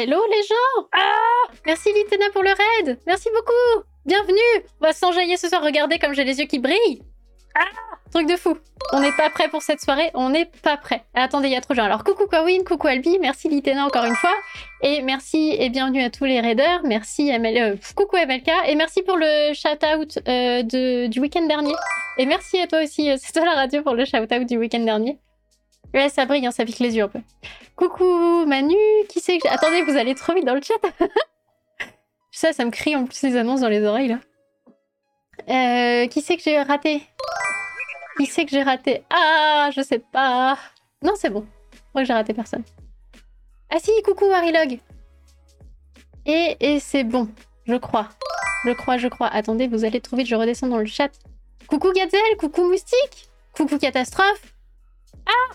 Hello les gens. Ah Merci Litena pour le raid. Merci beaucoup. Bienvenue. On va s'enjailler ce soir, regardez comme j'ai les yeux qui brillent. Ah Truc de fou. On n'est pas prêt pour cette soirée, on n'est pas prêt. Attendez, il y a trop de gens. Alors coucou Kawin, coucou Albi, merci Litena encore une fois, et merci et bienvenue à tous les raiders, merci ML... Euh, coucou MLK, et merci pour le shout-out euh, de... du week-end dernier. Et merci à toi aussi, euh, c'est toi la radio pour le shout-out du week-end dernier. Ouais, ça brille, hein, ça pique les yeux un peu. Coucou Manu, qui c'est que... Attendez, vous allez trop vite dans le chat Ça, ça me crie en plus les annonces dans les oreilles, là. Euh, qui c'est que j'ai raté? Qui c'est que j'ai raté? Ah, je sais pas. Non, c'est bon. Je crois que j'ai raté personne. Ah si, coucou Harilog. Et, et c'est bon, je crois. Je crois, je crois. Attendez, vous allez trop vite, je redescends dans le chat. Coucou Gazelle, coucou Moustique, coucou Catastrophe. Ah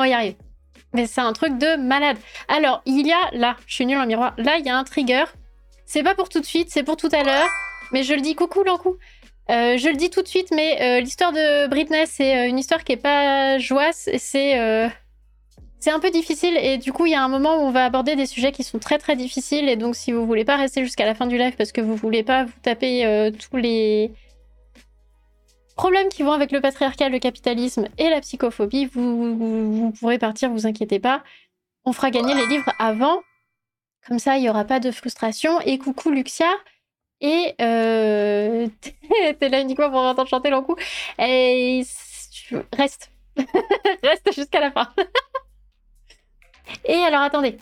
on y arrive. Mais c'est un truc de malade. Alors, il y a là, je suis nulle en miroir. Là, il y a un trigger. C'est pas pour tout de suite, c'est pour tout à l'heure. Mais je le dis, coucou Lankou. Euh, je le dis tout de suite, mais euh, l'histoire de Britney, c'est euh, une histoire qui est pas joyeuse. C'est c'est un peu difficile et du coup, il y a un moment où on va aborder des sujets qui sont très très difficiles. Et donc, si vous voulez pas rester jusqu'à la fin du live parce que vous voulez pas vous taper tous les problèmes qui vont avec le patriarcat, le capitalisme et la psychophobie, vous, pourrez partir, vous inquiétez pas. On fera gagner les livres avant. Comme ça, il n'y aura pas de frustration. Et coucou Luxia. Et euh... t'es là uniquement pour entendre chanter l'encou. Et reste. reste jusqu'à la fin. et alors, attendez.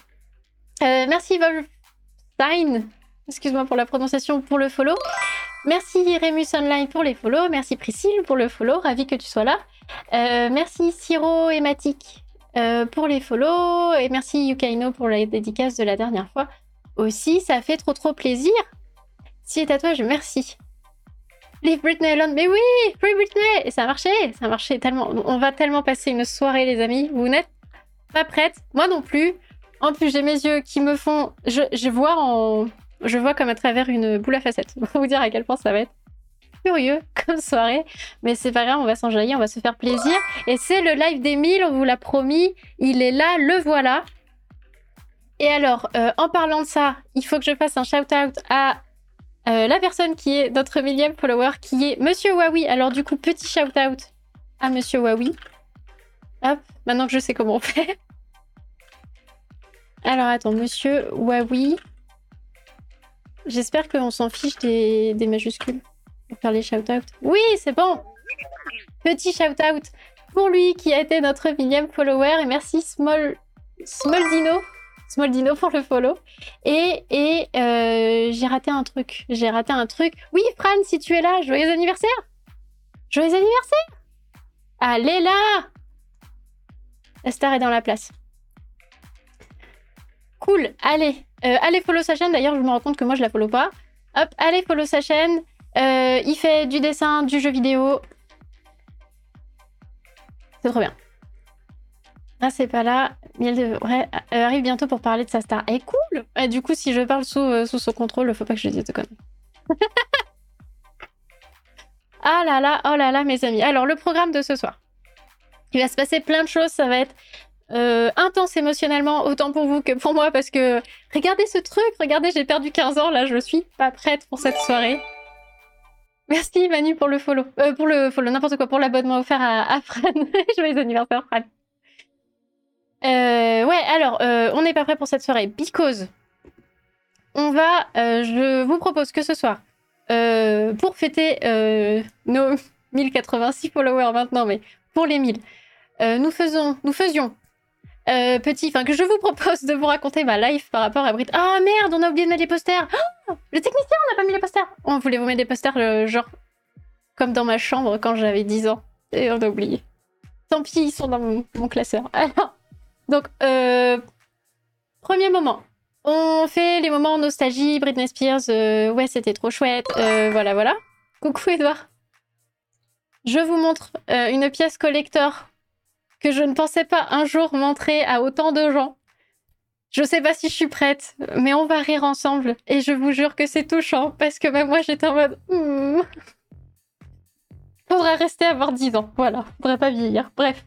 Euh, merci Wolfstein. Excuse-moi pour la prononciation, pour le follow. Merci Remus Online pour les follow. Merci Priscille pour le follow. Ravi que tu sois là. Euh, merci Siro et Matic euh, pour les follow. Et merci Yukaino pour la dédicace de la dernière fois. Aussi, ça fait trop trop plaisir. Si et tatouage, merci. Leave Britney alone. Mais oui, Free Britney. Et ça a marché. Ça a marché tellement. On va tellement passer une soirée, les amis. Vous n'êtes pas prêtes. Moi non plus. En plus, j'ai mes yeux qui me font. Je, je vois en je vois comme à travers une boule à facettes. Pour vous dire à quel point ça va être curieux comme soirée. Mais c'est pas grave, on va s'enjailler, on va se faire plaisir. Et c'est le live 1000, on vous l'a promis. Il est là, le voilà. Et alors, euh, en parlant de ça, il faut que je fasse un shout-out à euh, la personne qui est notre millième follower, qui est Monsieur Wawi. Alors du coup, petit shout-out à Monsieur Wawi. Hop, maintenant que je sais comment on fait. Alors attends, Monsieur Wawi. J'espère qu'on s'en fiche des, majuscules pour faire les shout-out. Oui, c'est bon Petit shout-out pour lui qui a été notre millième follower. Et merci Small, Small Dino. Small Dino pour le follow. Et, et euh, j'ai raté un truc. J'ai raté un truc. Oui, Fran, si tu es là, joyeux anniversaire Joyeux anniversaire Allez là La star est dans la place. Cool, allez, euh, allez follow sa chaîne. D'ailleurs, je me rends compte que moi, je la follow pas. Hop, allez follow sa chaîne. Euh, il fait du dessin, du jeu vidéo. C'est trop bien. Ah, c'est pas là. Mais elle devrait, euh, arrive bientôt pour parler de sa star. Et cool Et Du coup, si je parle sous, sous son contrôle, faut pas que je dise de conneries. ah là là, oh là là, mes amis. Alors, le programme de ce soir. Il va se passer plein de choses. Ça va être euh, intense émotionnellement, autant pour vous que pour moi, parce que regardez ce truc, regardez, j'ai perdu 15 ans, là, je suis pas prête pour cette soirée. Merci Manu pour le follow, euh, pour le follow, n'importe quoi, pour l'abonnement offert à, à Fran. Joyeux anniversaire, Fran. Euh, ouais, alors, on n'est pas prêt pour cette soirée, because on va, je vous propose que ce soir, pour fêter nos 1086 followers maintenant, mais pour les 1000, nous faisons, nous faisions euh, petit, enfin que je vous propose de vous raconter ma life par rapport à Brit. Ah merde, on a oublié de mettre les posters. Oh, le technicien, on n'a pas mis les posters. On voulait vous mettre des posters, euh, genre comme dans ma chambre quand j'avais 10 ans. Et on a oublié. Tant pis, ils sont dans mon, classeur. Alors, donc, euh, premier moment. On fait les moments nostalgie, Britney Spears. ouais, c'était trop chouette. voilà, voilà. Coucou Edouard. Je vous montre une pièce collector que je ne pensais pas un jour montrer à autant de gens. Je sais pas si je suis prête, mais on va rire ensemble. Et je vous jure que c'est touchant parce que même moi j'étais en mode. Hmm. Faudra rester à avoir 10 ans. Voilà, faudrait pas vieillir. Bref.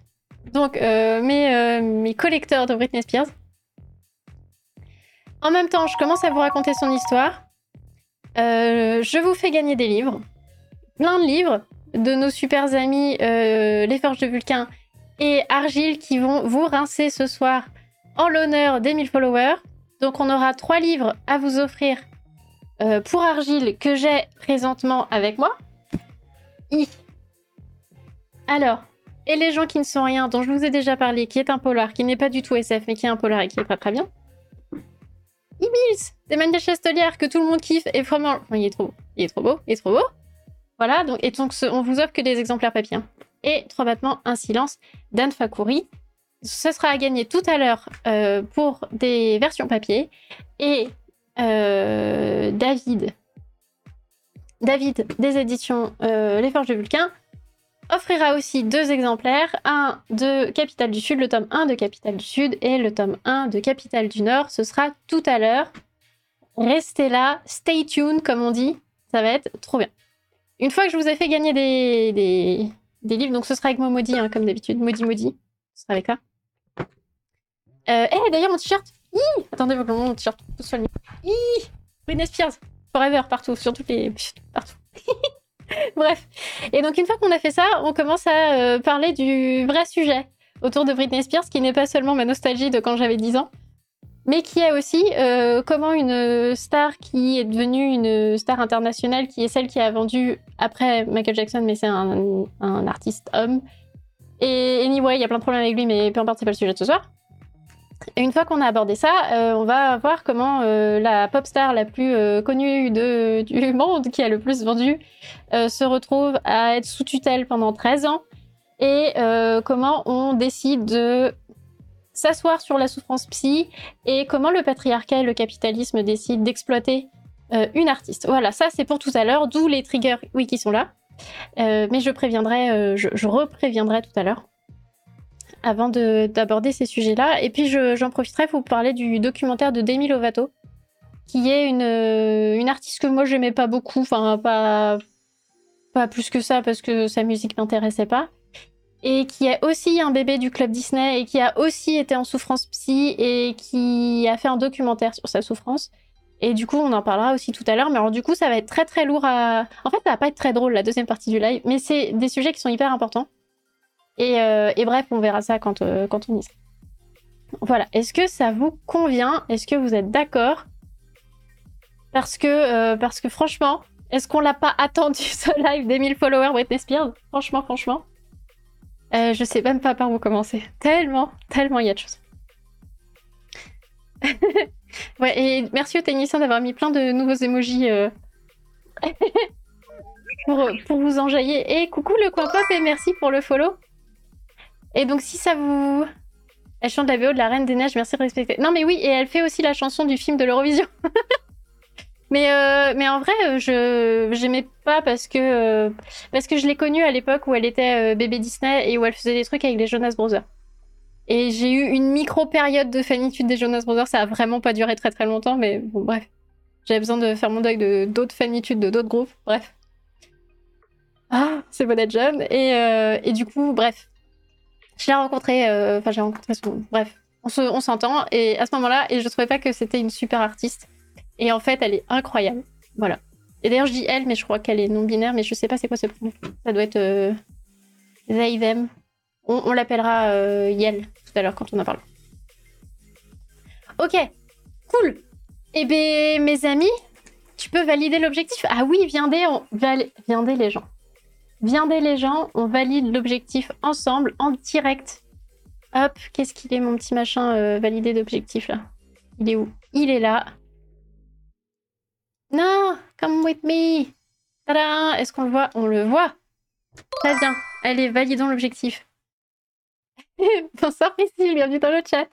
Donc, euh, mes, euh, mes collecteurs de Britney Spears. En même temps, je commence à vous raconter son histoire. Euh, je vous fais gagner des livres. Plein de livres de nos super amis, les Forges de Vulcain et Argile, qui vont vous rincer ce soir en l'honneur des 1000 followers. Donc, on aura trois livres à vous offrir euh, pour Argile que j'ai présentement avec moi. Alors, et les gens qui ne sont rien, dont je vous ai déjà parlé, qui est un polar, qui n'est pas du tout SF, mais qui est un polar et qui est pas très bien. Ibils, des manières chastelières que tout le monde kiffe et vraiment, il est trop, il est trop beau, il est trop beau. Voilà, donc, et donc on vous offre que des exemplaires papier. Hein. Et trois battements, un silence d'Anne Fakouri. Ce sera à gagner tout à l'heure euh, pour des versions papier. Et euh, David, David des éditions euh, Les Forges de Vulcain, offrira aussi deux exemplaires, un de Capitale du Sud, le tome 1 de Capitale du Sud et le tome 1 de Capitale du Nord. Ce sera tout à l'heure. Restez là, stay tuned comme on dit, ça va être trop bien. Une fois que je vous ai fait gagner des, des, livres, donc ce sera avec mon maudit, hein, comme d'habitude. Maudit, maudit. Ce sera avec ça. Euh, eh, d'ailleurs, mon t-shirt. Attendez, vous mon t-shirt tout sur le Britney Spears. Forever, partout. Sur toutes les. Partout. Bref. Et donc, une fois qu'on a fait ça, on commence à euh, parler du vrai sujet autour de Britney Spears, qui n'est pas seulement ma nostalgie de quand j'avais 10 ans, mais qui est aussi euh, comment une star qui est devenue une star internationale, qui est celle qui a vendu après Michael Jackson, mais c'est un, artiste homme. Et anyway, il y a plein de problèmes avec lui, mais peu importe, c'est pas le sujet de ce soir. Et une fois qu'on a abordé ça, euh, on va voir comment euh, la pop star la plus connue du monde, qui a le plus vendu, se retrouve à être sous tutelle pendant 13 ans et comment on décide de s'asseoir sur la souffrance psy et comment le patriarcat et le capitalisme décident d'exploiter euh, une artiste. Voilà, ça c'est pour tout à l'heure, d'où les triggers, oui, qui sont là. Euh, mais je préviendrai, euh, je, repréviendrai tout à l'heure avant d'aborder ces sujets-là. Et puis j'en profiterai pour vous parler du documentaire de Demi Lovato, qui est une, une artiste que moi j'aimais pas beaucoup, enfin pas, pas plus que ça parce que sa musique m'intéressait pas et qui est aussi un bébé du club Disney et qui a aussi été en souffrance psy et qui a fait un documentaire sur sa souffrance. Et du coup, on en parlera aussi tout à l'heure. Mais alors, du coup, ça va être très très lourd à. En fait, ça va pas être très drôle la deuxième partie du live, mais c'est des sujets qui sont hyper importants. Et, euh, bref, on verra ça quand, euh, quand on y sera. Voilà. Est-ce que ça vous convient? Est-ce que vous êtes d'accord? Parce que euh, parce que franchement, est-ce qu'on l'a pas attendu ce live des 1000 followers Britney Spears? Franchement, franchement. Euh, je sais même pas par où commencer. Tellement, tellement il y a de choses. ouais, et merci au technicien d'avoir mis plein de nouveaux emojis euh, pour, vous enjailler. Et coucou le coin et merci pour le follow. Et donc si ça vous... Elle chante la VO de la Reine des Neiges, merci de respecter. Non mais oui, et elle fait aussi la chanson du film de l'Eurovision. Mais, euh, mais en vrai, euh, je j'aimais pas parce que euh, parce que je l'ai connue à l'époque où elle était bébé Disney et où elle faisait des trucs avec les Jonas Brothers. Et j'ai eu une micro période de fanitude des Jonas Brothers. Ça a vraiment pas duré très très longtemps, mais bon bref. J'avais besoin de faire mon deuil de d'autres fanitudes de d'autres groupes. Bref. Ah, c'est bon d'être jeune. Et, et du coup, bref. Je l'ai rencontré. Enfin, j'ai rencontré son. Bref. On s'entend. et à ce moment-là, et je trouvais pas que c'était une super artiste. Et en fait, elle est incroyable. Voilà. Et d'ailleurs, je dis elle, mais je crois qu'elle est non-binaire, mais je sais pas c'est quoi ce pronom. Ça doit être euh. On, l'appellera euh, Yel tout à l'heure quand on en parle. Ok, cool. Eh bien, mes amis, tu peux valider l'objectif Ah oui, viendez, on... viendez les gens. Viendez les gens, on valide l'objectif ensemble, en direct. Hop, qu'est-ce qu'il est mon petit machin euh, validé d'objectif là? Il est où? Il est là. Non, come with me. Tada Est-ce qu'on le voit? On le voit. Très bien. Allez, validons l'objectif. Bonsoir Priscille, bienvenue dans le chat.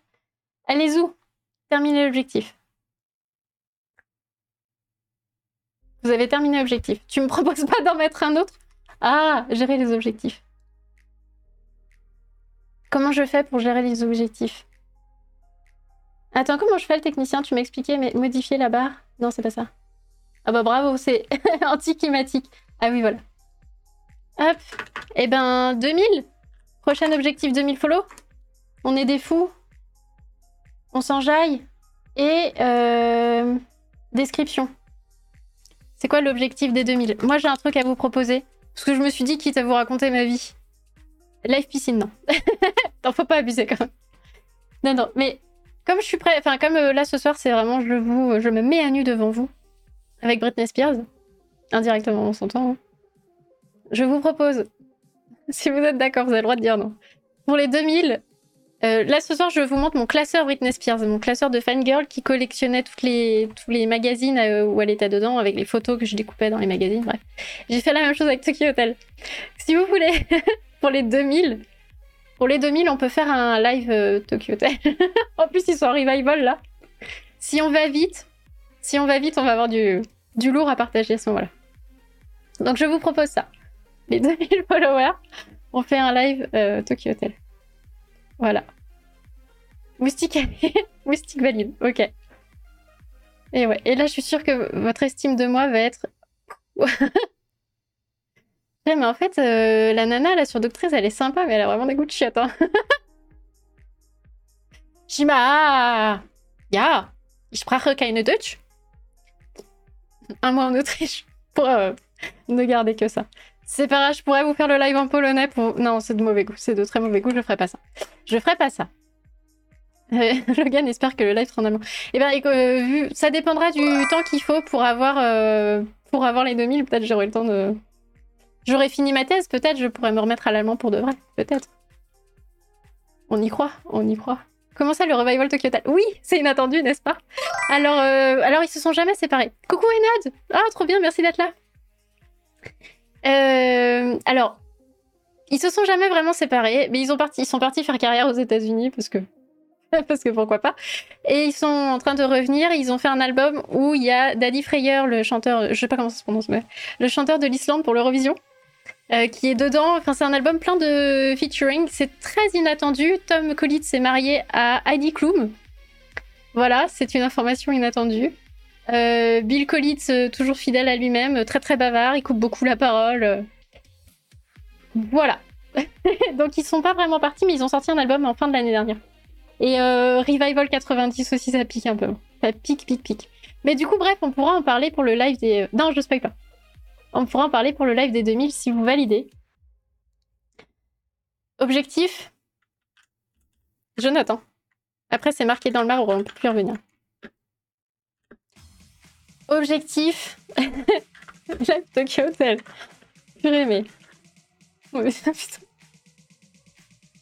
Allez où? Terminez l'objectif. Vous avez terminé l'objectif. Tu me proposes pas d'en mettre un autre? Ah, gérer les objectifs. Comment je fais pour gérer les objectifs? Attends, comment je fais le technicien? Tu m'expliquais, mais modifier la barre? Non, c'est pas ça. Ah bah bravo, c'est anti-climatique. Ah oui, voilà. Hop. Eh ben, 2000 Prochain objectif, 2000 follow On est des fous On s'enjaille Et euh, description. C'est quoi l'objectif des 2000 Moi, j'ai un truc à vous proposer. Parce que je me suis dit, quitte à vous raconter ma vie. Live piscine, non. T'en faut pas abuser quand même. Non, non, mais comme je suis prêt, enfin, comme euh, là ce soir, c'est vraiment, je vous, je me mets à nu devant vous. Avec Britney Spears? Indirectement, on s'entend. Hein. Je vous propose, si vous êtes d'accord, vous avez le droit de dire non. Pour les 2000, euh, là ce soir, je vous montre mon classeur Britney Spears, mon classeur de fangirl qui collectionnait toutes les, tous les magazines euh, où elle était dedans avec les photos que je découpais dans les magazines. Bref, j'ai fait la même chose avec Tokyo Hotel. Si vous voulez, pour les 2000, pour les 2000, on peut faire un live euh, Tokyo Hotel. en plus, ils sont en revival là. Si on va vite, si on va vite, on va avoir du, du lourd à partager à ce moment-là. Donc je vous propose ça. Les 2000 followers, on fait un live euh, Tokyo Hotel. Voilà. Moustique, moustique valide, ok. Et ouais, et là je suis sûre que votre estime de moi va être... mais en fait, euh, la nana là sur Doctrice, elle est sympa, mais elle a vraiment des goûts de chiottes. Hein. Shima Ja Ich spreche keine Deutsch un mois en Autriche pour euh, ne garder que ça. C'est pas grave, je pourrais vous faire le live en polonais pour. Non, c'est de mauvais goût, c'est de très mauvais goût, je ferai pas ça. Je ferai pas ça. Euh, Logan espère que le live sera en allemand. Eh bien, euh, vu, ça dépendra du temps qu'il faut pour avoir, pour avoir les 2000. Peut-être j'aurai le temps de. J'aurai fini ma thèse, peut-être je pourrais me remettre à l'allemand pour de vrai. Peut-être. On y croit, on y croit. Comment ça, le revival Tokyo Oui, c'est inattendu, n'est-ce pas? Alors, euh, alors, ils se sont jamais séparés. Coucou Enad Ah, trop bien, merci d'être là. Euh, alors, ils se sont jamais vraiment séparés, mais ils, ont ils sont partis faire carrière aux États-Unis parce que parce que pourquoi pas. Et ils sont en train de revenir. Ils ont fait un album où il y a Daddy Freyer, le chanteur, je sais pas comment ça se mais le chanteur de l'Islande pour l'Eurovision. Euh, qui est dedans. Enfin, c'est un album plein de featuring. C'est très inattendu. Tom Collins s'est marié à Heidi Klum. Voilà, c'est une information inattendue. Euh, Bill Collins, euh, toujours fidèle à lui-même, très très bavard, il coupe beaucoup la parole. Voilà. Donc ils sont pas vraiment partis, mais ils ont sorti un album en fin de l'année dernière. Et Revival 90 aussi, ça pique un peu. Ça pique, pique, pique. Mais du coup, bref, on pourra en parler pour le live des. Non, je spoil pas. On pourra en parler pour le live des 2000 si vous validez. Objectif? Je note. Hein. Après, c'est marqué dans le marbre, on ne peut plus revenir. Objectif? Live Tokyo Hotel. Purée, mais.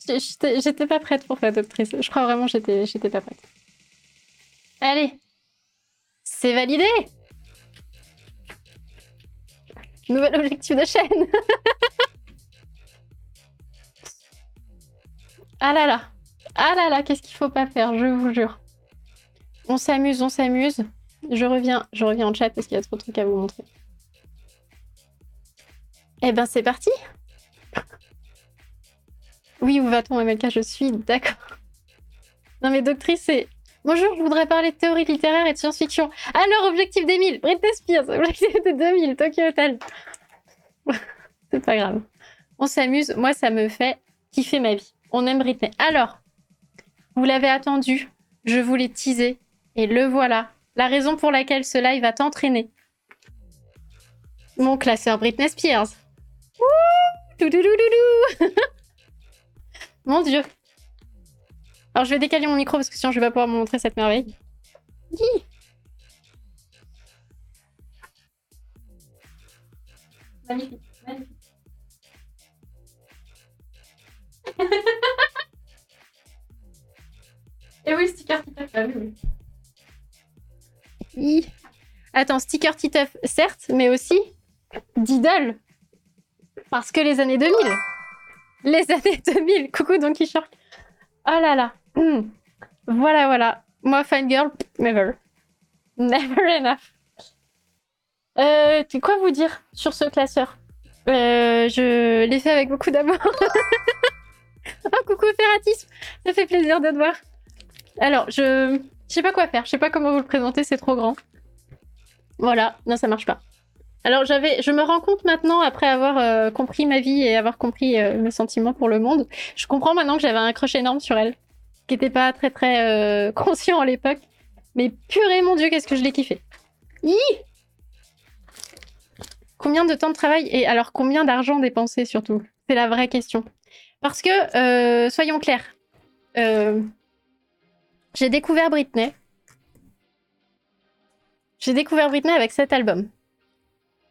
J'étais pas prête pour faire doctrice. Je crois vraiment que j'étais pas prête. Allez C'est validé Nouvel objectif de chaîne. ah là là. Ah là là, qu'est-ce qu'il faut pas faire, je vous jure. On s'amuse, on s'amuse. Je reviens, je reviens en chat parce qu'il y a trop de trucs à vous montrer. Eh ben c'est parti. Oui, où va-t-on, MLK Je suis d'accord. Non mais doctrice, c'est Bonjour, je voudrais parler de théorie littéraire et de science-fiction. Alors, objectif des 1000, Britney Spears. Objectif de 2000, Tokyo Hotel. C'est pas grave. On s'amuse. Moi, ça me fait kiffer ma vie. On aime Britney. Alors, vous l'avez attendu. Je vous l'ai teasé. Et le voilà. La raison pour laquelle ce live va t'entraîner. Mon classeur Britney Spears. Ouh Mon Dieu. Alors je vais décaler mon micro parce que sinon je vais pas pouvoir vous montrer cette merveille. Magnifique, magnifique. Et oui, sticker Titeuf. Ah oui, oui. Attends, sticker Titeuf, certes, mais aussi d'idole. Parce que les années 2000. Les années 2000. Coucou Donkey Shark. Oh là là. Hmm. Voilà, voilà. Moi, fangirl, never. Never enough. Euh, quoi vous dire sur ce classeur? Euh, Je l'ai fait avec beaucoup d'amour. oh, coucou Ferratisme Ça fait plaisir de te voir. Alors, je... Je sais pas quoi faire. Je sais pas comment vous le présenter, c'est trop grand. Voilà. Non, ça marche pas. Alors, j'avais, je me rends compte maintenant, après avoir euh, compris ma vie et avoir compris euh, mes sentiments pour le monde, je comprends maintenant que j'avais un crush énorme sur elle qui n'était pas très très euh, conscient à l'époque. Mais purée, mon dieu, qu'est-ce que je l'ai kiffé. Combien de temps de travail et alors combien d'argent dépensé surtout? C'est la vraie question. Parce que, euh, soyons clairs, euh, j'ai découvert Britney. J'ai découvert Britney avec cet album.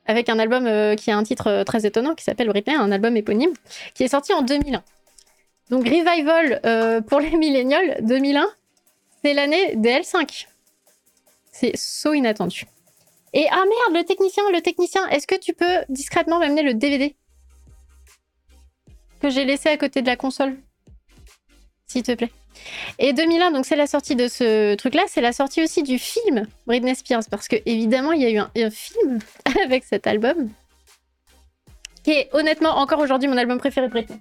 Avec un album qui a un titre très étonnant qui s'appelle Britney, un album éponyme, qui est sorti en 2001. Donc Revival pour les millénials, 2001, c'est l'année des L5. C'est so inattendu. Et ah merde, le technicien, le technicien, est-ce que tu peux discrètement m'amener le DVD que j'ai laissé à côté de la console S'il te plaît? Et 2001, donc c'est la sortie de ce truc-là, c'est la sortie aussi du film Britney Spears, parce que évidemment, il y a eu un, film avec cet album, qui est honnêtement encore aujourd'hui mon album préféré de Britney.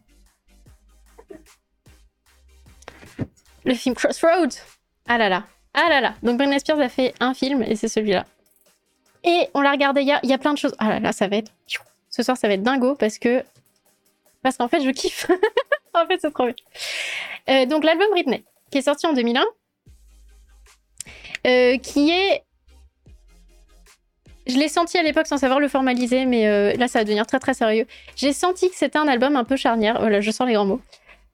Le film Crossroads. Ah là là. Ah là là. Donc Britney Spears a fait un film et c'est celui-là. Et on l'a regardé hier. Il y a plein de choses. Ah là là, ça va être. Ce soir, ça va être dingo parce que. Parce qu'en fait, je kiffe. en fait, c'est trop bien. Euh, donc, l'album Britney, qui est sorti en 2001, euh, qui est. Je l'ai senti à l'époque sans savoir le formaliser, mais euh, là, ça va devenir très très sérieux. J'ai senti que c'était un album un peu charnière. Voilà, je sens les grands mots.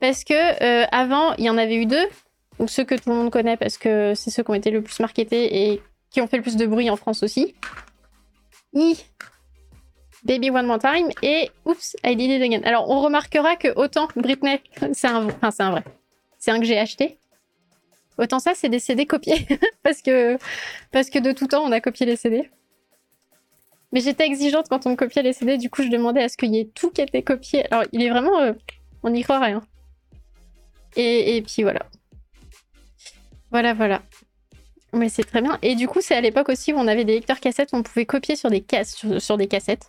Parce que avant, il y en avait eu deux. Donc, ceux que tout le monde connaît parce que c'est ceux qui ont été le plus marketés et qui ont fait le plus de bruit en France aussi. I. Baby One More Time et Oops, I Did It Again. Alors, on remarquera que autant Britney, c'est un, enfin, c'est un vrai, c'est un que j'ai acheté. Autant ça, c'est des CD copiés parce que parce que de tout temps, on a copié les CD. Mais j'étais exigeante quand on copiait les CD, du coup, je demandais à ce qu'il y ait tout qui était copié. Alors, il est vraiment, euh, on n'y croit rien. Et, puis voilà. Voilà, voilà. Mais c'est très bien. Et du coup, c'est à l'époque aussi où on avait des lecteurs cassettes on pouvait copier sur des, cassettes.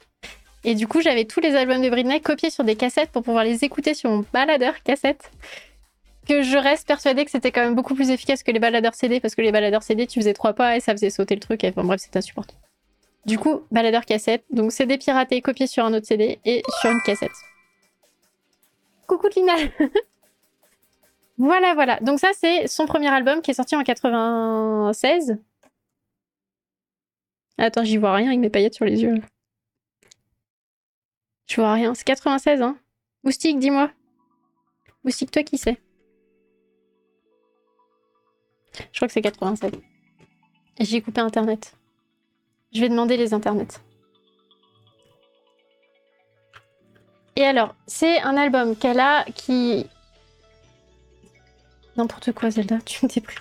Et du coup, j'avais tous les albums de Britney copiés sur des cassettes pour pouvoir les écouter sur mon baladeur cassette. Que je reste persuadée que c'était quand même beaucoup plus efficace que les baladeurs CD parce que les baladeurs CD, tu faisais trois pas et ça faisait sauter le truc. Et bref, c'était insupportable. Du coup, baladeur cassette. Donc, CD piraté copié sur un autre CD et sur une cassette. Coucou Lina Voilà, voilà. Donc ça, c'est son premier album qui est sorti en 96. Attends, j'y vois rien avec mes paillettes sur les yeux. Je vois rien. C'est 96, hein Moustique, dis-moi. Moustique, toi qui sais? Je crois que c'est 96. Et j'ai coupé Internet. Je vais demander les internets. Et alors, c'est un album qu'elle a qui N'importe quoi, Zelda, tu me déprimes.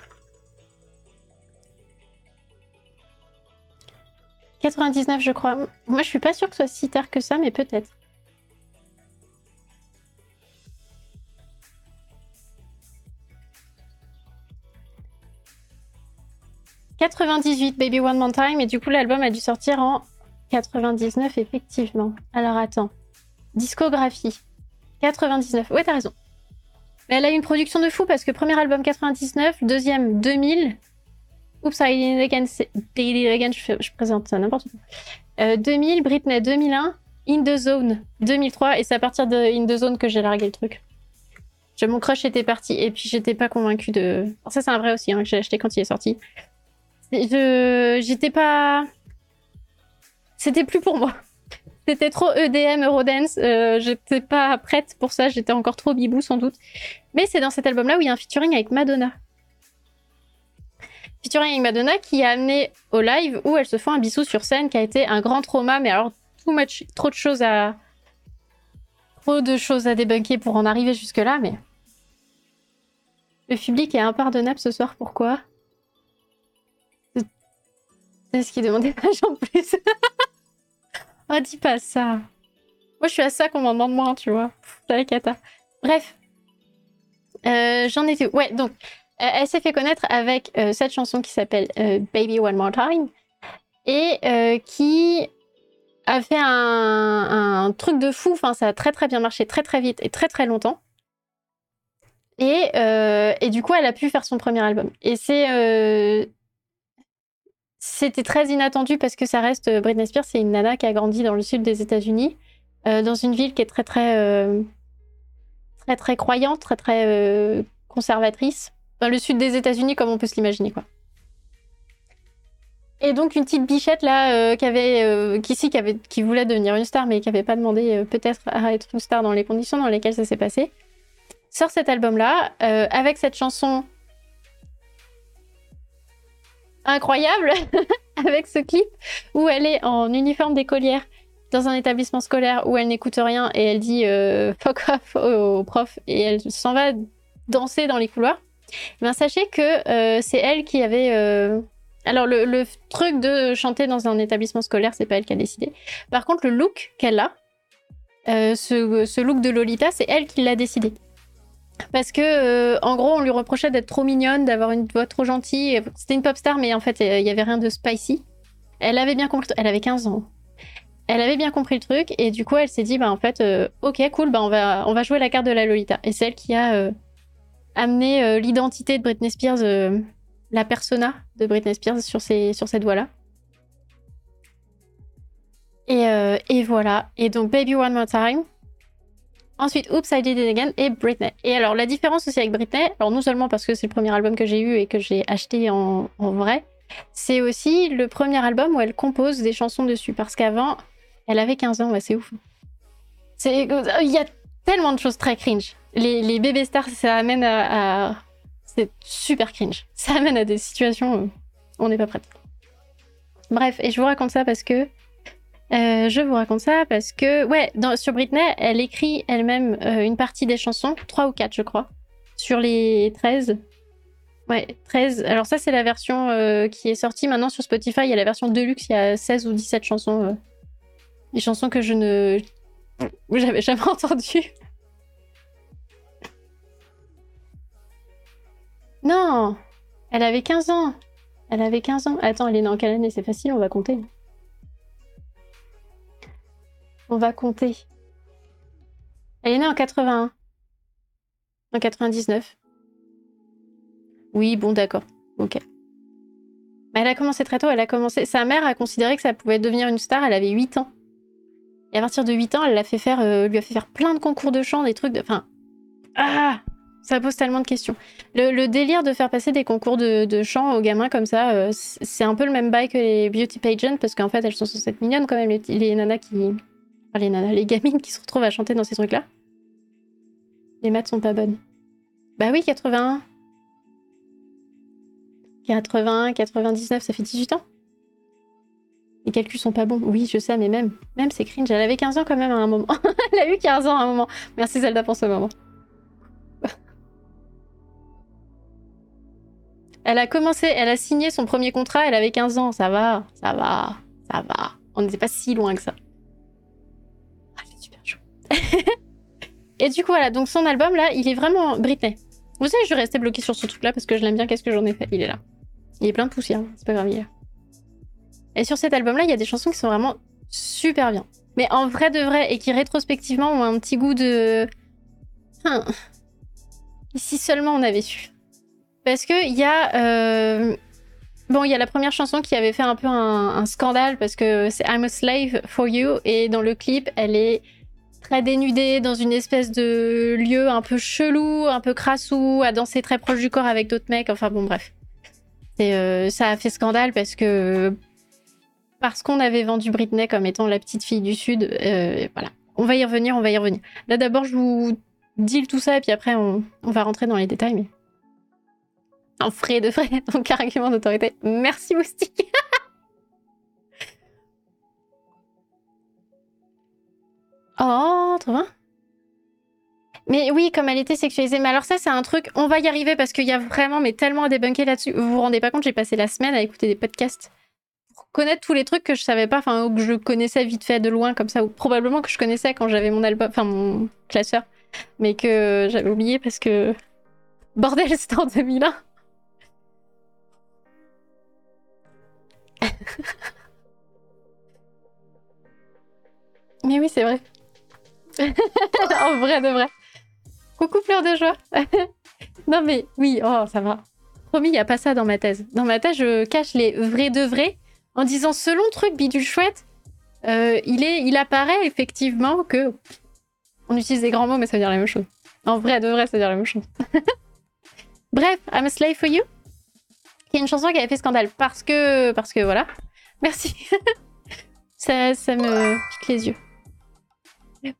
99, je crois. Moi, je suis pas sûre que ce soit si tard que ça, mais peut-être. « 98 Baby One More Time et du coup l'album a dû sortir en 99 effectivement. Alors attends. Discographie. 99. Ouais t'as raison elle a une production de fou parce que premier album 99, deuxième 2000. Oups, I did again, again je, je, présente ça n'importe quoi. 2000, euh, Britney 2001, In the Zone 2003 et c'est à partir de In the Zone que j'ai largué le truc. Je, mon crush était parti et puis j'étais pas convaincue de. ça c'est un vrai aussi hein, que j'ai acheté quand il est sorti. J'étais pas. C'était plus pour moi. C'était trop EDM, Eurodance. Euh, j'étais pas prête pour ça. J'étais encore trop bibou sans doute. Mais c'est dans cet album-là où il y a un featuring avec Madonna. Featuring avec Madonna qui a amené au live où elle se fait un bisou sur scène qui a été un grand trauma. Mais alors, too much, trop de choses à. Trop de choses à débunker pour en arriver jusque-là. Mais. Le public est impardonnable ce soir. Pourquoi? C'est ce qui demandait pas en plus. Oh, dis pas ça. Moi, je suis à ça qu'on m'en demande moins, tu vois. la cata. Bref. Euh, j'en étais. Ouais, donc, euh, elle s'est fait connaître avec euh, cette chanson qui s'appelle Baby One More Time et qui a fait un, truc de fou. Enfin, ça a très très bien marché, très très vite et très très longtemps. Et du coup, elle a pu faire son premier album. Et c'est c'était très inattendu parce que ça reste euh, Britney Spears, c'est une nana qui a grandi dans le sud des États-Unis, euh, dans une ville qui est très très euh, très très croyante, très très conservatrice. Dans le sud des États-Unis, comme on peut se l'imaginer, quoi. Et donc une petite bichette là qui avait qui, avait qui voulait devenir une star mais qui avait pas demandé peut-être à être une star dans les conditions dans lesquelles ça s'est passé sort cet album là avec cette chanson incroyable avec ce clip où elle est en uniforme d'écolière dans un établissement scolaire où elle n'écoute rien et elle dit euh, fuck off au, prof et elle s'en va danser dans les couloirs. Ben, sachez que euh, c'est elle qui avait. Euh, alors, le, truc de chanter dans un établissement scolaire, c'est pas elle qui a décidé. Par contre, le look qu'elle a, ce, look de Lolita, c'est elle qui l'a décidé. Parce que, en gros, on lui reprochait d'être trop mignonne, d'avoir une voix trop gentille. C'était une pop star, mais en fait, il y avait rien de spicy. Elle avait bien compris. Elle avait 15 ans elle avait bien compris le truc et du coup elle s'est dit bah en fait euh, ok cool bah on va on va jouer la carte de la Lolita et c'est elle qui a euh, amené euh, l'identité de Britney Spears la persona de Britney Spears sur ces sur cette voie là et, et, voilà et donc Baby One More Time ensuite Oops I Did It Again et Britney et alors la différence aussi avec Britney alors non seulement parce que c'est le premier album que j'ai eu et que j'ai acheté en, vrai c'est aussi le premier album où elle compose des chansons dessus parce qu'avant elle avait 15 ans, c'est ouf. C'est, il y a tellement de choses très cringe. Les, les bébés stars, ça amène à, c'est super cringe. Ça amène à des situations où on n'est pas prête. Bref, et je vous raconte ça parce que euh, je vous raconte ça parce que, ouais, sur Britney, elle écrit elle-même euh, une partie des chansons, 3 ou 4, je crois, sur les 13. Ouais, 13. Alors, ça, c'est la version euh, qui est sortie maintenant sur Spotify. Il y a la version Deluxe, il y a 16 ou 17 chansons des chansons que je ne. J'avais jamais entendues. Non Elle avait 15 ans Elle avait 15 ans. Attends, elle est née en quelle année? C'est facile, on va compter. On va compter. Elle est née en 81. En 99. Oui, bon, d'accord. Ok. Elle a commencé très tôt, elle a commencé. Sa mère a considéré que ça pouvait devenir une star, elle avait 8 ans. Et à partir de 8 ans, elle euh, lui a fait faire plein de concours de chant, des trucs de. Enfin. Ah Ça pose tellement de questions. Le, délire de faire passer des concours de, chant aux gamins comme ça, euh, c'est un peu le même bail que les beauty pageants, parce qu'en fait, elles sont censées être mignonnes quand même, les, nanas qui. Enfin, les nanas, les gamines qui se retrouvent à chanter dans ces trucs-là. Les maths sont pas bonnes. Bah oui, 81. 80, 99, ça fait 18 ans. Les calculs sont pas bons. Oui, je sais, mais même, même c'est cringe. Elle avait 15 ans quand même à un moment. elle a eu 15 ans à un moment. Merci Zelda pour ce moment. elle a commencé, elle a signé son premier contrat, elle avait 15 ans. Ça va, ça va, ça va. On n'était pas si loin que ça. Et du coup, voilà, donc son album là, il est vraiment Britney. Vous savez, je restais bloqué sur ce truc là parce que je l'aime bien. Qu'est-ce que j'en ai fait? Il est là. Il est plein de poussière, c'est pas grave, il est là. Et sur cet album-là, il y a des chansons qui sont vraiment super bien. Mais en vrai de vrai, et qui rétrospectivement ont un petit goût de. Ici seulement on avait su. Parce que il y a. Euh, bon, il y a la première chanson qui avait fait un peu un, scandale parce que c'est I'm a slave for you. Et dans le clip, elle est très dénudée dans une espèce de lieu un peu chelou, un peu crassou, à danser très proche du corps avec d'autres mecs. Enfin bon, bref. Et euh, ça a fait scandale parce que parce qu'on avait vendu Britney comme étant la petite fille du Sud. Euh, voilà. On va y revenir, on va y revenir. Là, d'abord, je vous deal tout ça et puis après, on, va rentrer dans les détails. Mais... En frais de frais, donc argument d'autorité. Merci, Moustique. oh, trop bien. Mais oui, comme elle était sexualisée. Mais alors ça, c'est un truc, on va y arriver parce qu'il y a vraiment mais tellement à débunker là-dessus. Vous vous rendez pas compte, j'ai passé la semaine à écouter des podcasts connaître tous les trucs que je savais pas, enfin, ou que je connaissais vite fait de loin, comme ça, ou probablement que je connaissais quand j'avais mon album, enfin, mon classeur, mais que j'avais oublié parce que. Bordel, c'était en 2001. mais oui, c'est vrai. en vrai de vrai. Coucou pleurs de joie. non mais oui, oh ça va. Promis, il n'y a pas ça dans ma thèse. Dans ma thèse, je cache les vrais de vrais en disant selon truc bidule chouette, euh, il, est, il apparaît effectivement que. On utilise des grands mots, mais ça veut dire la même chose. En vrai, de vrai, ça veut dire la même chose. Bref, I'm a slave for you. qui est une chanson qui avait fait scandale parce que, parce que voilà. Merci. ça, ça me pique les yeux.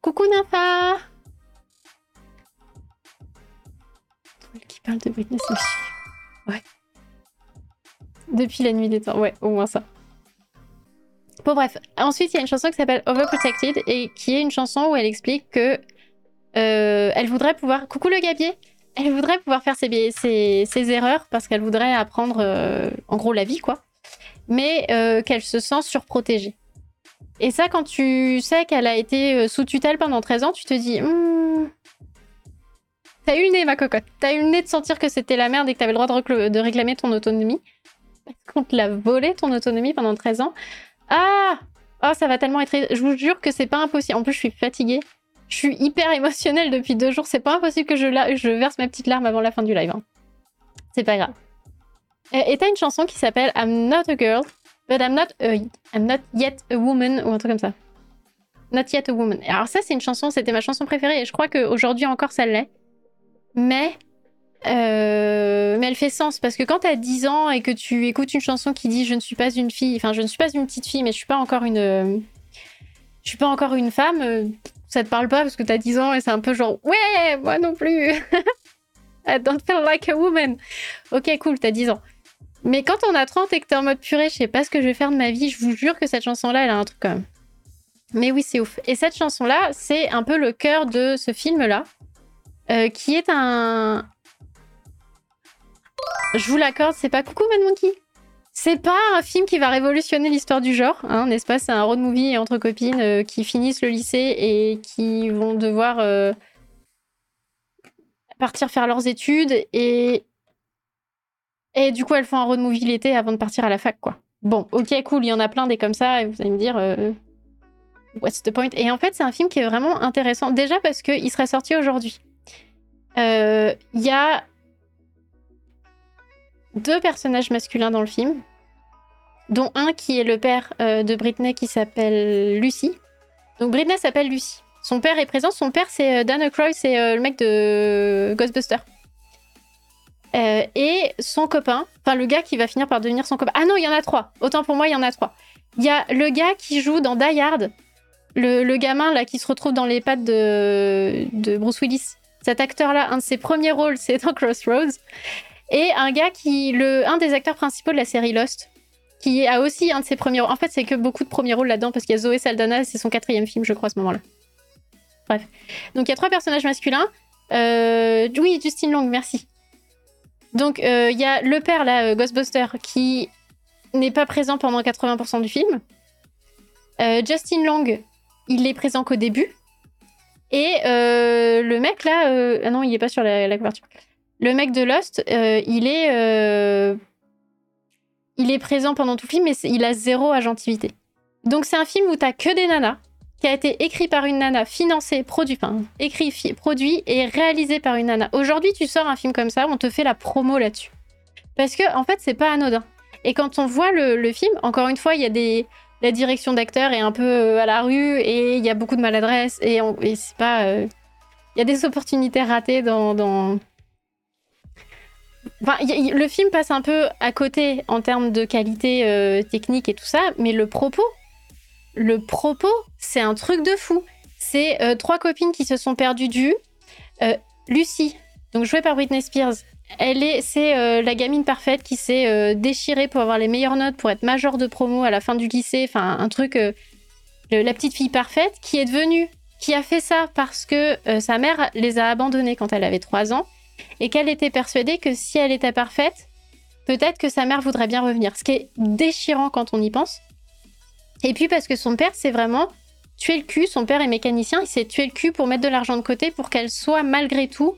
Coucou Nympha Qui parle de Britney, Ouais. Depuis la nuit des temps, ouais, au moins ça. Bon bref, ensuite il y a une chanson qui s'appelle Overprotected et qui est une chanson où elle explique que euh, elle voudrait pouvoir... Coucou le gabier Elle voudrait pouvoir faire ses, ses, erreurs parce qu'elle voudrait apprendre euh, en gros la vie quoi. Mais euh, qu'elle se sent surprotégée. Et ça quand tu sais qu'elle a été sous tutelle pendant 13 ans, tu te dis... Hmm, t'as eu le nez ma cocotte. T'as eu le nez de sentir que c'était la merde et que t'avais le droit de, réclamer ton autonomie. Parce qu'on te l'a volé ton autonomie pendant 13 ans. Ah Oh, ça va tellement être... Je vous jure que c'est pas impossible. En plus, je suis fatiguée. Je suis hyper émotionnelle depuis deux jours. C'est pas impossible que je, je verse ma petite larme avant la fin du live. Hein. C'est pas grave. Et t'as une chanson qui s'appelle I'm not a girl, but I'm not, I'm not yet a woman, ou un truc comme ça. Not yet a woman. Alors ça, c'est une chanson, c'était ma chanson préférée, et je crois qu'aujourd'hui encore, ça l'est. Mais euh, mais elle fait sens parce que quand t'as 10 ans et que tu écoutes une chanson qui dit je ne suis pas une fille, enfin je ne suis pas une petite fille, mais je suis pas encore une, je suis pas encore une femme, euh, ça te parle pas parce que t'as 10 ans et c'est un peu genre ouais moi non plus. I don't feel like a woman. Ok cool, t'as 10 ans. Mais quand on a 30 et que t'es en mode purée, je sais pas ce que je vais faire de ma vie, je vous jure que cette chanson-là, elle a un truc même. Mais oui, c'est ouf. Et cette chanson-là, c'est un peu le cœur de ce film-là, euh, qui est un, je vous l'accorde, c'est pas Coucou Mad Monkey. C'est pas un film qui va révolutionner l'histoire du genre, hein, n'est-ce pas? C'est un road movie entre copines euh, qui finissent le lycée et qui vont devoir euh, partir faire leurs études et et du coup elles font un road movie l'été avant de partir à la fac, quoi. Bon, ok, cool, il y en a plein des comme ça et vous allez me dire euh, what's the point? Et en fait, c'est un film qui est vraiment intéressant déjà parce qu'il serait sorti aujourd'hui. Il y a deux personnages masculins dans le film, dont un qui est le père euh, de Britney qui s'appelle Lucy. Donc Britney s'appelle Lucy. Son père est présent. Son père, c'est euh, Dan Aykroyd, c'est euh, le mec de Ghostbusters. Et son copain, enfin le gars qui va finir par devenir son copain. Ah non, il y en a trois. Autant pour moi, il y en a trois. Il y a le gars qui joue dans Die Hard, le, gamin là qui se retrouve dans les pattes de, Bruce Willis. Cet acteur-là, un de ses premiers rôles, c'est dans Crossroads. Et un gars qui, le, un des acteurs principaux de la série Lost, qui a aussi un de ses premiers rôles. En fait, c'est que beaucoup de premiers rôles là-dedans parce qu'il y a Zoé Saldana, c'est son quatrième film, je crois, à ce moment-là. Bref. Donc il y a trois personnages masculins. Euh, oui, Justin Long, merci. Donc euh, il y a le père, là, euh, Ghostbuster, qui n'est pas présent pendant 80% du film. Justin Long, il est présent qu'au début. Et le mec là, ah non, il est pas sur la couverture. Le mec de Lost, euh, il est. Euh, il est présent pendant tout le film, mais il a zéro agentivité. Donc c'est un film où t'as que des nanas, qui a été écrit par une nana, financé, produit, enfin, écrit, produit et réalisé par une nana. Aujourd'hui, tu sors un film comme ça, on te fait la promo là-dessus. Parce que, en fait, c'est pas anodin. Et quand on voit le, film, encore une fois, il y a des. La direction d'acteur est un peu euh, à la rue et il y a beaucoup de maladresse et, c'est pas. Il y a des opportunités ratées dans, le film passe un peu à côté en termes de qualité euh, technique et tout ça, mais le propos, le propos, c'est un truc de fou. C'est euh, trois copines qui se sont perdues du. Euh, Lucie, donc jouée par Britney Spears, elle est, c'est la gamine parfaite qui s'est déchirée pour avoir les meilleures notes, pour être major de promo à la fin du lycée, enfin un truc, la petite fille parfaite, qui est devenue, qui a fait ça parce que sa mère les a abandonnés quand elle avait 3 ans et qu'elle était persuadée que si elle était parfaite, peut-être que sa mère voudrait bien revenir. Ce qui est déchirant quand on y pense. Et puis parce que son père, c'est vraiment tuer le cul. Son père est mécanicien, il s'est tué le cul pour mettre de l'argent de côté pour qu'elle soit malgré tout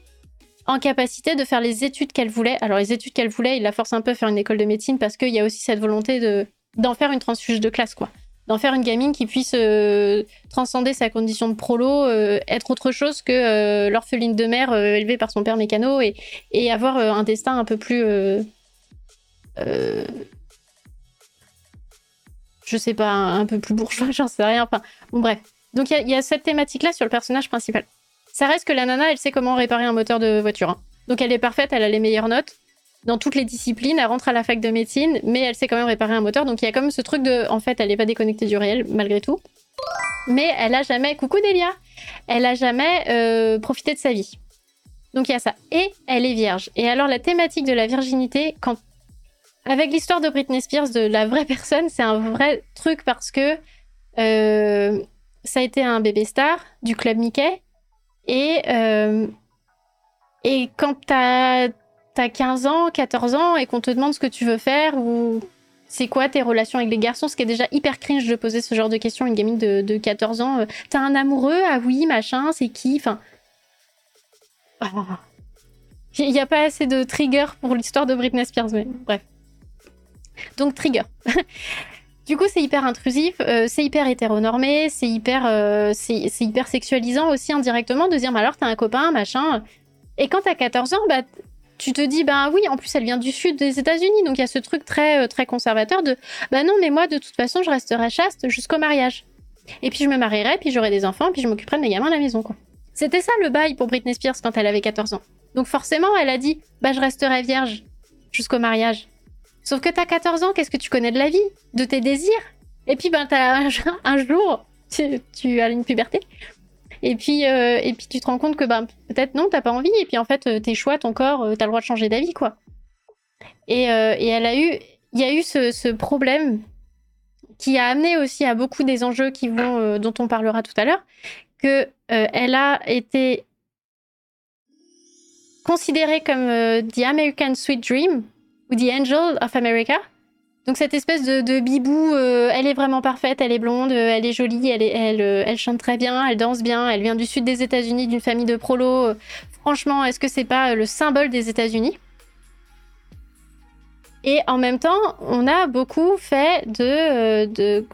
en capacité de faire les études qu'elle voulait. Alors les études qu'elle voulait, il la force un peu à faire une école de médecine parce qu'il y a aussi cette volonté de d'en faire une transfuge de classe, quoi d'en faire une gamine qui puisse euh, transcender sa condition de prolo, euh, être autre chose que euh, l'orpheline de mère élevée par son père mécano et, et avoir un destin un peu plus... je sais pas, un, peu plus bourgeois, j'en sais rien. Enfin, bon, bref. Donc il y, a cette thématique-là sur le personnage principal. Ça reste que la nana, elle sait comment réparer un moteur de voiture. Hein. Donc elle est parfaite, elle a les meilleures notes. dans toutes les disciplines. Elle rentre à la fac de médecine, mais elle sait quand même réparer un moteur. Donc il y a quand même ce truc de, en fait, elle n'est pas déconnectée du réel malgré tout. Mais elle a jamais, coucou Delia, elle a jamais euh, profité de sa vie. Donc il y a ça. Et elle est vierge. Et alors la thématique de la virginité, quand avec l'histoire de Britney Spears, de la vraie personne, c'est un vrai truc parce que euh, ça a été un bébé star du club Mickey. Et, euh, et quand t'as as 15 ans, 14 ans et qu'on te demande ce que tu veux faire ou c'est quoi tes relations avec les garçons, ce qui est déjà hyper cringe de poser ce genre de questions à une gamine de, 14 ans. Euh, t'as un amoureux Ah oui, machin, c'est qui Enfin. Il n'y a pas assez de trigger pour l'histoire de Britney Spears, mais bref. Donc, trigger. du coup, c'est hyper intrusif, euh, c'est hyper hétéronormé, c'est hyper, euh, c'est hyper sexualisant aussi indirectement de dire, bah alors, t'as un copain, machin. Et quand t'as 14 ans, bah, tu te dis, bah oui, en plus, elle vient du sud des États-Unis, donc il y a ce truc très, euh, très conservateur de, bah non, mais moi, de toute façon, je resterai chaste jusqu'au mariage. Et puis, je me marierai, puis j'aurai des enfants, puis je m'occuperai de mes gamins à la maison. C'était ça le bail pour Britney Spears quand elle avait 14 ans. Donc forcément, elle a dit, bah je resterai vierge jusqu'au mariage. Sauf que t'as 14 ans, qu'est-ce que tu connais de la vie De tes désirs? Et puis, ben, t'as un, jour, tu, as une puberté. Et puis, euh, et puis tu te rends compte que ben, peut-être non, t'as pas envie. Et puis en fait, euh, tes choix, ton corps, euh, t'as le droit de changer d'avis, quoi. Et, et, elle a eu, il y a eu ce, problème qui a amené aussi à beaucoup des enjeux qui vont, dont on parlera tout à l'heure, que elle a été considérée comme The American Sweet Dream ou The Angel of America. Donc cette espèce de, bibou, euh, elle est vraiment parfaite, elle est blonde, euh, elle est jolie, euh, elle, chante très bien, elle danse bien, elle vient du sud des États-Unis, d'une famille de prolos. franchement, est-ce que c'est pas le symbole des États-Unis? Et en même temps, on a beaucoup fait de, de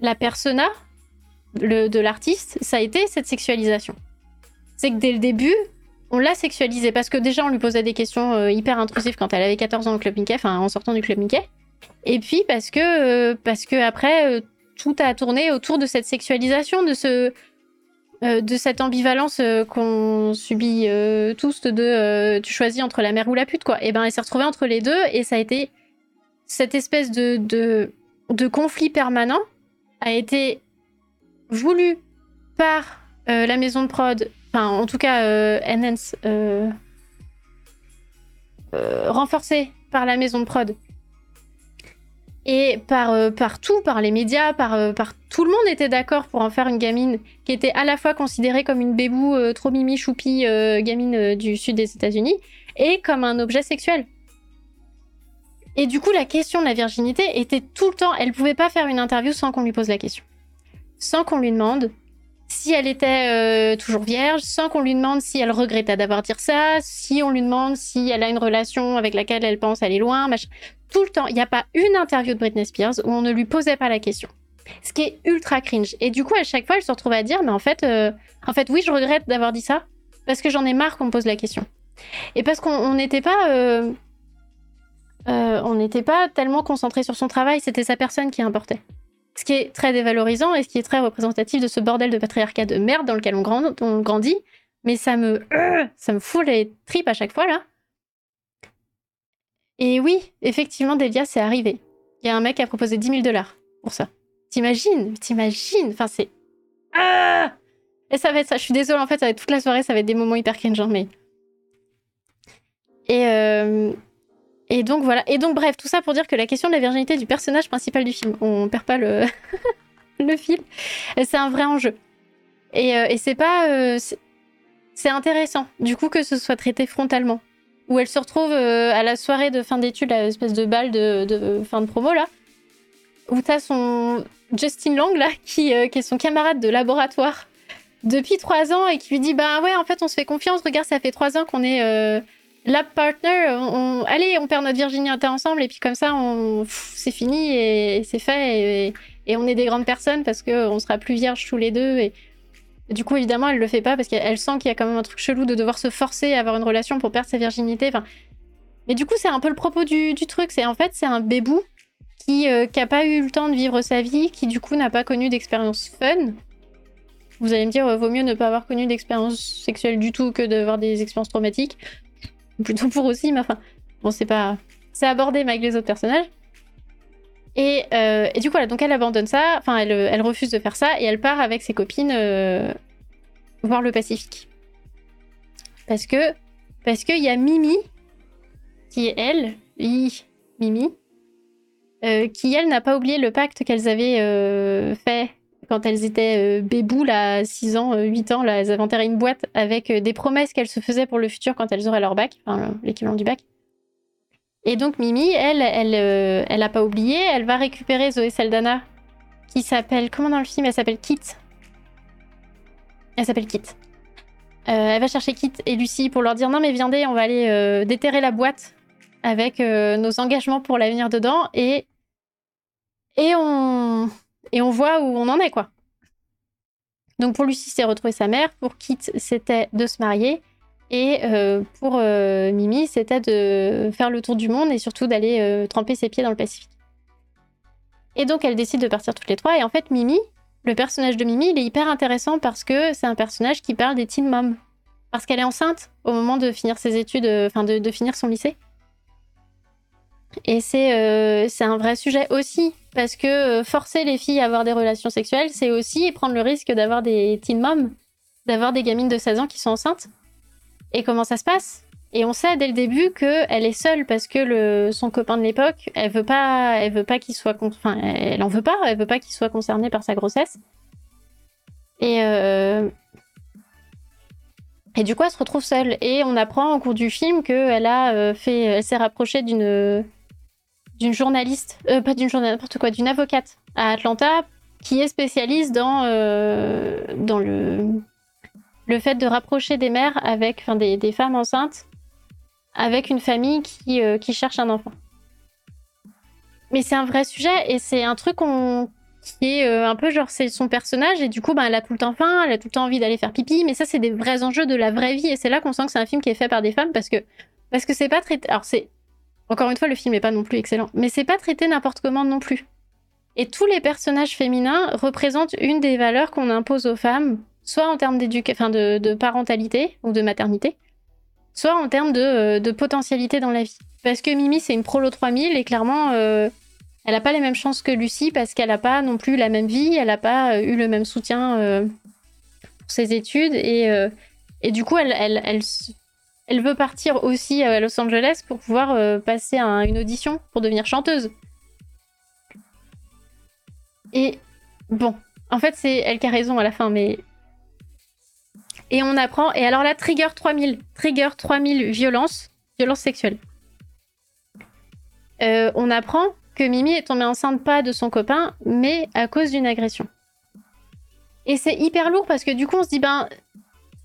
la persona de l'artiste, ça a été cette sexualisation. C'est que dès le début, on l'a sexualisée parce que déjà on lui posait des questions euh, hyper intrusives quand elle avait 14 ans au club Mickey, enfin en sortant du club Mickey. Et puis parce que euh, parce après euh, tout a tourné autour de cette sexualisation, de ce de cette ambivalence qu'on subit tous de tu choisis entre la mère ou la pute quoi. Et ben elle s'est retrouvée entre les deux et ça a été cette espèce de, de conflit permanent a été voulu par la maison de prod enfin en tout cas euh, enhance, euh, euh, renforcé par la maison de prod et par, par tout, par les médias, par, par tout le monde était d'accord pour en faire une gamine qui était à la fois considérée comme une bébou trop mimi choupi gamine du sud des États-Unis et comme un objet sexuel. Et du coup, la question de la virginité était tout le temps. Elle pouvait pas faire une interview sans qu'on lui pose la question, sans qu'on lui demande si elle était euh, toujours vierge, sans qu'on lui demande si elle regrettait d'avoir dit ça, si on lui demande si elle a une relation avec laquelle elle pense aller loin, machin. Tout le temps, il n'y a pas une interview de Britney Spears où on ne lui posait pas la question. Ce qui est ultra cringe. Et du coup, à chaque fois, elle se retrouve à dire, mais en fait, euh, en fait, oui, je regrette d'avoir dit ça, parce que j'en ai marre qu'on me pose la question. Et parce qu'on n'était pas... Euh, on n'était pas tellement concentré sur son travail, c'était sa personne qui importait. Ce qui est très dévalorisant et ce qui est très représentatif de ce bordel de patriarcat de merde dans lequel on, grandit. Mais ça me, ça me fout les tripes à chaque fois là. Et oui, effectivement, Delia, c'est arrivé. Il y a un mec qui a proposé 10 000 dollars pour ça. T'imagines T'imagines Enfin, c'est. Ah Et ça va être ça. Je suis désolée, en fait, ça va être toute la soirée, ça va être des moments hyper cringe, mais. Et, euh, et donc voilà. Et donc bref, tout ça pour dire que la question de la virginité du personnage principal du film, on perd pas le, le film, c'est un vrai enjeu. Et, euh, c'est pas, euh, c'est intéressant. Du coup que ce soit traité frontalement, où elle se retrouve euh, à la soirée de fin d'études, l'espèce de bal de, de, fin de promo là, où t'as son Justin Lang là, qui, qui est son camarade de laboratoire depuis trois ans et qui lui dit bah ouais en fait on se fait confiance, regarde ça fait trois ans qu'on est lab partner, on, allez, on perd notre virginité ensemble et puis comme ça, c'est fini et, c'est fait et, on est des grandes personnes parce qu'on sera plus vierges tous les deux. Et, du coup, évidemment, elle le fait pas parce qu'elle sent qu'il y a quand même un truc chelou de devoir se forcer à avoir une relation pour perdre sa virginité. Enfin, mais du coup, c'est un peu le propos du, truc. C'est en fait, c'est un bébou qui euh, qui a pas eu le temps de vivre sa vie, qui du coup n'a pas connu d'expérience fun. Vous allez me dire, vaut mieux ne pas avoir connu d'expérience sexuelle du tout que d'avoir des expériences traumatiques plutôt pour aussi, mais enfin. bon, c'est pas. C'est abordé, avec les autres personnages. Et, euh, et, du coup, voilà, donc elle abandonne ça, enfin, elle, elle, refuse de faire ça, et elle part avec ses copines euh, voir le Pacifique. Parce que parce qu'il y a Mimi, qui est elle, Mimi, euh, qui elle n'a pas oublié le pacte qu'elles avaient fait quand elles étaient euh, bébous, là, 6 ans, 8 ans, là, elles avaient enterré une boîte avec des promesses qu'elles se faisaient pour le futur quand elles auraient leur bac, enfin l'équivalent du bac. Et donc Mimi, elle, elle, elle a pas oublié, elle va récupérer Zoé Saldana, qui s'appelle, comment dans le film, elle s'appelle Kit? Elle s'appelle Kit. elle va chercher Kit et Lucie pour leur dire non mais viendez, on va aller déterrer la boîte avec nos engagements pour l'avenir dedans et et on et on voit où on en est quoi. Donc pour Lucie, c'est retrouver sa mère. Pour Kit, c'était de se marier. Et euh, pour euh, Mimi, c'était de faire le tour du monde et surtout d'aller euh, tremper ses pieds dans le Pacifique. Et donc elle décide de partir toutes les trois. Et en fait, Mimi, le personnage de Mimi, il est hyper intéressant parce que c'est un personnage qui parle des teen moms. Parce qu'elle est enceinte au moment de finir ses études, enfin de, finir son lycée. Et c'est un vrai sujet aussi parce que euh, forcer les filles à avoir des relations sexuelles, c'est aussi prendre le risque d'avoir des teen moms, d'avoir des gamines de 16 ans qui sont enceintes. Et comment ça se passe? Et on sait dès le début qu'elle est seule parce que le, son copain de l'époque, elle veut pas, veut pas qu'il soit, enfin, elle en veut pas, elle veut pas qu'il soit concerné par sa grossesse. Et euh, et du coup, elle se retrouve seule. Et on apprend au cours du film qu'elle a euh, fait, elle s'est rapprochée d'une d'une journaliste, euh, pas d'une journaliste, n'importe quoi, d'une avocate à Atlanta qui est spécialiste dans, euh, dans le, le fait de rapprocher des mères avec, enfin des, des femmes enceintes avec une famille qui, euh, qui cherche un enfant. Mais c'est un vrai sujet et c'est un truc qui est un peu genre c'est son personnage et du coup ben, elle a tout le temps faim, elle a tout le temps envie d'aller faire pipi, mais ça c'est des vrais enjeux de la vraie vie et c'est là qu'on sent que c'est un film qui est fait par des femmes parce que parce que c'est pas très alors c'est encore une fois, le film n'est pas non plus excellent, mais c'est pas traité n'importe comment non plus. Et tous les personnages féminins représentent une des valeurs qu'on impose aux femmes, soit en termes d'éducation, de, parentalité ou de maternité, soit en termes euh, de, potentialité dans la vie. Parce que Mimi, c'est une prolo 3000 et clairement, euh, elle n'a pas les mêmes chances que Lucie parce qu'elle n'a pas non plus la même vie, elle n'a pas euh, eu le même soutien pour ses études et, et du coup, elle, elle, elle, elle veut partir aussi à Los Angeles pour pouvoir euh, passer à une audition pour devenir chanteuse. Et bon, en fait, c'est elle qui a raison à la fin, mais. Et on apprend. Et alors là, Trigger 3000. Trigger 3000 violence. Violence sexuelle. Euh, on apprend que Mimi est tombée enceinte pas de son copain, mais à cause d'une agression. Et c'est hyper lourd parce que du coup, on se dit, ben,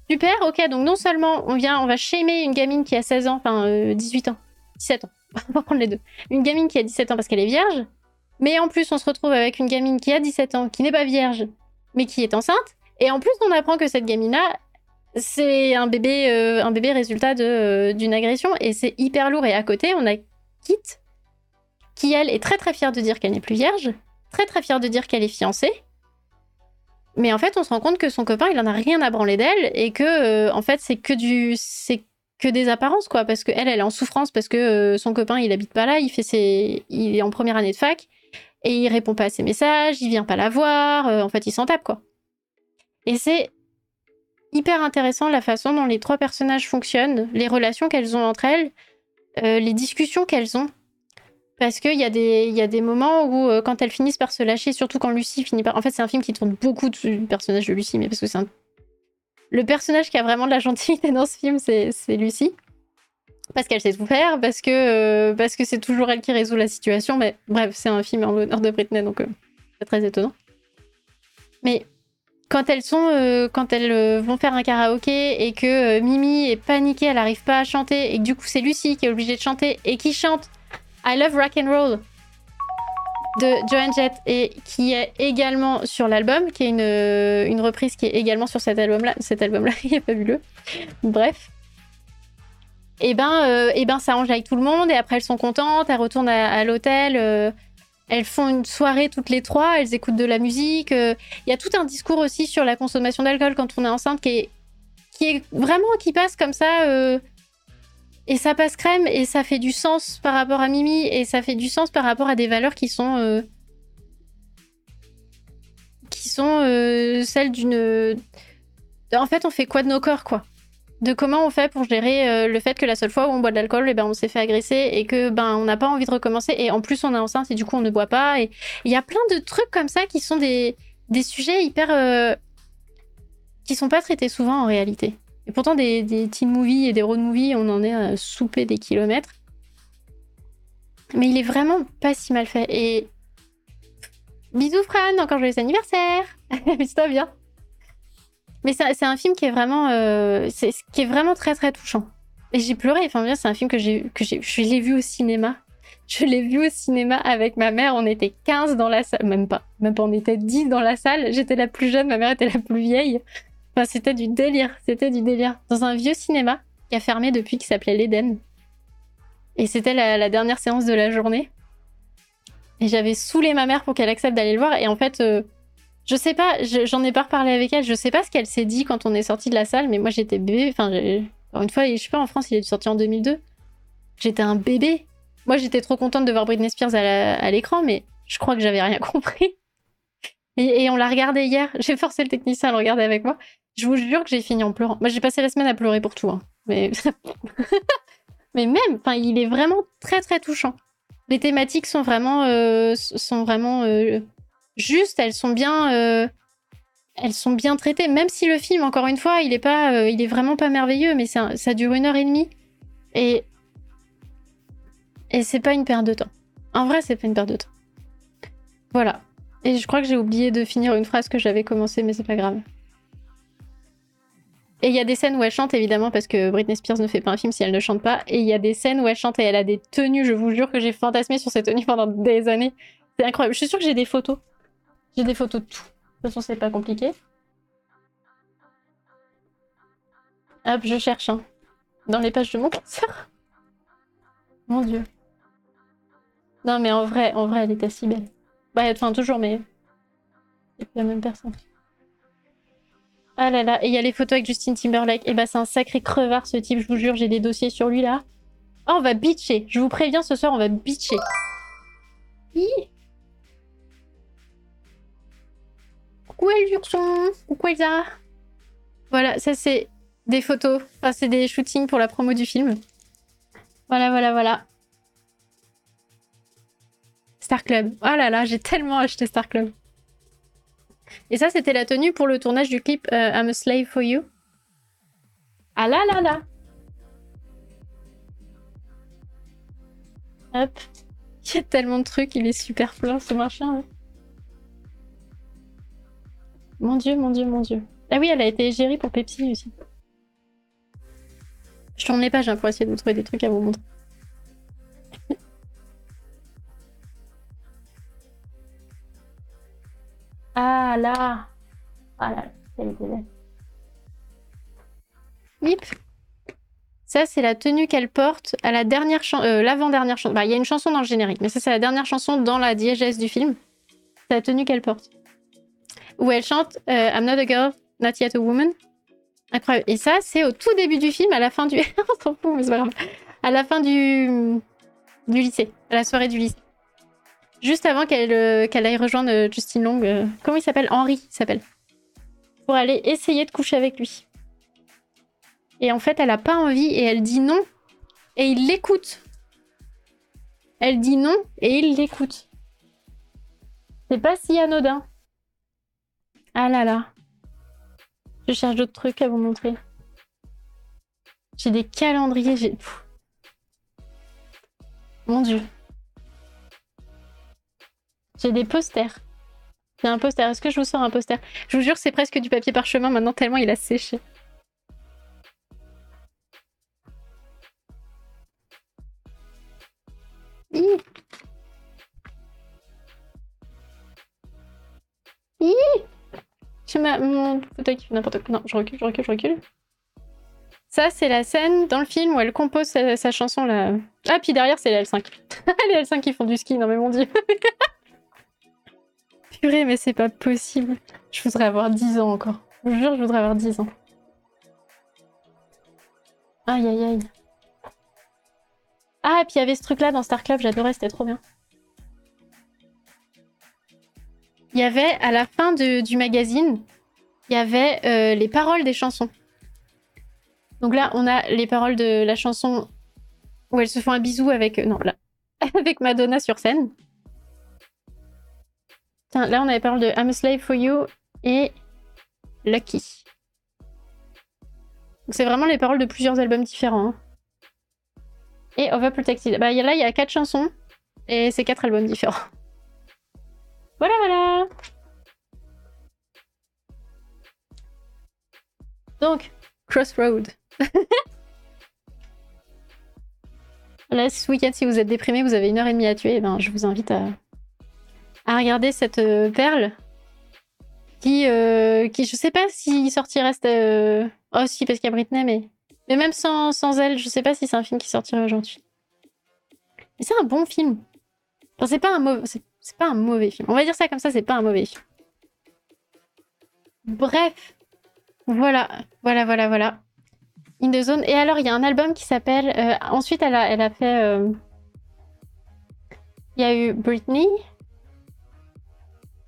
Super, ok, donc non seulement on vient, on va shamer une gamine qui a 16 ans, enfin 18 euh, ans, 17 ans, on va prendre les deux. Une gamine qui a 17 ans parce qu'elle est vierge, mais en plus on se retrouve avec une gamine qui a 17 ans, qui n'est pas vierge, mais qui est enceinte, et en plus on apprend que cette gamine-là, c'est un bébé, euh, un bébé résultat euh, d'une agression, et c'est hyper lourd. Et à côté, on a Kit, qui elle est très très fière de dire qu'elle n'est plus vierge, très très fière de dire qu'elle est fiancée, mais en fait, on se rend compte que son copain, il en a rien à branler d'elle et que, euh, en fait, c'est que que des apparences, quoi. Parce qu'elle, elle est en souffrance parce que euh, son copain, il habite pas là, il fait ses, il est en première année de fac et il répond pas à ses messages, il vient pas la voir. Euh, en fait, il s'en tape, quoi. Et c'est hyper intéressant la façon dont les trois personnages fonctionnent, les relations qu'elles ont entre elles, les discussions qu'elles ont. Parce qu'il y, a des, y a des moments où, euh, quand elles finissent par se lâcher, surtout quand Lucie finit par. En fait, c'est un film qui tourne beaucoup du personnage de Lucie, mais parce que c'est un... Le personnage qui a vraiment de la gentilité dans ce film, c'est Lucie. Parce qu'elle sait tout faire, parce que euh, parce que c'est toujours elle qui résout la situation. Mais bref, c'est un film en l'honneur de Britney, donc euh, c'est très étonnant. Mais quand elles sont, quand elles vont faire un karaoké et que Mimi est paniquée, elle n'arrive pas à chanter, et que du coup c'est Lucie qui est obligée de chanter et qui chante I Love Rock and Roll de Joan Jett et qui est également sur l'album, qui est une, une, reprise qui est également sur cet album-là. Cet album-là, il est fabuleux. Bref. Et eh ben, euh, et eh ben, ça enjaille tout le monde et après elles sont contentes, elles retournent à, l'hôtel. Euh, elles font une soirée toutes les trois, elles écoutent de la musique. Euh. Il y a tout un discours aussi sur la consommation d'alcool quand on est enceinte qui est, qui est vraiment qui passe comme ça et ça passe crème et ça fait du sens par rapport à Mimi et ça fait du sens par rapport à des valeurs qui sont euh, qui sont euh, celles d'une en fait on fait quoi de nos corps quoi? De comment on fait pour gérer euh, le fait que la seule fois où on boit de l'alcool eh ben on s'est fait agresser et que ben on n'a pas envie de recommencer et en plus on est enceinte et du coup on ne boit pas et il y a plein de trucs comme ça qui sont des des sujets hyper qui sont pas traités souvent en réalité et pourtant, des, des teen movies et des road movies, on en est à souper des kilomètres. Mais il est vraiment pas si mal fait. Et. Bisous, Fran, encore joyeux anniversaire Amuse-toi bien Mais c'est un film qui est vraiment. Euh, qui est vraiment très très touchant. Et j'ai pleuré. Enfin, c'est un film que j'ai. que Je l'ai vu au cinéma. Je l'ai vu au cinéma avec ma mère. On était 15 dans la salle. Même pas. Même pas, on était 10 dans la salle. J'étais la plus jeune, ma mère était la plus vieille c'était du délire, c'était du délire. Dans un vieux cinéma qui a fermé depuis, qui s'appelait l'Eden. Et c'était la, dernière séance de la journée. Et j'avais saoulé ma mère pour qu'elle accepte d'aller le voir. Et en fait, euh, je sais pas, j'en ai pas reparlé avec elle. Je sais pas ce qu'elle s'est dit quand on est sorti de la salle, mais moi j'étais bébé. Enfin, une fois, je sais pas, en France, il est sorti en 2002. J'étais un bébé. Moi, j'étais trop contente de voir Britney Spears à l'écran, mais je crois que j'avais rien compris. Et, on l'a regardé hier. J'ai forcé le technicien à le regarder avec moi. Je vous jure que j'ai fini en pleurant. Moi, j'ai passé la semaine à pleurer pour tout. Hein. Mais... Mais même, enfin, il est vraiment très très touchant. Les thématiques sont vraiment, euh, sont vraiment euh, justes. Elles sont bien, euh, elles sont bien traitées. Même si le film, encore une fois, il est pas, il est vraiment pas merveilleux, mais ça, ça dure une heure et demie. Et et c'est pas une perte de temps. En vrai, c'est pas une perte de temps. Voilà. Et je crois que j'ai oublié de finir une phrase que j'avais commencé, mais c'est pas grave. Et il y a des scènes où elle chante, évidemment, parce que Britney Spears ne fait pas un film si elle ne chante pas. Et il y a des scènes où elle chante et elle a des tenues. Je vous jure que j'ai fantasmé sur ces tenues pendant des années. C'est incroyable. Je suis sûre que j'ai des photos. J'ai des photos de tout. De toute façon, c'est pas compliqué. Hop, je cherche. Hein. Dans les pages de mon classeur. Mon dieu. Non, mais en vrai, en vrai, elle était si belle. Bah, enfin, toujours, mais. C'est la même personne. Ah là là, et il y a les photos avec Justin Timberlake. Et eh bah c'est un sacré crevard ce type, je vous jure, j'ai des dossiers sur lui là. Oh, on va bitcher. Je vous préviens, ce soir, on va bitcher. Hi. Coucou Elurson Coucou Elsa Voilà, ça c'est des photos. Enfin, c'est des shootings pour la promo du film. Voilà, voilà, voilà. Star Club. Oh là là, j'ai tellement acheté Star Club. Et ça, c'était la tenue pour le tournage du clip euh, I'm a Slave for You. Ah là là là Hop. Il y a tellement de trucs, il est super plein ce machin. Mon dieu, mon dieu, mon dieu. Ah oui, elle a été gérée pour Pepsi aussi. Je tourne les pages hein, pour essayer de vous trouver des trucs à vous montrer. Ah là Ah là, Ça, c'est la tenue qu'elle porte à la dernière chanson, euh, l'avant-dernière chanson. Bah, il y a une chanson dans le générique, mais ça, c'est la dernière chanson dans la diégèse du film. C'est la tenue qu'elle porte. Où elle chante euh, I'm not a girl, not yet a woman. Incroyable. Et ça, c'est au tout début du film, à la fin du. On s'en fout, mais c'est pas grave. À la fin du... du lycée, à la soirée du lycée juste avant qu'elle euh, aille rejoindre euh, Justin Long. Euh, comment il s'appelle? Henri, il s'appelle. Pour aller essayer de coucher avec lui. Et en fait, elle a pas envie et elle dit non. Et il l'écoute. Elle dit non et il l'écoute. C'est pas si anodin. Ah là là. Je cherche d'autres trucs à vous montrer. J'ai des calendriers. J'ai... Mon dieu. J'ai des posters. J'ai un poster. Est-ce que je vous sors un poster? Je vous jure, c'est presque du papier parchemin maintenant, tellement il a séché. Ma... Mon fauteuil qui fait n'importe quoi. Non, je recule, je recule, je recule. Ça, c'est la scène dans le film où elle compose sa, chanson là. Ah, puis derrière, c'est les L5. les L5 qui font du ski, non mais mon dieu. mais c'est pas possible. Je voudrais avoir 10 ans encore. Je vous jure, je voudrais avoir 10 ans. Aïe, aïe, aïe. Ah, et puis il y avait ce truc-là dans Star Club, j'adorais, c'était trop bien. Il y avait, à la fin du magazine, il y avait euh, les paroles des chansons. Donc là, on a les paroles de la chanson où elles se font un bisou avec... Euh, non, là. avec Madonna sur scène. Là, on a les paroles de I'm a slave for you et Lucky. C'est vraiment les paroles de plusieurs albums différents. Hein. Et Overprotected. Bah, là, il y a quatre chansons et c'est quatre albums différents. Voilà, voilà. Donc, Crossroad. Là, ce week-end, si vous êtes déprimé, vous avez une heure et demie à tuer, ben, je vous invite à, à regarder cette euh, perle qui, euh, qui, je sais pas s'il sortirait. Euh... Oh, si, parce qu'il y a Britney, mais, mais même sans, sans elle, je sais pas si c'est un film qui sortirait aujourd'hui. Mais c'est un bon film. Enfin, c'est pas un mauvais, pas un mauvais film. On va dire ça comme ça, c'est pas un mauvais film. Bref, voilà, voilà, voilà, voilà. In the Zone. Et alors, il y a un album qui s'appelle. Euh, ensuite, elle a, elle a fait. Il y a eu Britney.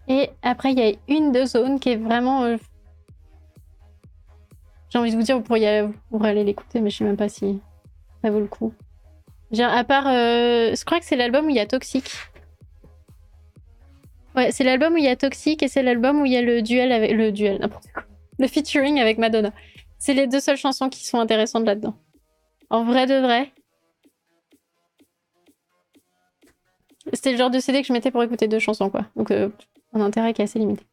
Et après, il y a une de Zone qui est vraiment. Euh, j'ai envie de vous dire, vous pourriez, vous pourriez aller l'écouter, mais je sais même pas si ça vaut le coup. À part. je crois que c'est l'album où il y a Toxic. Ouais, c'est l'album où il y a Toxic et c'est l'album où il y a le duel avec. Le duel, n'importe quoi. Le featuring avec Madonna. C'est les deux seules chansons qui sont intéressantes là-dedans. En vrai de vrai. C'était le genre de CD que je mettais pour écouter deux chansons, quoi. Donc, euh, un intérêt qui est assez limité.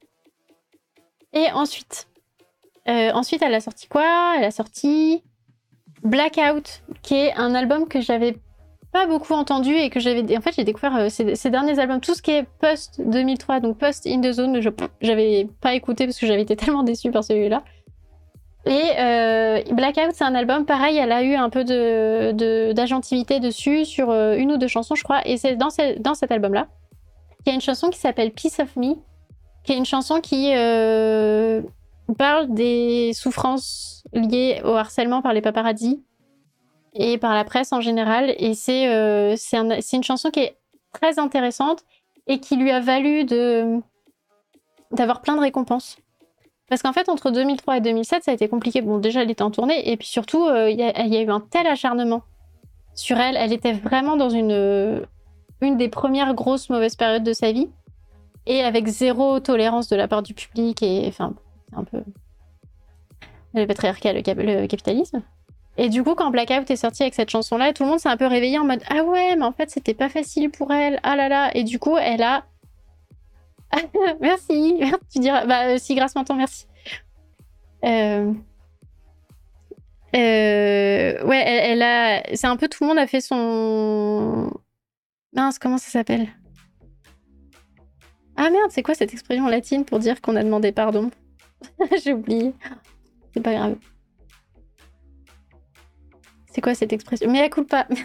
Et ensuite. Euh, ensuite, elle a sorti quoi? Elle a sorti Blackout, qui est un album que j'avais pas beaucoup entendu et que j'avais. En fait, j'ai découvert euh, ces, derniers albums, tout ce qui est post 2003, donc post In the Zone, j'avais pas écouté parce que j'avais été tellement déçue par celui-là. Et euh, Blackout, c'est un album, pareil, elle a eu un peu d'agentivité de, dessus sur une ou deux chansons, je crois. Et c'est dans, dans cet album-là qu'il y a une chanson qui s'appelle Peace of Me, qui est une chanson qui euh, parle des souffrances liées au harcèlement par les paparazzis et par la presse en général. Et c'est une chanson qui est très intéressante et qui lui a valu d'avoir plein de récompenses. Parce qu'en fait, entre 2003 et 2007, ça a été compliqué. Bon, déjà, elle était en tournée, et puis surtout, euh, il y, a eu un tel acharnement sur elle. Elle était vraiment dans une, une des premières grosses mauvaises périodes de sa vie, et avec zéro tolérance de la part du public, et enfin, c'est un peu le patriarcat, le, le capitalisme. Et du coup, quand Blackout est sorti avec cette chanson-là, tout le monde s'est un peu réveillé en mode Ah ouais, mais en fait, c'était pas facile pour elle. Ah là là. Et du coup, elle a merci. Tu diras, bah, euh, si Grâce m'entend, merci. Euh, euh, ouais, elle, a. C'est un peu tout le monde a fait son. Mince, comment ça s'appelle? Ah merde, c'est quoi cette expression latine pour dire qu'on a demandé pardon? J'ai oublié. C'est pas grave. C'est quoi cette expression? Elle pas.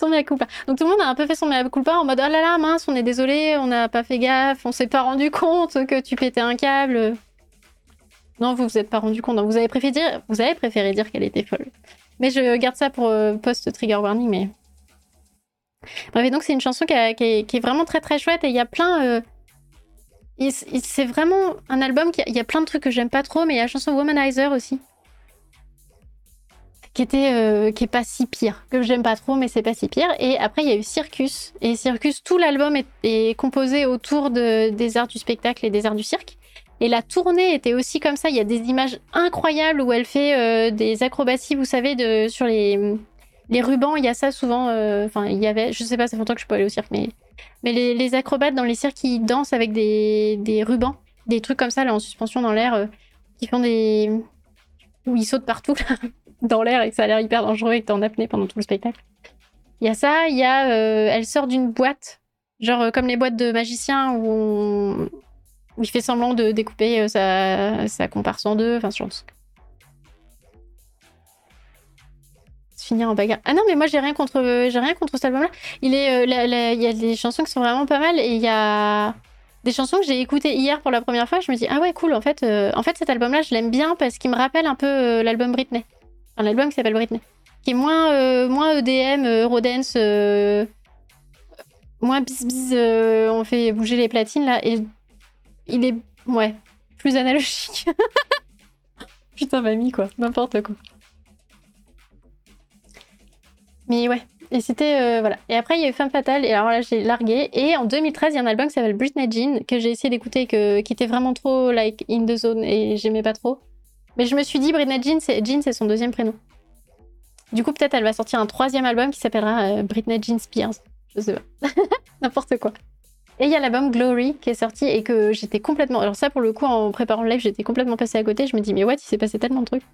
son mea culpa. Donc tout le monde a un peu fait son mea culpa en mode oh là là mince, on est désolé, on n'a pas fait gaffe, on s'est pas rendu compte que tu pétais un câble. Non, vous vous êtes pas rendu compte. vous avez préféré dire, vous avez préféré dire qu'elle était folle. Mais je garde ça pour euh, post trigger warning. Mais bref, donc c'est une chanson qui, est, vraiment très très chouette et il y a plein. Euh, c'est vraiment un album qui il y a plein de trucs que j'aime pas trop, mais il y a la chanson Womanizer aussi. Qui était euh, qui est pas si pire que j'aime pas trop mais c'est pas si pire. Et après il y a eu Circus. Et Circus tout l'album est, composé autour de, des arts du spectacle et des arts du cirque. Et la tournée était aussi comme ça. Il y a des images incroyables où elle fait euh, des acrobaties vous savez sur les les rubans il y a ça souvent euh, enfin il y avait je sais pas ça fait longtemps que je peux aller au cirque mais mais les, acrobates dans les cirques ils dansent avec des, des rubans des trucs comme ça là en suspension dans l'air qui font des où ils sautent partout là dans l'air et que ça a l'air hyper dangereux et que t'es en apnée pendant tout le spectacle. Il y a ça, il y a. Euh, elle sort d'une boîte, genre euh, comme les boîtes de magiciens où, il fait semblant de découper euh, sa, sa comparse en deux, enfin, ce genre de finir en bagarre. Ah non, mais moi j'ai rien contre, j'ai rien contre cet album-là. Il est, il y a des chansons qui sont vraiment pas mal et il y a des chansons que j'ai écoutées hier pour la première fois. Je me dis ah ouais cool. En fait, en fait cet album-là je l'aime bien parce qu'il me rappelle un peu l'album Britney. Un album qui s'appelle Britney. qui est moins, euh, moins EDM, Eurodance, moins bis bis, on fait bouger les platines là. Et il est, ouais, plus analogique. Putain, mamie quoi, n'importe quoi. Mais ouais, et c'était. Euh, voilà. Et après, il y a eu Femme Fatale, et alors là, j'ai largué. Et en 2013, il y a un album qui s'appelle Britney Jean, que j'ai essayé d'écouter, que, qui était vraiment trop, like, in the zone, et j'aimais pas trop. Mais je me suis dit, Britney Jean, c'est, Jean, c'est son deuxième prénom. Du coup, peut-être elle va sortir un troisième album qui s'appellera euh, Britney Jean Spears. Je sais pas. N'importe quoi. Et il y a l'album Glory qui est sorti et que j'étais complètement. Alors, ça, pour le coup, en préparant le live, j'étais complètement passé à côté. Je me dis, mais what, il s'est passé tellement de trucs.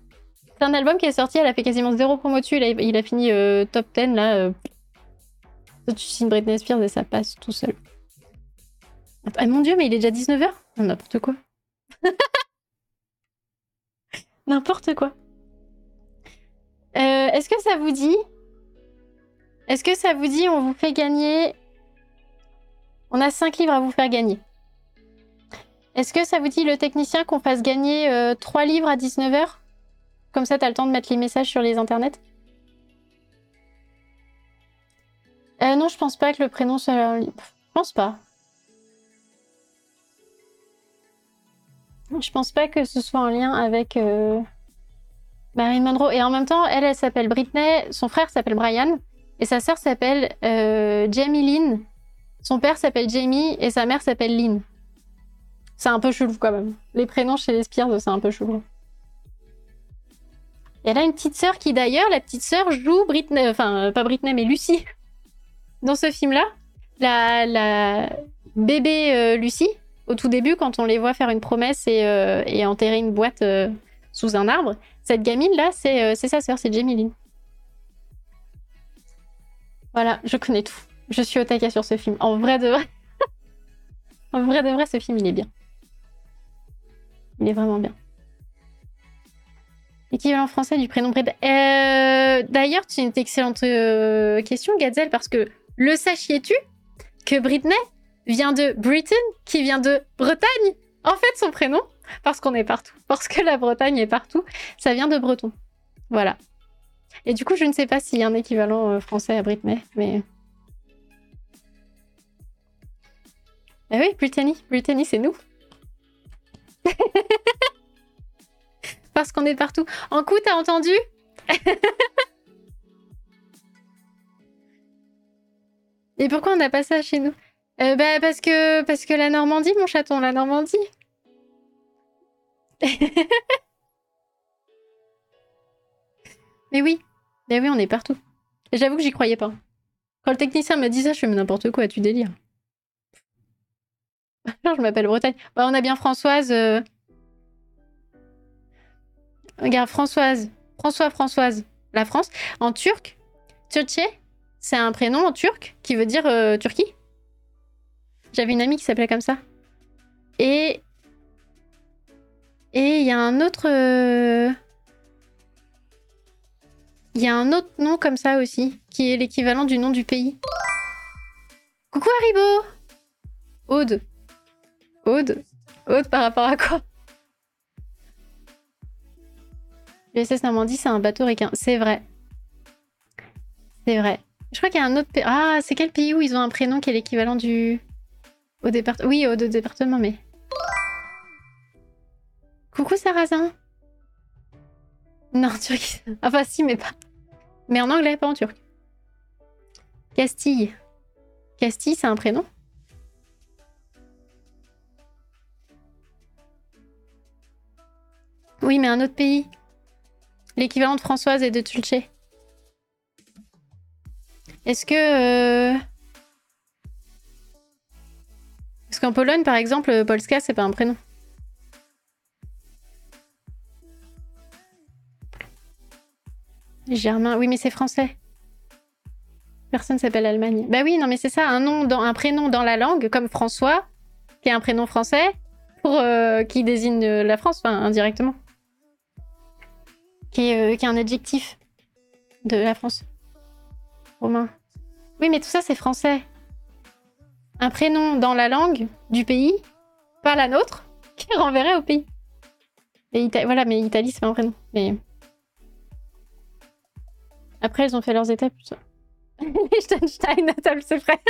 Un album qui est sorti, elle a fait quasiment zéro promo dessus, il a, fini euh, top 10 là. Euh... Tu signes Britney Spears et ça passe tout seul. Ah mon dieu, mais il est déjà 19h N'importe quoi. N'importe quoi. Euh, est-ce que ça vous dit? Est-ce que ça vous dit on vous fait gagner? On a 5 livres à vous faire gagner. Est-ce que ça vous dit le technicien qu'on fasse gagner 3 euh, livres à 19h comme ça, t'as le temps de mettre les messages sur les internets. Euh, non, je pense pas que le prénom soit... Je pense pas. Je pense pas que ce soit en lien avec euh, Marilyn Monroe. Et en même temps, elle, elle s'appelle Britney, son frère s'appelle Brian, et sa sœur s'appelle euh, Jamie Lynn. Son père s'appelle Jamie et sa mère s'appelle Lynn. C'est un peu chelou quand même. Les prénoms chez les Spears, c'est un peu chelou. Elle a une petite sœur qui d'ailleurs, la petite sœur joue Britney, enfin pas Britney mais Lucie dans ce film-là. La, la bébé euh, Lucie, au tout début, quand on les voit faire une promesse et, euh, enterrer une boîte euh, sous un arbre, cette gamine-là, c'est sa sœur, c'est Jamie Lynn. Voilà, je connais tout. Je suis au taquet sur ce film. En vrai de vrai. en vrai de vrai, ce film, il est bien. Il est vraiment bien. Équivalent français du prénom Britney. Euh, d'ailleurs, c'est une excellente euh, question, Gazelle, parce que le sachiez-tu que Britney vient de Britain, qui vient de Bretagne? En fait, son prénom, parce qu'on est partout, parce que la Bretagne est partout, ça vient de breton. Voilà. Et du coup, je ne sais pas s'il y a un équivalent euh, français à Britney, mais. Ah oui, Brittany. Brittany, c'est nous. parce qu'on est partout. En coup, t'as entendu? Et pourquoi on n'a pas ça chez nous? Euh, bah, parce que parce que la Normandie, mon chaton, la Normandie. mais oui, mais oui, on est partout. J'avoue que j'y croyais pas. Quand le technicien m'a dit ça, je fais n'importe quoi, tu délires. je m'appelle Bretagne. Bah, on a bien Françoise. Euh, Regarde, Françoise. François, Françoise. La France. En turc, Türkçe, c'est un prénom en turc qui veut dire euh, Turquie. J'avais une amie qui s'appelait comme ça. Et. Et il y a un autre. Euh, il y a un autre nom comme ça aussi, qui est l'équivalent du nom du pays. Coucou Haribo Aude. Aude Aude par rapport à quoi? L'USS Normandie, c'est un bateau requin. C'est vrai. C'est vrai. Je crois qu'il y a un autre pays. Ah, c'est quel pays où ils ont un prénom qui est l'équivalent du. Au. Oui, au département, mais. Coucou Sarrazin. Non, turc. Enfin, si, mais pas. Mais en anglais, pas en turc. Castille. Castille, c'est un prénom Oui, mais un autre pays. L'équivalent de Françoise et de Tulche. Est-ce que... Euh, Parce qu'en Pologne, par exemple, Polska, c'est pas un prénom. Germain, oui, mais c'est français. Personne s'appelle Allemagne. Bah oui, non, mais c'est ça, un nom, un prénom dans la langue, comme François, qui est un prénom français, euh, qui désigne la France, indirectement. Euh, qui est, un adjectif de la France. Romain. Oui, mais tout ça, c'est français. Un prénom dans la langue du pays, pas la nôtre, qui renverrait au pays. Et voilà, mais Italie, c'est pas un prénom. Après, ils ont fait leurs étapes. Liechtenstein, à c'est vrai.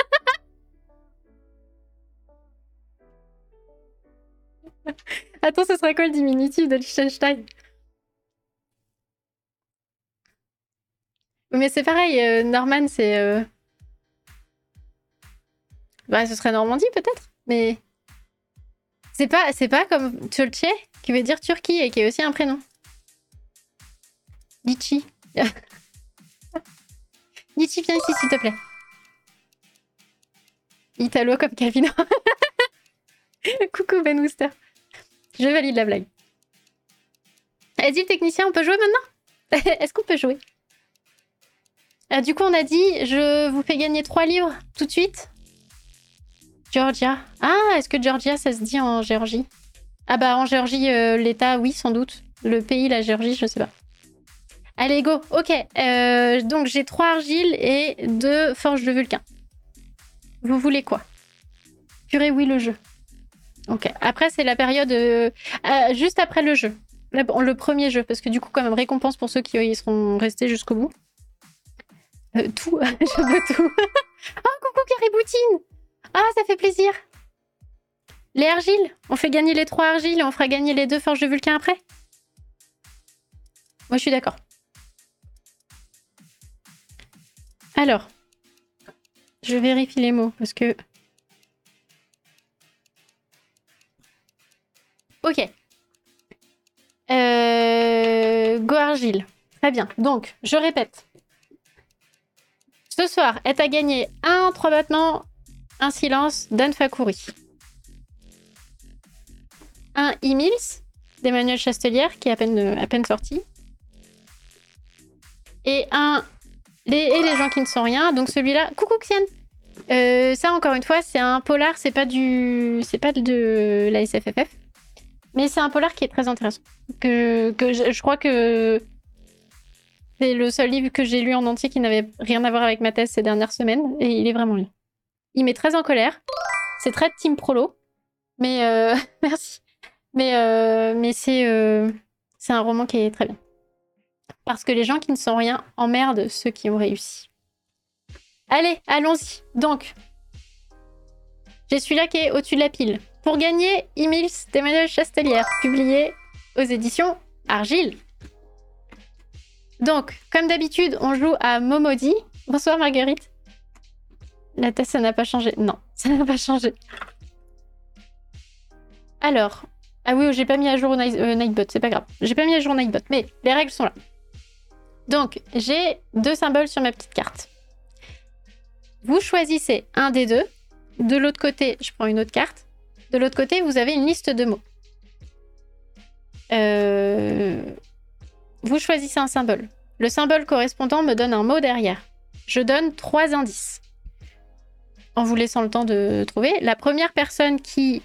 Attends, ce sera quoi le diminutif de Liechtenstein? Mais c'est pareil, euh, Norman, c'est. Euh... Bah, ce serait Normandie peut-être, mais. C'est pas, c'est pas comme Turkey, qui veut dire Turquie et qui est aussi un prénom. Litchi. Litchi, viens ici, s'il te plaît. Italo comme Calvino. Coucou Ben Wooster. Je valide la blague. Vas-y, technicien, on peut jouer maintenant? Est-ce qu'on peut jouer? Ah, Du coup, on a dit, je vous fais gagner 3 livres tout de suite. Georgia. Ah, est-ce que Georgia, ça se dit en Géorgie? Ah bah, en Géorgie, euh, l'État, oui, sans doute. Le pays, la Géorgie, je sais pas. Allez, go. Ok. Euh, donc, j'ai 3 argiles et 2 forges de vulcain. Vous voulez quoi? Purée, oui, le jeu. Ok. Après, c'est la période euh, juste après le jeu. Le premier jeu, parce que du coup, quand même, récompense pour ceux qui y seront restés jusqu'au bout. Euh, tout, je veux tout. oh, coucou Cariboutine Ah, ça fait plaisir Les argiles On fait gagner les trois argiles et on fera gagner les deux forges de Vulcain après Moi, je suis d'accord. Alors, je vérifie les mots, parce que Ok. Euh... Go Argile. Très bien. Donc, je répète. Ce soir est à gagner un 3 battements, un silence d'Anne Fakouri. Un E-Mills d'Emmanuel Chastelière qui est à peine, sorti. Et un les, gens qui ne sont rien. Donc celui-là, coucou Xian. Euh, ça encore une fois, c'est un polar, c'est pas du, c'est pas de la SFFF. Mais c'est un polar qui est très intéressant. Je, crois que c'est le seul livre que j'ai lu en entier qui n'avait rien à voir avec ma thèse ces dernières semaines. Et il est vraiment bien. Il met très en colère. C'est très Team Prolo. Mais euh, merci. Mais, euh, mais c'est euh, c'est un roman qui est très bien. Parce que les gens qui ne sont rien emmerdent ceux qui ont réussi. Allez, allons-y. Donc, j'ai celui-là qui est au-dessus de la pile. Pour gagner, Emils d'Emmanuel Chastelière, publié aux éditions Argile. Donc, comme d'habitude, on joue à Momodi. Bonsoir Marguerite. La tête, ça n'a pas changé. Non, ça n'a pas changé. Alors, ah oui, j'ai pas mis à jour euh, Nightbot, c'est pas grave. J'ai pas mis à jour Nightbot, mais les règles sont là. Donc, j'ai deux symboles sur ma petite carte. Vous choisissez un des deux. De l'autre côté, je prends une autre carte. De l'autre côté, vous avez une liste de mots. Euh, vous choisissez un symbole. Le symbole correspondant me donne un mot derrière. Je donne trois indices. En vous laissant le temps de trouver. La première personne qui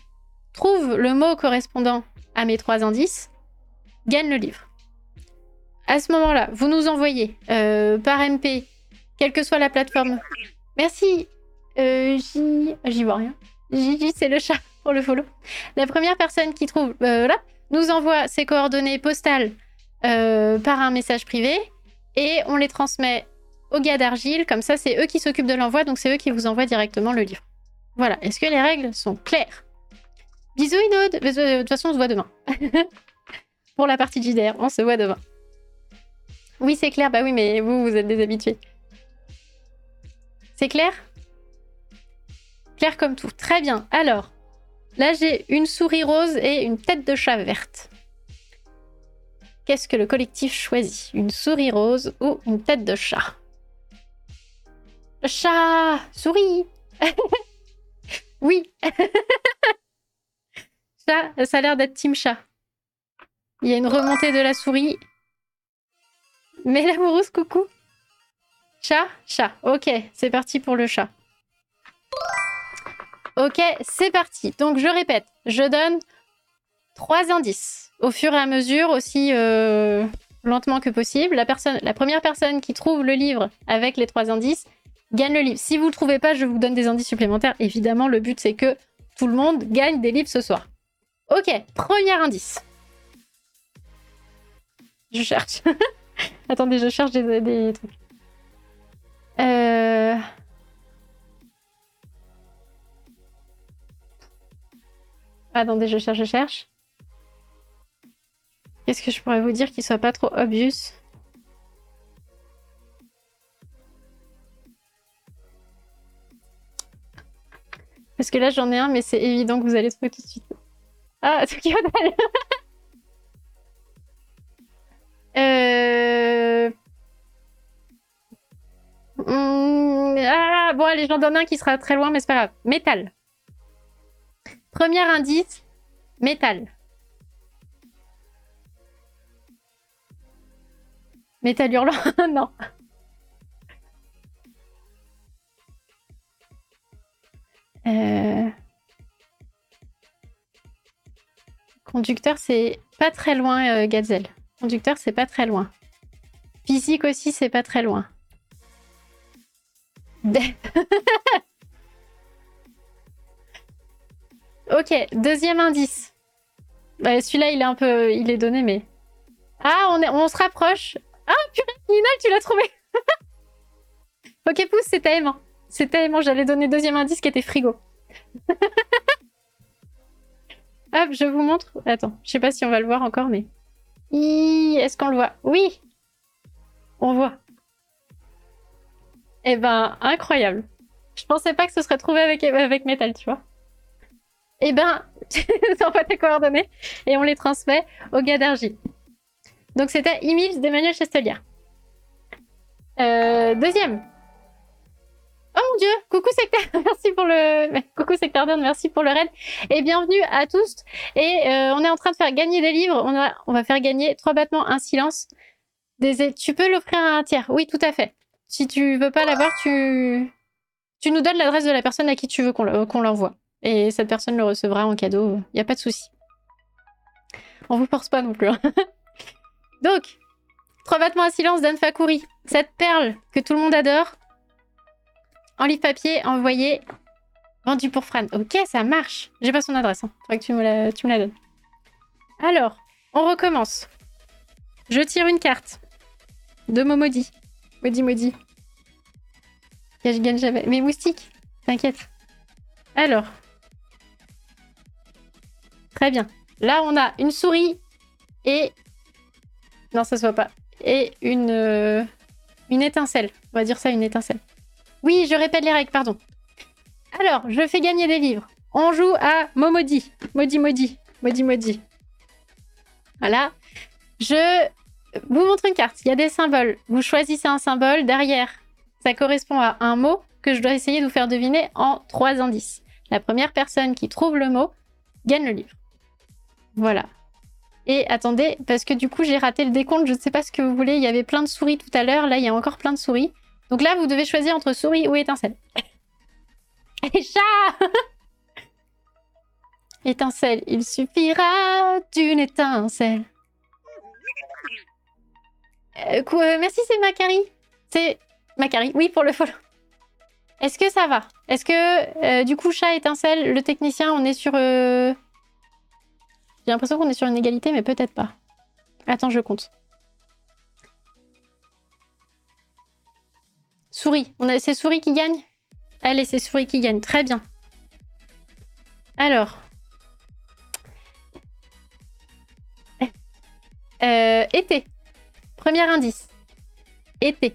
trouve le mot correspondant à mes trois indices gagne le livre. À ce moment-là, vous nous envoyez euh, par MP, quelle que soit la plateforme. Merci. Euh, J'y vois rien. J, c'est le chat pour le follow. La première personne qui trouve euh, là nous envoie ses coordonnées postales euh, par un message privé et on les transmet aux gars d'Argile. Comme ça, c'est eux qui s'occupent de l'envoi, donc c'est eux qui vous envoient directement le livre. Voilà. Est-ce que les règles sont claires? Bisous Inode. Euh, de toute façon, on se voit demain. pour la partie JDR, on se voit demain. Oui, c'est clair. Bah oui, mais vous, vous êtes des habitués. C'est clair? Clair comme tout. Très bien. Alors, Là, j'ai une souris rose et une tête de chat verte. Qu'est-ce que le collectif choisit? Une souris rose ou une tête de chat? Chat Souris Oui Ça, ça a l'air d'être Team Chat. Il y a une remontée de la souris. Mais l'amoureuse, coucou Chat Chat. Ok, c'est parti pour le chat. Ok, c'est parti. Donc je répète, je donne trois indices au fur et à mesure, aussi euh, lentement que possible. La, personne, la première personne qui trouve le livre avec les trois indices gagne le livre. Si vous ne le trouvez pas, je vous donne des indices supplémentaires. Évidemment, le but c'est que tout le monde gagne des livres ce soir. Ok, premier indice. Je cherche. Attendez, je cherche des, des trucs. Euh... Attendez, je cherche, je cherche. Qu'est-ce que je pourrais vous dire qui soit pas trop obvious? Parce que là, j'en ai un, mais c'est évident que vous allez trouver tout de suite. Ah, Tokyo Euh... Hmm, ah, bon, allez, j'en donne un qui sera très loin, mais c'est pas grave. Métal. Premier indice, métal. Métal hurlant, non. Euh... Conducteur, c'est pas très loin, euh, Gazelle. Conducteur, c'est pas très loin. Physique aussi, c'est pas très loin. ok, deuxième indice. Bah, Celui-là, il est un peu... Il est donné, mais... Ah, on, se rapproche. Ah, purée, tu l'as trouvé Ok, pouce, c'était aimant. C'était aimant, j'allais donner deuxième indice qui était frigo. Hop, je vous montre. Attends, je sais pas si on va le voir encore, mais... Est-ce qu'on le voit? Oui On voit. Eh ben, incroyable. Je pensais pas que ce serait trouvé avec, avec Metal, tu vois. Eh ben, on va tes coordonnées et on les transmet au gars d'Argy. Donc c'était Emile d'Emmanuel Chastelier. Euh, deuxième. Oh mon dieu, coucou secteur, merci pour le, coucou secteur merci pour le raid et bienvenue à tous. Et euh, on est en train de faire gagner des livres. On va, on va faire gagner trois battements, un silence. Des... Tu peux l'offrir à un tiers. Oui, tout à fait. Si tu veux pas l'avoir, tu, tu nous donnes l'adresse de la personne à qui tu veux qu'on l'envoie. Et cette personne le recevra en cadeau. Il n'y a pas de souci. On vous force pas non plus. Hein. Donc, trois battements à silence d'Anne Fakouri. Cette perle que tout le monde adore en livre papier, envoyé, vendu pour Fran. Ok, ça marche. J'ai pas son adresse. Hein. Faudrait que tu me, la, donnes. Alors, on recommence. Je tire une carte. De Momodi. Modi Modi. Je gagne jamais. Mais moustique, t'inquiète. Alors. Très bien. Là, on a une souris et... Non, ça se voit pas. Et une... Euh, une étincelle. On va dire ça, une étincelle. Oui, je répète les règles, pardon. Alors, je fais gagner des livres. On joue à Momodi. Modi Modi. Modi Modi. Voilà. Je vous montre une carte. Il y a des symboles. Vous choisissez un symbole. Derrière, ça correspond à un mot que je dois essayer de vous faire deviner en trois indices. La première personne qui trouve le mot gagne le livre. Voilà. Et attendez, parce que du coup, j'ai raté le décompte. Je ne sais pas ce que vous voulez. Il y avait plein de souris tout à l'heure. Là, il y a encore plein de souris. Donc là, vous devez choisir entre souris ou étincelle. Et chat Étincelle, il suffira d'une étincelle. Euh, merci, c'est Macari. C'est Macari, oui, pour le follow. Est-ce que ça va? Est-ce que, euh, du coup, chat, étincelle, le technicien, on est sur... J'ai l'impression qu'on est sur une égalité, mais peut-être pas. Attends, je compte. Souris. On a... C'est souris qui gagne? Allez, c'est souris qui gagne. Très bien. Alors. Euh, été. Premier indice. Été.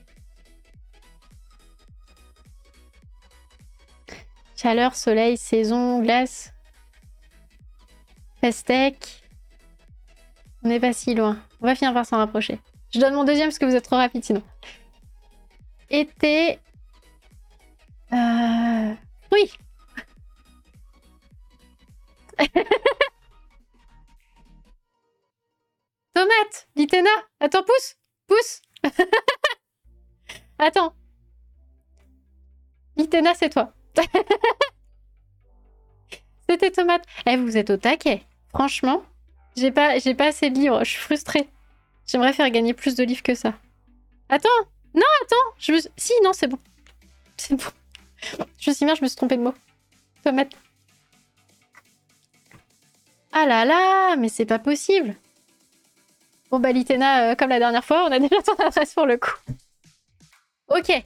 Chaleur, soleil, saison, glace. Pastèque. On n'est pas si loin. On va finir par s'en rapprocher. Je donne mon deuxième parce que vous êtes trop rapide sinon était... Euh... Oui. Tomate Litena Attends, pousse Pousse Attends. Litena, c'est toi. C'était tomate. Eh, vous êtes au taquet. Franchement, j'ai pas, assez de livres. Je suis frustrée. J'aimerais faire gagner plus de livres que ça. Attends non, attends. Si, non, c'est bon. C'est bon. Je suis bien, je me suis trompée de mot. mettre. Ah là là, mais c'est pas possible. Bon bah Litena, euh, comme la dernière fois, on a déjà ton adresse pour le coup. Ok.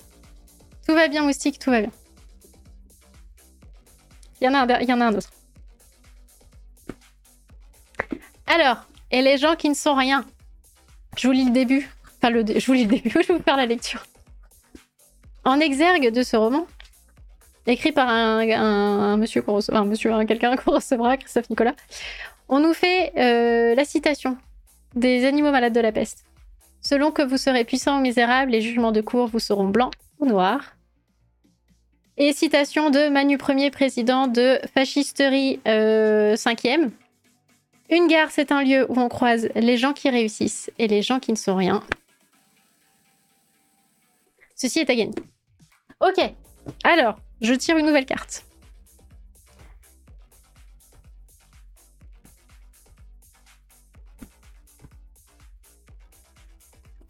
Tout va bien, moustique, tout va bien. Il y en a un, il y en a un autre. Alors, et les gens qui ne sont rien Je vous lis le début. Enfin, le, je vous lis le début, je vais vous faire la lecture. En exergue de ce roman, écrit par un, monsieur qu'on un monsieur, quelqu'un qu'on recevra, Christophe Nicolas, on nous fait euh, la citation des animaux malades de la peste. Selon que vous serez puissant ou misérable, les jugements de cour vous seront blancs ou noirs. Et citation de Manu Ier, président de Fascisterie 5e. Une gare, c'est un lieu où on croise les gens qui réussissent et les gens qui ne sont rien. Ceci est à gagner. Ok, alors, je tire une nouvelle carte.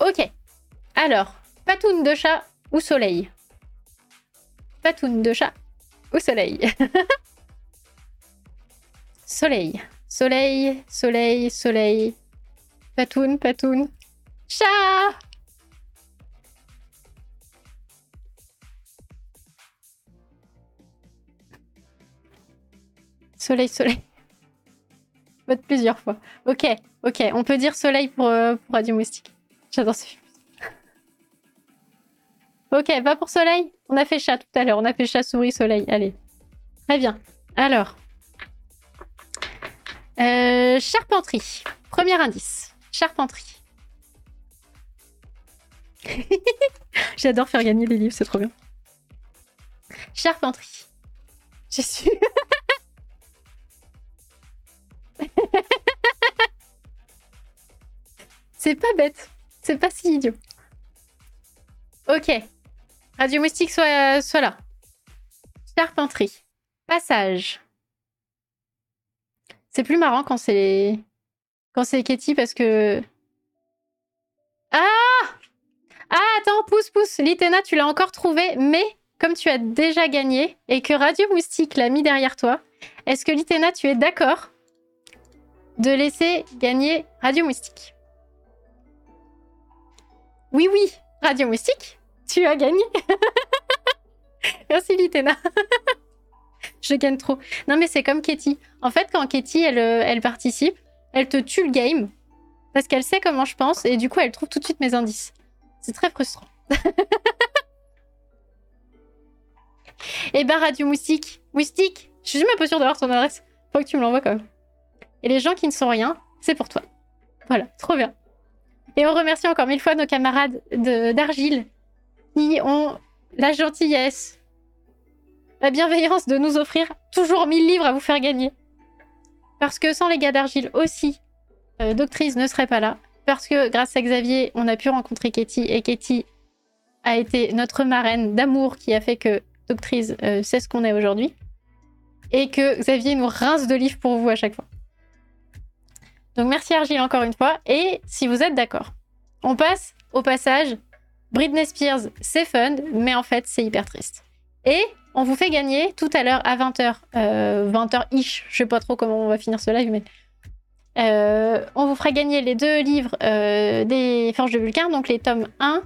Ok. Alors, patoune de chat ou soleil? Patoune de chat ou soleil? Soleil. Soleil, soleil, soleil. Patoune, patoune. Chat Soleil, soleil. Plusieurs fois. Ok, ok. On peut dire soleil pour, euh, pour Radio Moustique. J'adore ce film. ok, pas pour soleil. On a fait chat tout à l'heure. On a fait chat, souris, soleil. Allez. Très bien. Alors. Euh, charpenterie. Premier indice. Charpenterie. J'adore faire gagner des livres, c'est trop bien. Charpenterie. J'ai su. c'est pas bête. C'est pas si idiot. Ok. Radio Moustique, soit, soit là. Charpenterie. Passage. C'est plus marrant quand c'est quand c'est Katie parce que. Ah Ah, attends, pousse, pousse. Litena, tu l'as encore trouvé, mais comme tu as déjà gagné et que Radio Moustique l'a mis derrière toi, est-ce que Litena, tu es d'accord de laisser gagner Radio Moustique? Oui, oui, Radio Moustique, tu as gagné. Merci Litena. Je gagne trop. Non mais c'est comme Katie. En fait, quand Katie, elle, euh, elle participe, elle te tue le game parce qu'elle sait comment je pense et du coup, elle trouve tout de suite mes indices. C'est très frustrant. Et eh ben Radio Moustique, Moustique, je suis même pas sûre d'avoir ton adresse. Faut que tu me l'envoies quand même. Et les gens qui ne sont rien, c'est pour toi. Voilà, trop bien. Et on remercie encore mille fois nos camarades d'Argile qui ont la gentillesse, la bienveillance de nous offrir toujours 1000 livres à vous faire gagner. Parce que sans les gars d'Argile aussi, euh, Doctrice ne serait pas là. Parce que grâce à Xavier, on a pu rencontrer Katie et Katie a été notre marraine d'amour qui a fait que Doctrice euh, sait ce qu'on est aujourd'hui. Et que Xavier nous rince de livres pour vous à chaque fois. Donc merci Argile encore une fois. Et si vous êtes d'accord, on passe au passage. Britney Spears, c'est fun, mais en fait, c'est hyper triste. Et on vous fait gagner tout à l'heure à 20h, 20h-ish, je sais pas trop comment on va finir ce live, mais euh, on vous fera gagner les deux livres euh, des Forges de Vulcain, donc les tomes 1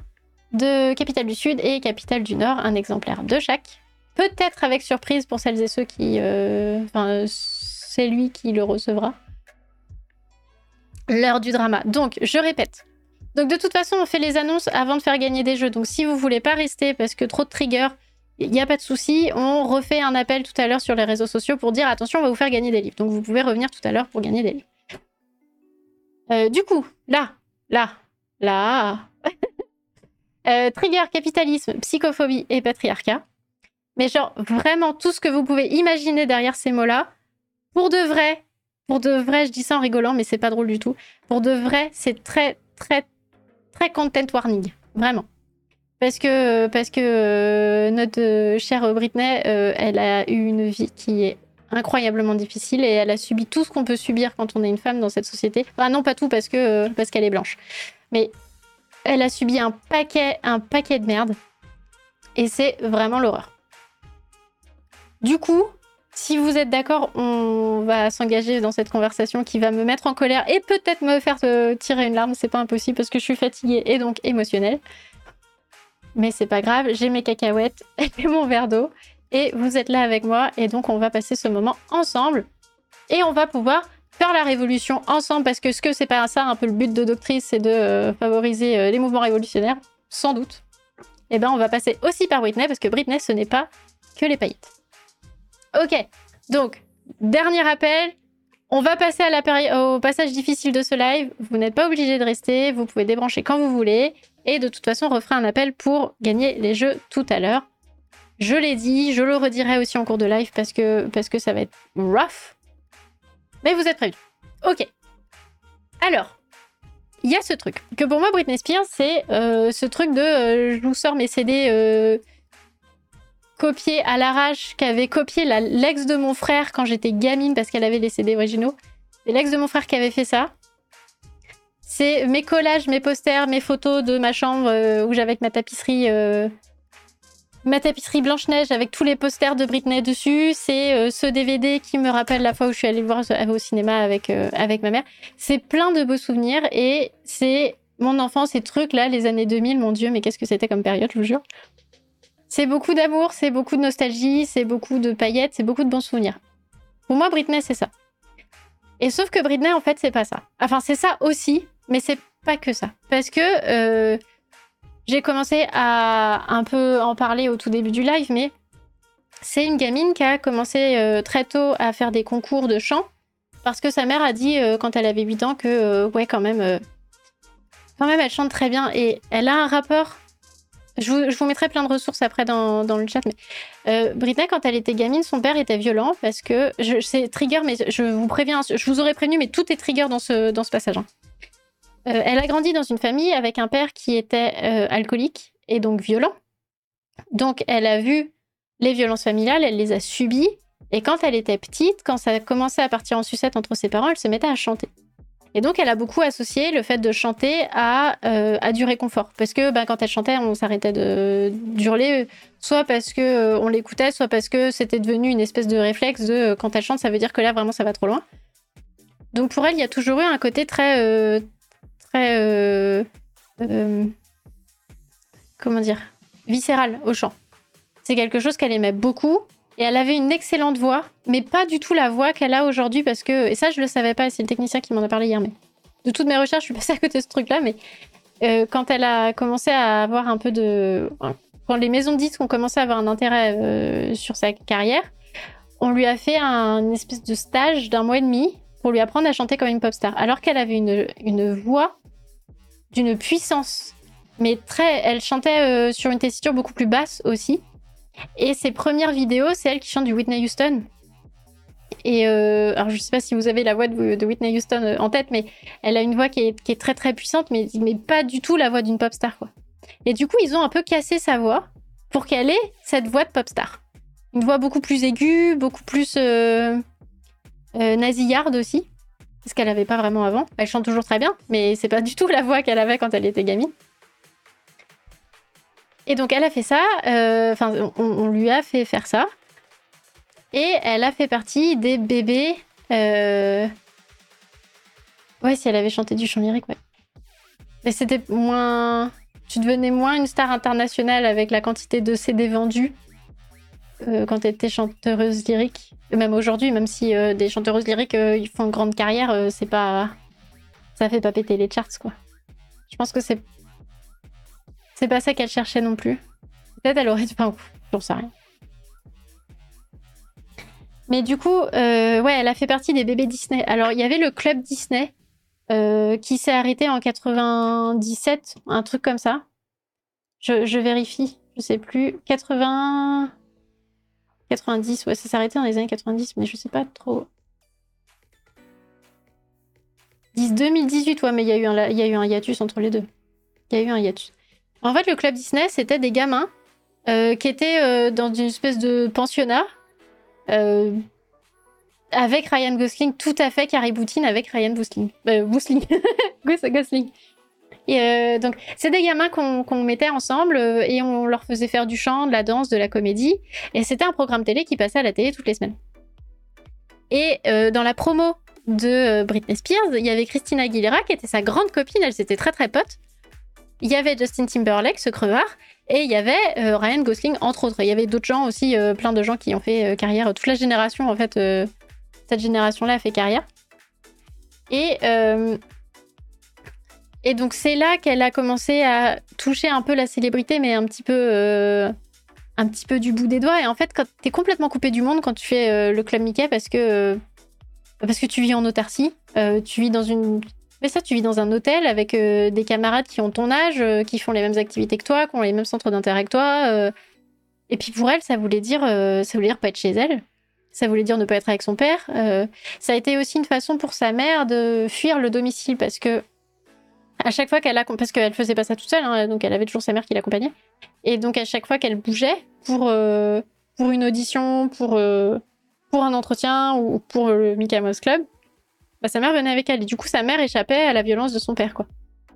de Capitale du Sud et Capitale du Nord, un exemplaire de chaque. Peut-être avec surprise pour celles et ceux qui... Euh, enfin, c'est lui qui le recevra l'heure du drama. Donc, je répète. Donc, de toute façon, on fait les annonces avant de faire gagner des jeux. Donc, si vous voulez pas rester parce que trop de triggers, il n'y a pas de souci. On refait un appel tout à l'heure sur les réseaux sociaux pour dire attention, on va vous faire gagner des livres. Donc, vous pouvez revenir tout à l'heure pour gagner des livres. Euh, du coup, là, là, là. Euh, trigger, capitalisme, psychophobie et patriarcat. Mais genre, vraiment, tout ce que vous pouvez imaginer derrière ces mots-là, pour de vrai, pour de vrai, je dis ça en rigolant, mais c'est pas drôle du tout. Pour de vrai, c'est très, très, très content warning. Vraiment. Parce que, parce que euh, notre euh, chère Britney, euh, elle a eu une vie qui est incroyablement difficile et elle a subi tout ce qu'on peut subir quand on est une femme dans cette société. Enfin, non, pas tout parce parce qu'elle est blanche. Mais elle a subi un paquet, un paquet de merde. Et c'est vraiment l'horreur. Du coup, si vous êtes d'accord, on va s'engager dans cette conversation qui va me mettre en colère et peut-être me faire tirer une larme. C'est pas impossible parce que je suis fatiguée et donc émotionnelle. Mais c'est pas grave, j'ai mes cacahuètes et mon verre d'eau, et vous êtes là avec moi, et donc on va passer ce moment ensemble, et on va pouvoir faire la révolution ensemble, parce que ce que c'est pas ça un peu le but de Doctrice, c'est de euh, favoriser euh, les mouvements révolutionnaires, sans doute. Et ben on va passer aussi par Britney, parce que Britney, ce n'est pas que les paillettes. Ok, donc, dernier appel, on va passer au passage difficile de ce live. Vous n'êtes pas obligé de rester, vous pouvez débrancher quand vous voulez. Et de toute façon, on refera un appel pour gagner les jeux tout à l'heure. Je l'ai dit, je le redirai aussi en cours de live parce que, parce que ça va être rough. Mais vous êtes prévenus. Ok. Alors, il y a ce truc. Que pour moi, Britney Spears, c'est euh, ce truc de euh, je vous sors mes CD euh, copié à l'arrache, qu'avait copié l'ex de mon frère quand j'étais gamine parce qu'elle avait les CD originaux. C'est l'ex de mon frère qui avait fait ça. C'est mes collages, mes posters, mes photos de ma chambre euh, où j'avais ma tapisserie. Euh, ma tapisserie Blanche-Neige avec tous les posters de Britney dessus. C'est euh, ce DVD qui me rappelle la fois où je suis allée voir au cinéma avec, avec ma mère. C'est plein de beaux souvenirs et c'est mon enfance, ces trucs-là, les années 2000, mon Dieu, mais qu'est-ce que c'était comme période, je vous jure. C'est beaucoup d'amour, c'est beaucoup de nostalgie, c'est beaucoup de paillettes, c'est beaucoup de bons souvenirs. Pour moi, Britney, c'est ça. Et sauf que Britney, en fait, c'est pas ça. Enfin, c'est ça aussi, mais c'est pas que ça. Parce que euh, j'ai commencé à un peu en parler au tout début du live, mais c'est une gamine qui a commencé euh, très tôt à faire des concours de chant parce que sa mère a dit euh, quand elle avait 8 ans que ouais quand même quand même elle chante très bien et elle a un rapport je vous, mettrai plein de ressources après dans, le chat. Mais Britney, quand elle était gamine, son père était violent parce que c'est trigger, mais je vous préviens, je vous aurais prévenu, mais tout est trigger dans ce, dans ce passage. Hein. Euh, elle a grandi dans une famille avec un père qui était euh, alcoolique et donc violent. Donc elle a vu les violences familiales, elle les a subies. Et quand elle était petite, quand ça commençait à partir en sucette entre ses parents, elle se mettait à chanter. Et donc, elle a beaucoup associé le fait de chanter à, euh, du réconfort. Parce que ben, quand elle chantait, on s'arrêtait de d'hurler, soit parce que on l'écoutait, soit parce que c'était devenu une espèce de réflexe de quand elle chante, ça veut dire que là, vraiment, ça va trop loin. Donc, pour elle, il y a toujours eu un côté très. Très. comment dire Viscéral au chant. C'est quelque chose qu'elle aimait beaucoup. Et elle avait une excellente voix, mais pas du tout la voix qu'elle a aujourd'hui parce que, et ça je le savais pas, c'est le technicien qui m'en a parlé hier, mais de toutes mes recherches, je suis passée à côté de ce truc-là, mais euh, quand elle a commencé à avoir un peu de... Quand les maisons de disques ont commencé à avoir un intérêt euh, sur sa carrière, on lui a fait un espèce de stage d'un mois et demi pour lui apprendre à chanter comme une pop star, alors qu'elle avait une, une voix d'une puissance, mais très... Elle chantait euh, sur une tessiture beaucoup plus basse aussi. Et ses premières vidéos, c'est elle qui chante du Whitney Houston. Et euh, alors, je sais pas si vous avez la voix de, Whitney Houston euh, en tête, mais elle a une voix qui est, très très puissante, mais, mais pas du tout la voix d'une pop star, quoi. Et du coup, ils ont un peu cassé sa voix pour qu'elle ait cette voix de pop star. Une voix beaucoup plus aiguë, beaucoup plus nasillarde aussi, ce qu'elle avait pas vraiment avant. Elle chante toujours très bien, mais c'est pas du tout la voix qu'elle avait quand elle était gamine. Et donc elle a fait ça, euh, enfin on, lui a fait faire ça. Et elle a fait partie des bébés. Euh, ouais, si elle avait chanté du chant lyrique, ouais. Mais c'était moins. Tu devenais moins une star internationale avec la quantité de CD vendus euh, quand tu étais chanteuse lyrique. même aujourd'hui, même si des chanteuses lyriques ils font une grande carrière, c'est pas. Ça fait pas péter les charts, quoi. Je pense que c'est c'est pas ça qu'elle cherchait non plus. Peut-être elle aurait. Enfin, j'en sais rien. Mais du coup, euh, ouais, elle a fait partie des bébés Disney. Alors, il y avait le club Disney euh, qui s'est arrêté en 97, un truc comme ça. Je, vérifie, je sais plus. 80. 90, ouais, ça arrêté dans les années 90, mais je sais pas trop. 2018, ouais, mais il y, a eu un, y a eu un hiatus entre les deux. Il y a eu un hiatus. En fait, le club Disney, c'était des gamins euh, qui étaient euh, dans une espèce de pensionnat euh, avec Ryan Gosling, tout à fait Carrie Boutine avec Ryan Gosling. Gosling. Et donc, c'est des gamins qu'on mettait ensemble et on leur faisait faire du chant, de la danse, de la comédie. Et c'était un programme télé qui passait à la télé toutes les semaines. Et dans la promo de Britney Spears, il y avait Christina Aguilera qui était sa grande copine, elles étaient très très potes il y avait Justin Timberlake, ce crevard, Et il y avait Ryan Gosling, entre autres. Il y avait d'autres gens aussi, plein de gens qui ont fait carrière. Toute la génération, en fait, cette génération-là a fait carrière. Et, et donc, c'est là qu'elle a commencé à toucher un peu la célébrité, mais un petit peu un petit peu du bout des doigts. Et en fait, quand t'es complètement coupé du monde quand tu fais euh, le club Mickey parce que euh, parce que tu vis en autarcie, euh, tu vis dans une mais ça, tu vis dans un hôtel avec des camarades qui ont ton âge, qui font les mêmes activités que toi, qui ont les mêmes centres d'intérêt que toi. Et puis pour elle, ça voulait dire ça voulait dire pas être chez elle. Ça voulait dire ne pas être avec son père. ça a été aussi une façon pour sa mère de fuir le domicile parce que à chaque fois qu'elle parce qu'elle faisait pas ça toute seule, hein, donc elle avait toujours sa mère qui l'accompagnait. Et donc à chaque fois qu'elle bougeait pour euh, pour une audition, pour euh, pour un entretien ou pour le Mickey Mouse Club, bah, sa mère venait avec elle. Et du coup, sa mère échappait à la violence de son père, quoi.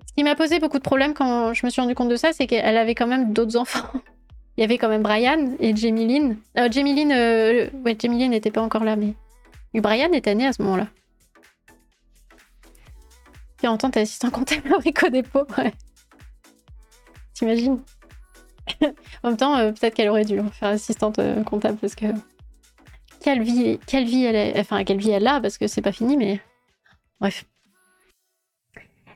Ce qui m'a posé beaucoup de problèmes quand je me suis rendu compte de ça, c'est qu'elle avait quand même d'autres enfants. Il y avait quand même Brian et Jamie Lynn. Euh, Jamie Lynn, ouais, Jamie n'était pas encore là, mais Brian était né à ce moment-là. Puis en temps, t'es assistant comptable à Rico Dépôt, ouais. T'imagines? En même temps, euh, peut-être qu'elle aurait dû faire assistante euh, comptable parce que quelle vie, quelle vie elle enfin quelle vie elle a parce que c'est pas fini, mais bref.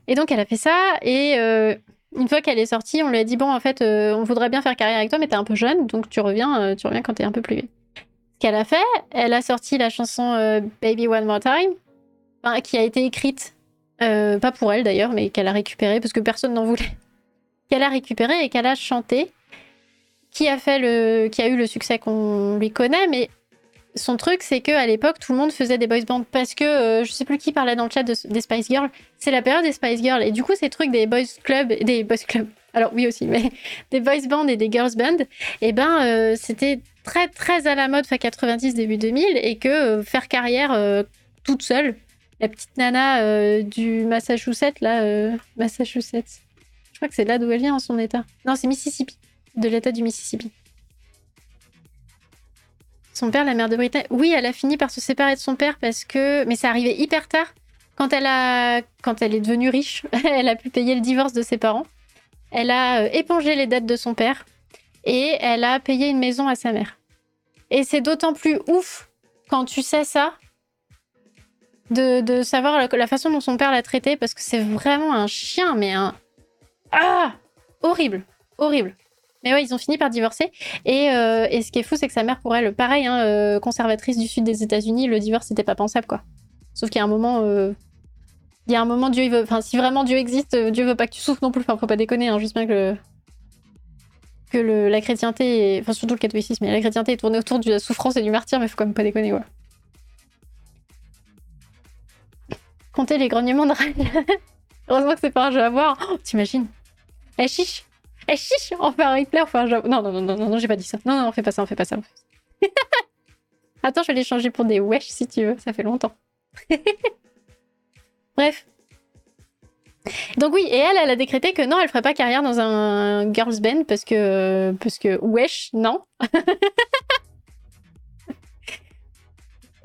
Et donc elle a fait ça et euh, une fois qu'elle est sortie, on lui a dit bon en fait on voudrait bien faire carrière avec toi mais t'es un peu jeune donc tu reviens, tu reviens quand t'es un peu plus vieux. Ce qu'elle a fait, elle a sorti la chanson Baby One More Time, qui a été écrite euh, pas pour elle d'ailleurs, mais qu'elle a récupéré parce que personne n'en voulait. Qu'elle a récupéré et qu'elle a chanté, qui a fait le, qui a eu le succès qu'on lui connaît, mais son truc c'est que à l'époque tout le monde faisait des boys bands parce que euh, je sais plus qui parlait dans le chat des Spice Girls, c'est la période des Spice Girls. Et du coup ces trucs des boys club, des boys club, alors oui aussi, mais des boys bands et des girls band, et eh ben euh, c'était très très à la mode fin 90 début 2000 et que faire carrière toute seule la petite nana euh, du Massachusetts, là, euh, Massachusetts. Je crois que c'est là d'où elle vient, en son état. Non, c'est Mississippi, de l'état du Mississippi. Son père, la mère de Britney. Oui, elle a fini par se séparer de son père parce que. Mais ça arrivait hyper tard. Quand elle, a... Quand elle est devenue riche, elle a pu payer le divorce de ses parents. Elle a euh, épongé les dettes de son père et elle a payé une maison à sa mère. Et c'est d'autant plus ouf quand tu sais ça de, savoir la, façon dont son père l'a traité parce que c'est vraiment un chien, mais un. Ah Horrible Horrible mais ouais, ils ont fini par divorcer. Et, euh, ce qui est fou, c'est que sa mère, pour elle, pareil, hein, euh, conservatrice du sud des États-Unis, le divorce, c'était pas pensable, quoi. Sauf qu'il y a un moment. Euh, il y a un moment, Dieu, veut. Enfin, si vraiment Dieu existe, Dieu veut pas que tu souffres non plus. Enfin, faut pas déconner, hein, juste bien que. Que la chrétienté. Enfin, surtout le catholicisme, mais la chrétienté est tournée autour de la souffrance et du martyr, mais faut quand même pas déconner, ouais. Compter les grognements de Ryan. Heureusement que c'est pas un jeu à voir. Oh, T'imagines Eh chiche Eh chiche On fait un replay, on fait un jeu. Non, non, non, non, non, non j'ai pas dit ça. Non, non, on fait pas ça, on fait pas ça. Attends, je vais les changer pour des wesh si tu veux, ça fait longtemps. Bref. Donc oui, et elle, elle a décrété que non, elle ferait pas carrière dans un girls band parce que parce que wesh, non.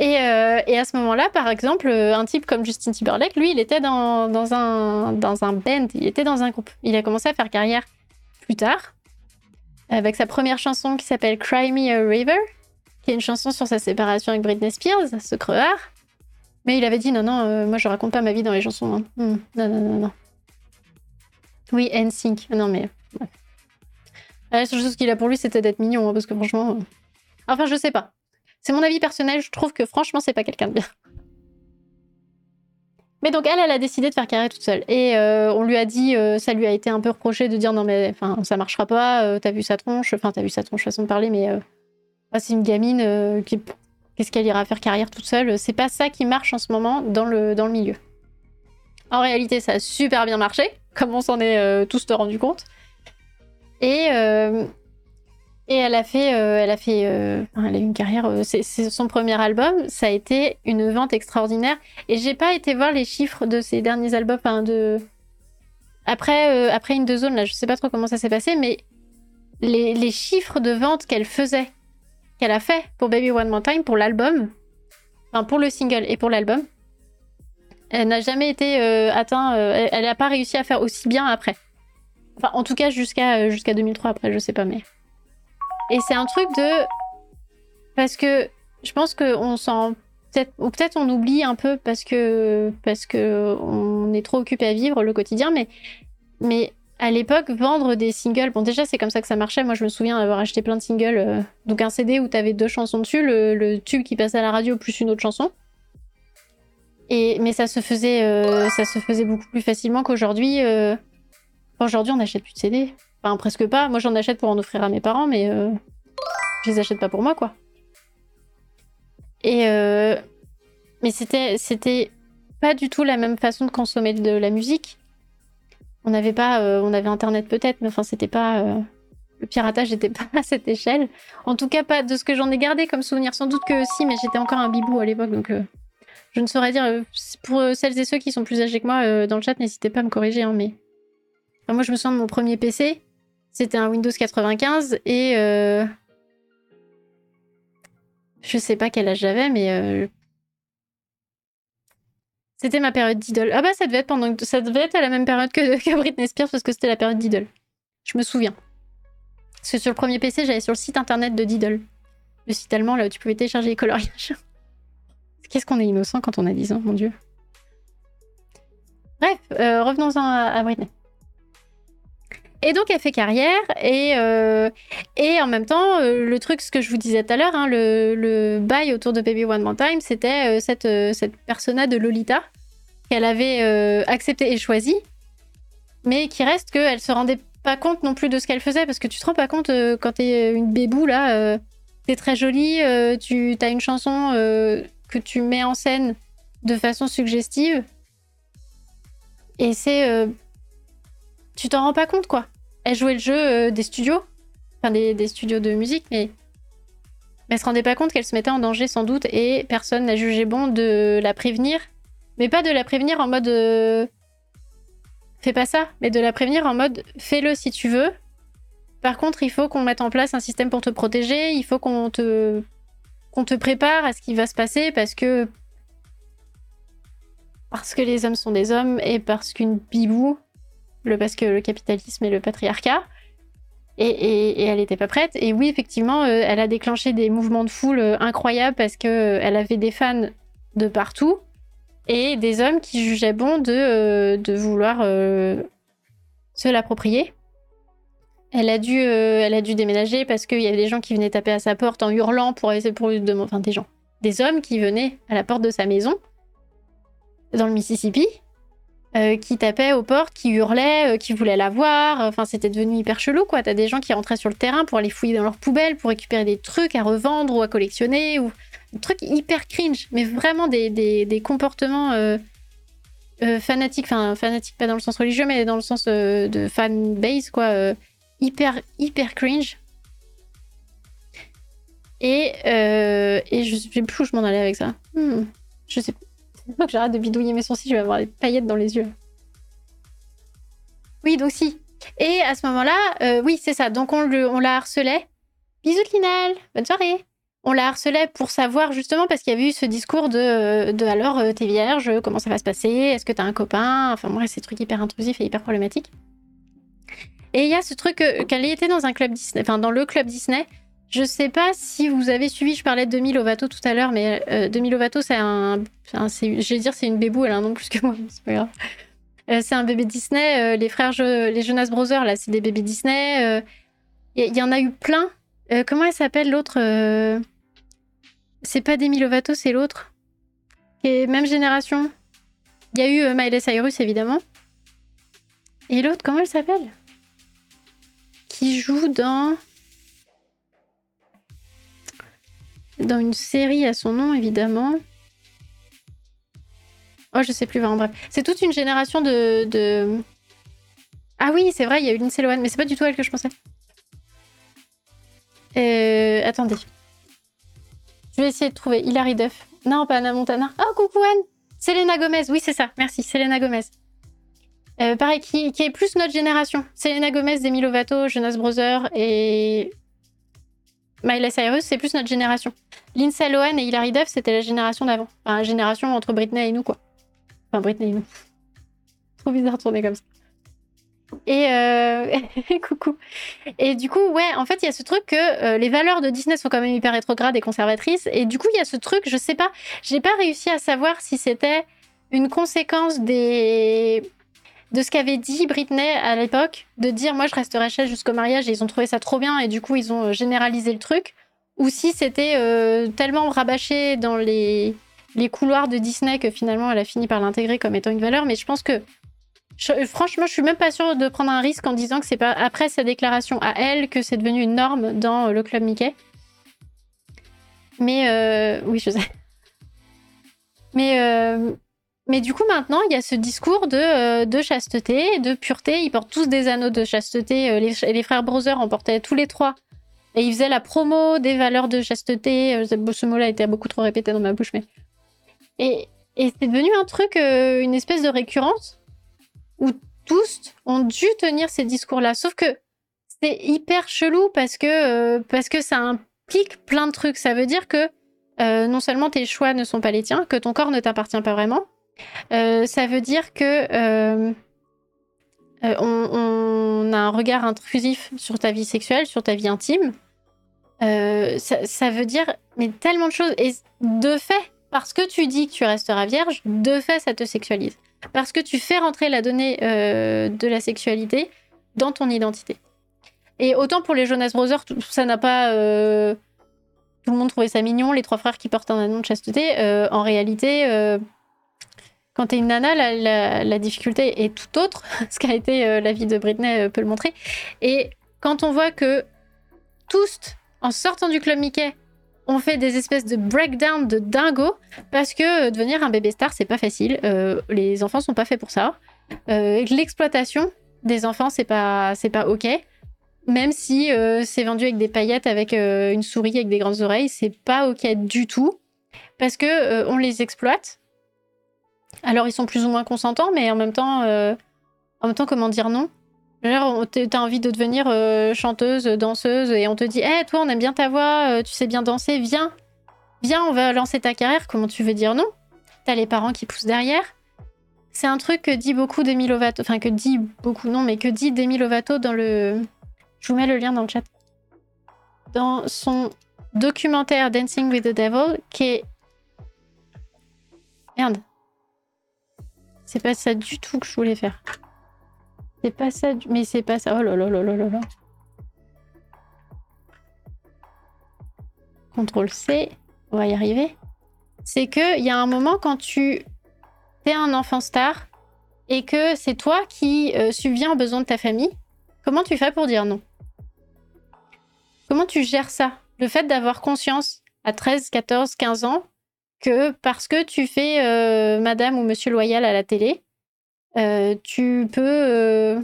Euh, et, à ce moment-là, par exemple, euh, un type comme Justin Timberlake, lui, il était dans, un, dans un band, il était dans un groupe. Il a commencé à faire carrière plus tard, avec sa première chanson qui s'appelle Cry Me a River, qui est une chanson sur sa séparation avec Britney Spears, ce crevard. Mais il avait dit non, non, euh, moi je raconte pas ma vie dans les chansons. Hein. Hmm, non, non, non, non. Oui, NSYNC. Non, mais. La seule chose qu'il a pour lui, c'était d'être mignon, hein, parce que franchement. Enfin, je sais pas. C'est mon avis personnel, je trouve que franchement, c'est pas quelqu'un de bien. Mais donc elle, elle a décidé de faire carrière toute seule. Et euh, on lui a dit, euh, ça lui a été un peu reproché de dire non mais enfin ça marchera pas, euh, t'as vu sa tronche, enfin t'as vu sa tronche façon de parler, mais ah, c'est une gamine qui qu'est-ce qu'elle ira faire carrière toute seule? C'est pas ça qui marche en ce moment dans le, dans le milieu. En réalité, ça a super bien marché, comme on s'en est tous rendu compte. Et et elle a fait, euh, elle a fait, euh, elle a eu une carrière. Euh, c'est son premier album, ça a été une vente extraordinaire. Et j'ai pas été voir les chiffres de ses derniers albums, enfin de après après In The Zone là, je sais pas trop comment ça s'est passé, mais les, chiffres de vente qu'elle faisait, qu'elle a fait pour Baby One More Time pour l'album, enfin pour le single et pour l'album, elle n'a jamais été atteint. elle n'a pas réussi à faire aussi bien après. Enfin, en tout cas, jusqu'à jusqu'à 2003, après, je sais pas, mais. Et c'est un truc de. Parce que je pense qu'on s'en. Ou peut-être on oublie un peu parce que, parce que on est trop occupé à vivre le quotidien, mais, mais à l'époque, vendre des singles, bon déjà c'est comme ça que ça marchait, moi je me souviens d'avoir acheté plein de singles, euh, donc un CD où t'avais deux chansons dessus, le, tube qui passait à la radio plus une autre chanson. Et, mais ça se faisait, euh, ça se faisait beaucoup plus facilement qu'aujourd'hui. Euh, aujourd'hui on n'achète plus de CD, presque pas, moi j'en achète pour en offrir à mes parents, mais je les achète pas pour moi quoi. Et mais c'était, c'était pas du tout la même façon de consommer de la musique on n'avait pas, euh, on avait internet peut-être, mais enfin c'était pas euh, le piratage n'était pas à cette échelle. En tout cas pas de ce que j'en ai gardé comme souvenir. Sans doute que si, mais j'étais encore un bibou à l'époque, donc euh, je ne saurais dire. pour celles et ceux qui sont plus âgés que moi dans le chat, n'hésitez pas à me corriger. Hein, mais moi je me souviens de mon premier PC, c'était un Windows 95 et je sais pas quel âge j'avais, mais c'était ma période d'idole. Ah bah ça devait être pendant ça devait à la même période que, Britney Spears parce que c'était la période d'idole. Je me souviens. Parce que sur le premier PC, j'allais sur le site internet de Diddle. Le site allemand là où tu pouvais télécharger les coloriages. Qu'est-ce qu'on est innocent quand on a 10 ans, mon dieu. Bref, euh, revenons-en à, Britney. Et donc elle fait carrière et, euh, et en même temps, euh, le truc, ce que je vous disais tout à l'heure, hein, le, le bail autour de Baby One More Time, c'était cette, cette persona de Lolita qu'elle avait euh, accepté et choisi, mais qui reste qu'elle se rendait pas compte non plus de ce qu'elle faisait, parce que tu te rends pas compte euh, quand t'es une bébou là, euh, t'es très jolie, tu as une chanson que tu mets en scène de façon suggestive, et c'est. Tu t'en rends pas compte quoi. Elle jouait le jeu des studios, enfin des, studios de musique, mais. Mais elle se rendait pas compte qu'elle se mettait en danger sans doute et personne n'a jugé bon de la prévenir mais pas de la prévenir en mode euh, fais pas ça, mais de la prévenir en mode fais-le si tu veux. Par contre, il faut qu'on mette en place un système pour te protéger, il faut qu'on te qu'on te prépare à ce qui va se passer parce que parce que les hommes sont des hommes et parce qu'une bibou, le parce que le capitalisme et le patriarcat. Et, elle n'était pas prête. Et oui, effectivement, euh, elle a déclenché des mouvements de foule euh, incroyables parce que elle avait des fans de partout et des hommes qui jugeaient bon de, euh, vouloir euh, se l'approprier. Elle a dû, euh, elle a dû déménager parce qu'il y avait des gens qui venaient taper à sa porte en hurlant pour essayer pour demander, enfin des gens, des hommes qui venaient à la porte de sa maison dans le Mississippi, qui tapaient aux portes, qui hurlaient, qui voulaient la voir. Enfin, c'était devenu hyper chelou, quoi. T'as des gens qui rentraient sur le terrain pour aller fouiller dans leurs poubelles, pour récupérer des trucs à revendre ou à collectionner, ou truc hyper cringe, mais vraiment des, des, comportements euh, euh, fanatiques, enfin fanatiques pas dans le sens religieux, mais dans le sens euh, de fan base, quoi, hyper, hyper cringe. Et, et je sais plus où je m'en allais avec ça. Hmm. Je sais que j'arrête de bidouiller mes sourcils, je vais avoir des paillettes dans les yeux. Oui, donc si. Et à ce moment-là, oui, c'est ça. Donc on, le, on la harcelait. Bisous, Linal. Bonne soirée on la harcelait pour savoir justement parce qu'il y avait eu ce discours de, de alors euh, t'es vierge, comment ça va se passer, est-ce que t'as un copain, enfin bref, ces trucs hyper intrusifs et hyper problématiques. Et il y a ce truc euh, qu'elle était dans un club Disney, enfin dans le club Disney. Je sais pas si vous avez suivi, je parlais de Demi Lovato tout à l'heure, mais euh, Demi Lovato c'est un, je vais dire c'est une bébou, elle a un nom plus que moi, c'est pas grave. c'est un bébé Disney, les frères, les Jonas Brothers là, c'est des bébés Disney. Il y, en a eu plein. comment elle s'appelle l'autre c'est pas Demi Lovato, c'est l'autre. Et même génération. Il y a eu euh, Miley Cyrus, évidemment. Et l'autre, comment elle s'appelle? Qui joue dans. Dans une série à son nom, évidemment. Oh, je sais plus, vraiment, bref. C'est toute une génération de. Ah oui, c'est vrai, il y a eu Lindsay Lohan, mais c'est pas du tout elle que je pensais. Euh, attendez. Je vais essayer de trouver Hilary Duff. Non, pas Anna Montana. Oh, coucou Anne Selena Gomez, oui, c'est ça. Merci, Selena Gomez. Euh, pareil, qui, est plus notre génération. Selena Gomez, Demi Lovato, Jonas Brothers et Miley Cyrus, c'est plus notre génération. Lindsay Lohan et Hilary Duff, c'était la génération d'avant. Enfin, la génération entre Britney et nous, quoi. Enfin, Britney et nous. Trop bizarre de tourner comme ça. Et coucou. Et du coup, ouais, en fait, il y a ce truc que les valeurs de Disney sont quand même hyper rétrogrades et conservatrices. Et du coup, il y a ce truc, je sais pas, j'ai pas réussi à savoir si c'était une conséquence des de ce qu'avait dit Britney à l'époque, de dire moi je resterai chez jusqu'au mariage et ils ont trouvé ça trop bien et du coup ils ont généralisé le truc, ou si c'était tellement rabâché dans les couloirs de Disney que finalement elle a fini par l'intégrer comme étant une valeur. Mais je pense que franchement, je suis même pas sûre de prendre un risque en disant que c'est pas après sa déclaration à elle que c'est devenu une norme dans le club Mickey. Mais euh, oui, je sais. Mais euh, mais du coup maintenant il y a ce discours de, euh, de chasteté, de pureté. Ils portent tous des anneaux de chasteté. Les, les frères Brother en portaient tous les trois. Et ils faisaient la promo des valeurs de chasteté. Ce mot-là était beaucoup trop répété dans ma bouche, mais et, c'est devenu un truc, euh, une espèce de récurrence où tous ont dû tenir ces discours-là. Sauf que c'est hyper chelou parce que, euh, parce que ça implique plein de trucs. Ça veut dire que euh, non seulement tes choix ne sont pas les tiens, que ton corps ne t'appartient pas vraiment. Ça veut dire que on, a un regard intrusif sur ta vie sexuelle, sur ta vie intime. Ça, veut dire mais tellement de choses. Et de fait, parce que tu dis que tu resteras vierge, de fait, ça te sexualise. Parce que tu fais rentrer la donnée euh, de la sexualité dans ton identité. Et autant pour les Jonas Brothers, ça n'a pas. Euh, tout le monde trouvait ça mignon, les trois frères qui portent un anneau de chasteté. Euh, en réalité, quand t'es une nana, la, difficulté est tout autre. Ce qu'a été la vie de Britney peut le montrer. Et quand on voit que tous, en sortant du club Mickey, on fait des espèces de breakdown de dingo parce que euh, devenir un bébé star, c'est pas facile. Euh, les enfants sont pas faits pour ça. Euh, l'exploitation des enfants, c'est pas, pas ok. Même si c'est vendu avec des paillettes, avec une souris, avec des grandes oreilles, c'est pas ok du tout parce que on les exploite. Alors ils sont plus ou moins consentants, mais en même temps, en même temps, comment dire non? T'as envie de devenir euh, chanteuse, danseuse, et on te dit Hé, toi, on aime bien ta voix, euh, tu sais bien danser, viens, viens, on va lancer ta carrière. Comment tu veux dire non? T'as les parents qui poussent derrière. C'est un truc que dit beaucoup Demi Lovato, enfin, que dit beaucoup, non, mais que dit Demi Lovato dans le. Je vous mets le lien dans le chat. Dans son documentaire Dancing with the Devil, qui est. Merde. C'est pas ça du tout que je voulais faire. C'est pas ça. Mais c'est pas ça. Oh là là là là là là. CTRL C. On va y arriver. C'est qu'il y a un moment quand tu es un enfant star et que c'est toi qui euh, subviens aux besoins de ta famille, comment tu fais pour dire non? Comment tu gères ça? Le fait d'avoir conscience à 13, 14, 15 ans que parce que tu fais euh, madame ou monsieur loyal à la télé, euh, tu peux euh,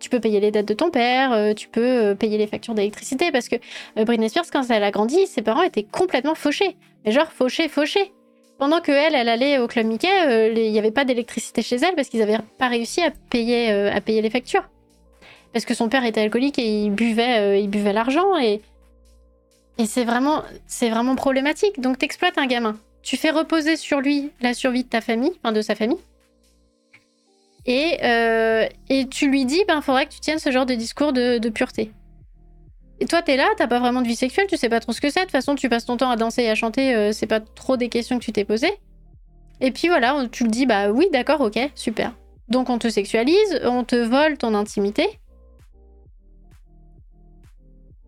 tu peux payer les dettes de ton père, tu peux payer les factures d'électricité parce que Britney Spears quand elle a grandi, ses parents étaient complètement fauchés, mais genre fauchés, fauchés. Pendant que elle, elle allait au club Mickey, il n'y avait pas d'électricité chez elle parce qu'ils n'avaient pas réussi à payer à payer les factures. Parce que son père était alcoolique et il buvait il buvait l'argent et et c'est vraiment c'est vraiment problématique. Donc t'exploites un gamin. Tu fais reposer sur lui la survie de ta famille, enfin de sa famille et, euh, et tu lui dis, ben, faudrait que tu tiennes ce genre de discours de, pureté. Et toi, t'es là, t'as pas vraiment de vie sexuelle, tu sais pas trop ce que c'est. De toute façon, tu passes ton temps à danser et à chanter, euh, c'est pas trop des questions que tu t'es posées. Et puis voilà, tu le dis, bah oui, d'accord, ok, super. Donc on te sexualise, on te vole ton intimité.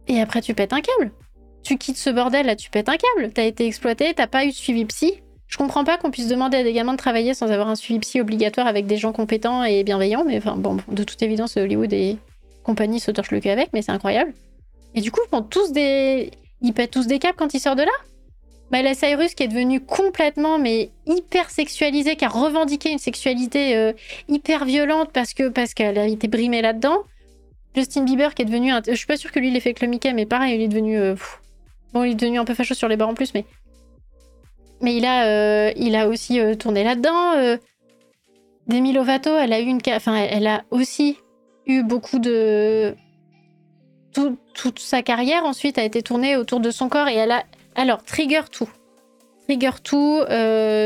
Et après, tu pètes un câble. Tu quittes ce bordel là, tu pètes un câble. T'as été exploité, t'as pas eu de suivi psy. Je comprends pas qu'on puisse demander à des gamins de travailler sans avoir un suivi psy obligatoire avec des gens compétents et bienveillants, mais enfin bon, de toute évidence, Hollywood et compagnie se torchent le cul avec, mais c'est incroyable. Et du coup, ils tous des. Ils pètent tous des câbles quand ils sortent de là Miley Cyrus qui est devenue complètement mais hyper sexualisée, qui a revendiqué une sexualité euh, hyper violente parce que parce qu'elle a été brimée là-dedans. Justin Bieber qui est devenu, un... je suis pas sûre que lui il ait fait que le Mickey, mais pareil, il est devenu, euh, bon, il est devenu un peu facho sur les bords en plus, mais mais il a, euh, il a aussi euh, tourné là-dedans. Euh. Demi Lovato, elle a eu une, enfin, elle a aussi eu beaucoup de toute sa carrière ensuite a été tournée autour de son corps et elle a alors trigger tout, trigger tout,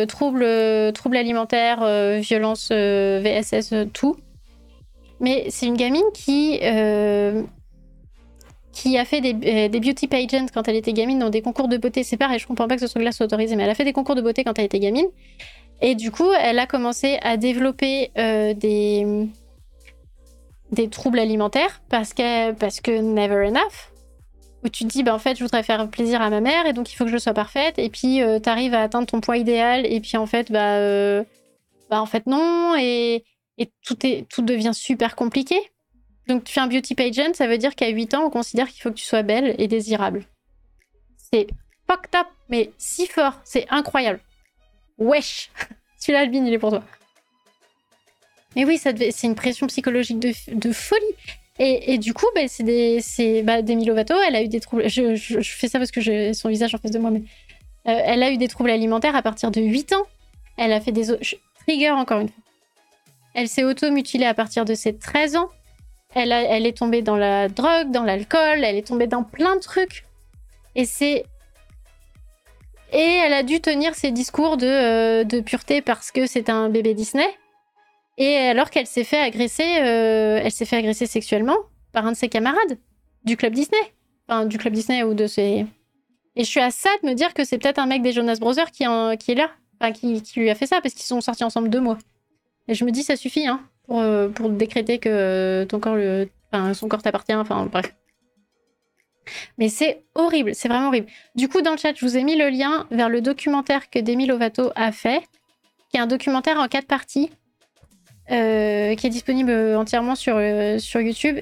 trouble, trouble alimentaire, violence, VSS, tout. Mais c'est une gamine qui, euh, qui a fait des, euh, des, beauty pageants quand elle était gamine dans des concours de beauté. C'est pareil, je comprends pas que ce truc-là soit autorisé, mais elle a fait des concours de beauté quand elle était gamine. Et du coup, elle a commencé à développer euh, des, des troubles alimentaires parce que, parce que never enough. Où tu te dis, bah, en fait, je voudrais faire plaisir à ma mère et donc il faut que je sois parfaite. Et puis, euh, tu arrives à atteindre ton poids idéal. Et puis, en fait, bah, bah en fait, non. Et, et tout, est, tout devient super compliqué. Donc, tu fais un beauty pageant, ça veut dire qu'à 8 ans, on considère qu'il faut que tu sois belle et désirable. C'est fucked up, mais si fort. C'est incroyable. Wesh Celui-là, Albin, il est pour toi. Mais oui, c'est une pression psychologique de, folie. Et, du coup, bah, c'est des, bah, Demi Lovato, elle a eu des troubles. Je, je, fais ça parce que j'ai son visage en face de moi, mais euh, elle a eu des troubles alimentaires à partir de 8 ans. Elle a fait des. trigger encore une fois. Elle s'est auto-mutilée à partir de ses 13 ans. Elle, est tombée dans la drogue, dans l'alcool, elle est tombée dans plein de trucs. Et c'est et elle a dû tenir ses discours de, euh, pureté parce que c'est un bébé Disney. Et alors qu'elle s'est fait agresser, euh, elle s'est fait agresser sexuellement par un de ses camarades du club Disney. Enfin, du club Disney ou de ses. Et je suis à ça de me dire que c'est peut-être un mec des Jonas Brothers qui, qui est là, enfin, qui, qui, lui a fait ça parce qu'ils sont sortis ensemble deux mois. Et je me dis, ça suffit hein, pour, euh, pour décréter que ton corps son corps t'appartient. Enfin, bref. Mais c'est horrible, c'est vraiment horrible. Du coup, dans le chat, je vous ai mis le lien vers le documentaire que Demi Lovato a fait, qui est un documentaire en quatre parties, euh, qui est disponible entièrement sur, euh, sur YouTube.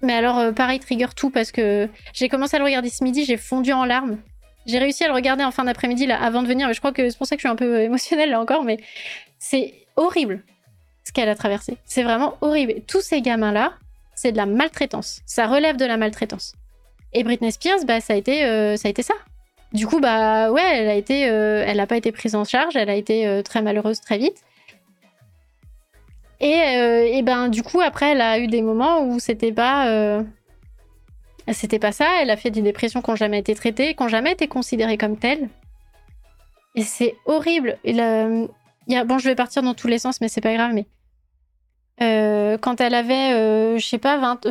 Mais alors, pareil, trigger tout, parce que j'ai commencé à le regarder ce midi, j'ai fondu en larmes. J'ai réussi à le regarder en fin d'après-midi, là, avant de venir, mais je crois que c'est pour ça que je suis un peu émotionnelle, là encore, mais c'est horrible ce qu'elle a traversé. C'est vraiment horrible. Tous ces gamins-là, c'est de la maltraitance. Ça relève de la maltraitance. Et Britney Spears, bah, ça a été, euh, ça a été ça. Du coup, bah ouais, elle a été, euh, elle n'a pas été prise en charge, elle a été euh, très malheureuse très vite. Et, et, ben du coup, après, elle a eu des moments où c'était pas, c'était pas ça. Elle a fait des dépressions qui n'ont jamais été traitées, qui n'ont jamais été considérées comme telles. Et c'est horrible. Bon, je vais partir dans tous les sens, mais c'est pas grave. Mais quand elle avait, je sais pas, 20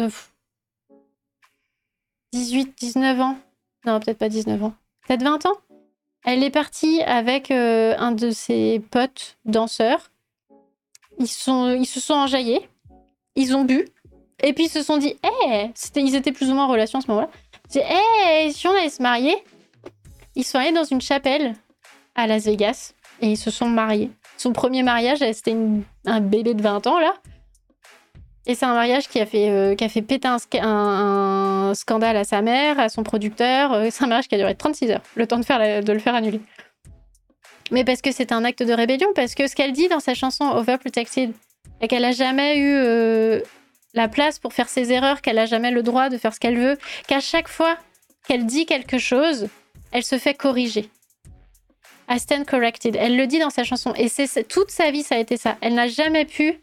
18, 19 ans. Non, peut-être pas 19 ans. Peut-être 20 ans. Elle est partie avec euh, un de ses potes danseurs. Ils, sont, ils se sont enjaillés. Ils ont bu. Et puis ils se sont dit, hé hey! Ils étaient plus ou moins en relation à ce moment-là. Ils dit, hé hey, Si on allait se marier Ils sont allés dans une chapelle à Las Vegas. Et ils se sont mariés. Son premier mariage, c'était un bébé de 20 ans, là. Et c'est un mariage qui a fait, euh, qui a fait péter un, scandale à sa mère, à son producteur. Euh, c'est un mariage qui a duré 36 heures, le temps de, faire de le faire annuler. Mais parce que c'est un acte de rébellion, parce que ce qu'elle dit dans sa chanson Overprotected, c'est qu'elle n'a jamais eu euh, la place pour faire ses erreurs, qu'elle n'a jamais le droit de faire ce qu'elle veut, qu'à chaque fois qu'elle dit quelque chose, elle se fait corriger. I stand corrected. Elle le dit dans sa chanson. Et c'est toute sa vie, ça a été ça. Elle n'a jamais pu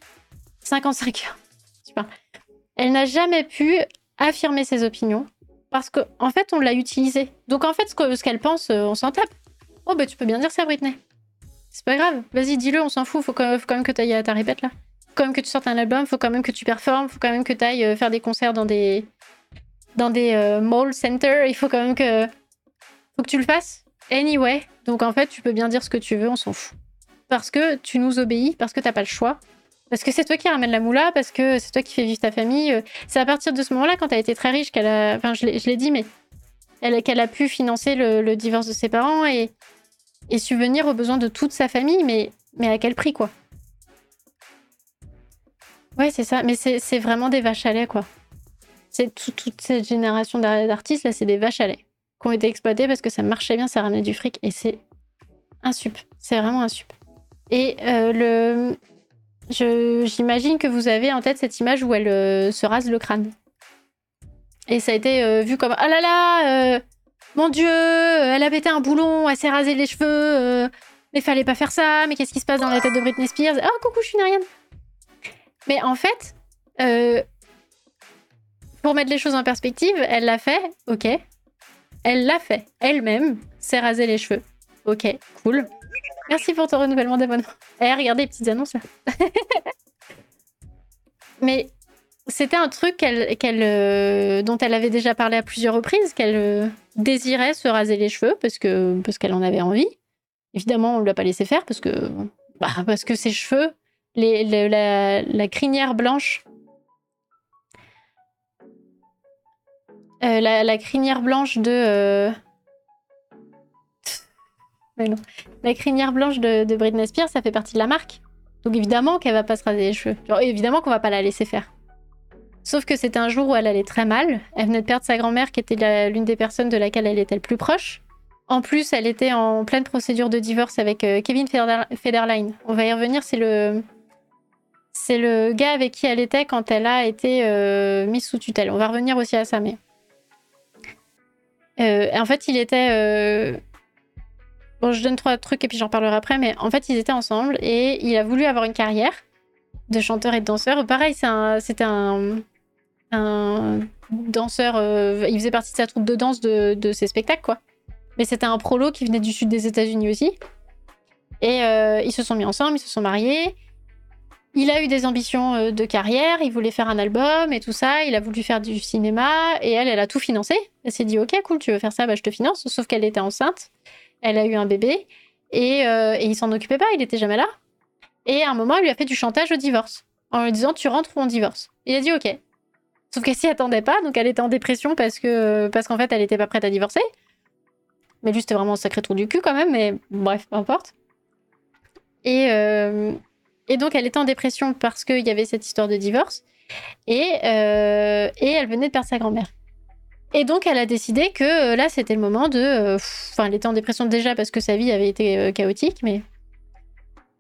55 heures elle n'a jamais pu affirmer ses opinions parce qu'en en fait, on l'a utilisée. Donc en fait, ce qu'elle pense, euh, on s'en tape. Oh, bah tu peux bien dire ça, Britney. C'est pas grave. Vas-y, dis-le, on s'en fout. Faut quand, faut quand même que tu ailles à ta répète là. Faut quand même que tu sortes un album. Faut quand même que tu performes. Faut quand même que tu ailles euh, faire des concerts dans des dans des euh, mall centers. Il faut quand même que faut que tu le fasses. Anyway. Donc en fait, tu peux bien dire ce que tu veux, on s'en fout. Parce que tu nous obéis, parce que t'as pas le choix. Parce que c'est toi qui ramène la moula, parce que c'est toi qui fais vivre ta famille. Euh, c'est à partir de ce moment-là, quand a été très riche, qu'elle a. Enfin, je l'ai dit, mais. qu'elle a pu financer le, divorce de ses parents et, et subvenir aux besoins de toute sa famille, mais, mais à quel prix, quoi? Ouais, c'est ça. Mais c'est vraiment des vaches à lait, quoi. C'est toute cette génération d'artistes, là, c'est des vaches à lait qui ont été exploitées parce que ça marchait bien, ça ramenait du fric. Et c'est un sup. C'est vraiment un sup. Et euh, le, J'imagine que vous avez en tête cette image où elle euh, se rase le crâne. Et ça a été euh, vu comme Ah là là, mon Dieu, elle a pété un boulon, elle s'est rasé les cheveux, mais fallait pas faire ça, mais qu'est-ce qui se passe dans la tête de Britney Spears? Oh, coucou, je suis Nariane. Mais en fait, pour mettre les choses en perspective, elle l'a fait, ok. Elle l'a fait elle-même, s'est rasé les cheveux. Ok, cool. Merci pour ton renouvellement d'abonnement. Eh, regardez les petites annonces là. Mais c'était un truc qu'elle, qu'elle, euh, dont elle avait déjà parlé à plusieurs reprises, qu'elle euh, désirait se raser les cheveux parce, que, parce qu'elle en avait envie. Évidemment, on ne l'a pas laissé faire parce que, bah, parce que ses cheveux, la, crinière blanche, euh, la, crinière blanche de. Mais non. La crinière blanche de, Britney Spears, ça fait partie de la marque. Donc évidemment qu'elle va pas se raser les cheveux. Évidemment qu'on va pas la laisser faire. Sauf que c'était un jour où elle allait très mal. Elle venait de perdre sa grand-mère, qui était l'une des personnes de laquelle elle était le plus proche. En plus, elle était en pleine procédure de divorce avec euh, Kevin Federline. On va y revenir, c'est le... C'est le gars avec qui elle était quand elle a été euh, mise sous tutelle. On va revenir aussi à ça, mais... Euh, en fait, il était... Bon, je donne trois trucs et puis j'en parlerai après, mais en fait, ils étaient ensemble et il a voulu avoir une carrière de chanteur et de danseur. Pareil, c'était un, un danseur. Euh, il faisait partie de sa troupe de danse de, de ses spectacles, quoi. Mais c'était un prolo qui venait du sud des États-Unis aussi. Et euh, ils se sont mis ensemble, ils se sont mariés. Il a eu des ambitions euh, de carrière, il voulait faire un album et tout ça, il a voulu faire du cinéma et elle, elle a tout financé. Elle s'est dit, ok, cool, tu veux faire ça, bah, je te finance. Sauf qu'elle était enceinte, elle a eu un bébé et, et il s'en occupait pas, il était jamais là. Et à un moment, elle lui a fait du chantage au divorce en lui disant, tu rentres ou on divorce. Il a dit, ok. Sauf qu'elle s'y attendait pas, donc elle était en dépression parce que parce qu'en fait elle était pas prête à divorcer. Mais lui c'était vraiment un sacré trou du cul quand même, mais bref, peu importe. Et, euh, et donc elle était en dépression parce qu'il y avait cette histoire de divorce. Et, euh, et elle venait de perdre sa grand-mère. Et donc elle a décidé que euh, là c'était le moment de... Enfin elle était en dépression déjà parce que sa vie avait été chaotique, mais...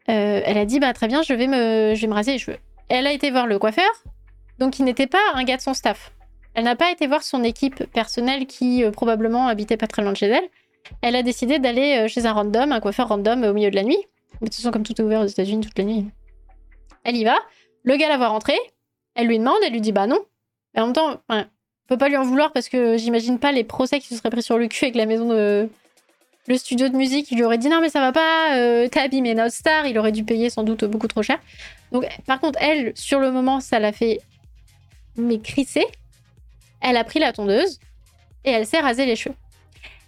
elle a dit bah très bien je vais me, je vais me raser les cheveux. Elle a été voir le coiffeur, donc il n'était pas un gars de son staff. Elle n'a pas été voir son équipe personnelle qui euh, probablement habitait pas très loin de chez elle. Elle a décidé d'aller euh, chez un random, un coiffeur random au milieu de la nuit. Mais de toute façon, comme tout est ouvert aux États-Unis toute la nuit. Elle y va. Le gars la voit rentrer. Elle lui demande, elle lui dit bah non. Et en même temps, on peut pas lui en vouloir parce que j'imagine pas les procès qui se seraient pris sur le cul avec la maison de. Le studio de musique, il lui aurait dit non mais ça va pas, euh, t'as notre star, il aurait dû payer sans doute beaucoup trop cher. Donc par contre elle, sur le moment, ça l'a fait mais elle a pris la tondeuse et elle s'est rasé les cheveux.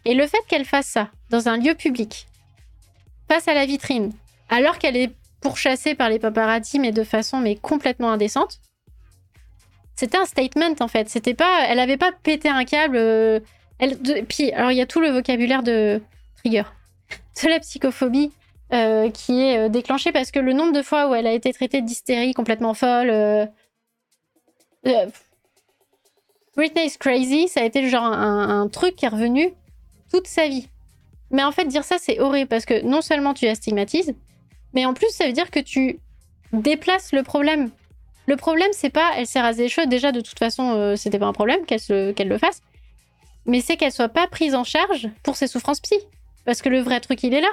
Et le fait qu'elle fasse ça dans un lieu public, face à la vitrine, alors qu'elle est pourchassée par les paparazzi, mais de façon mais complètement indécente, c'était un statement en fait. C'était pas, elle avait pas pété un câble. Euh, elle, puis alors il y a tout le vocabulaire de trigger, de la psychophobie euh, qui est euh, déclenché parce que le nombre de fois où elle a été traitée d'hystérie complètement folle, euh, Britney's Crazy, ça a été genre un, truc qui est revenu toute sa vie. Mais en fait, dire ça, c'est horrible parce que non seulement tu la stigmatises, mais en plus, ça veut dire que tu déplaces le problème. Le problème, c'est pas elle s'est rasé les cheveux. Déjà, de toute façon, euh, c'était pas un problème qu'elle qu'elle le fasse. Mais c'est qu'elle soit pas prise en charge pour ses souffrances psy. Parce que le vrai truc, il est là.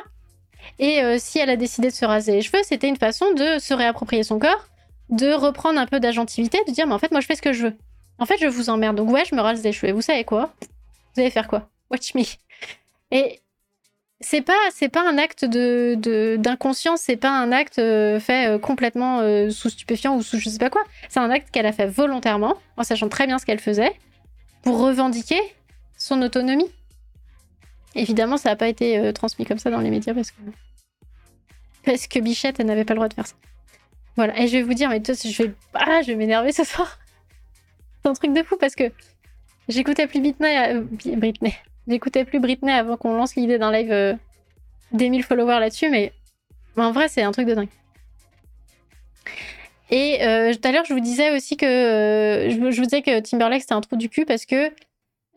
Et euh, si elle a décidé de se raser les cheveux, c'était une façon de se réapproprier son corps, de reprendre un peu d'agentivité, de dire, mais en fait, moi, je fais ce que je veux. En fait, je vous emmerde. Donc, ouais, je me rase les cheveux. Vous savez quoi? Vous allez faire quoi? Watch me. Et c'est pas, c'est pas un acte de, d'inconscience, c'est pas un acte euh, fait euh, complètement euh, sous stupéfiant ou sous je sais pas quoi. C'est un acte qu'elle a fait volontairement, en sachant très bien ce qu'elle faisait, pour revendiquer son autonomie. Évidemment, ça n'a pas été transmis comme ça dans les médias parce que parce que Bichette, elle n'avait pas le droit de faire ça. Voilà, et je vais vous dire, mais toi, je vais, ah, je vais m'énerver ce soir. C'est un truc de fou parce que j'écoutais plus Britney, Britney. J'écoutais plus Britney avant qu'on lance l'idée d'un live euh, des 1000 followers là-dessus, mais... en vrai, c'est un truc de dingue. Et euh, tout à l'heure, je vous disais aussi que je, vous disais que Timberlake c'était un trou du cul parce que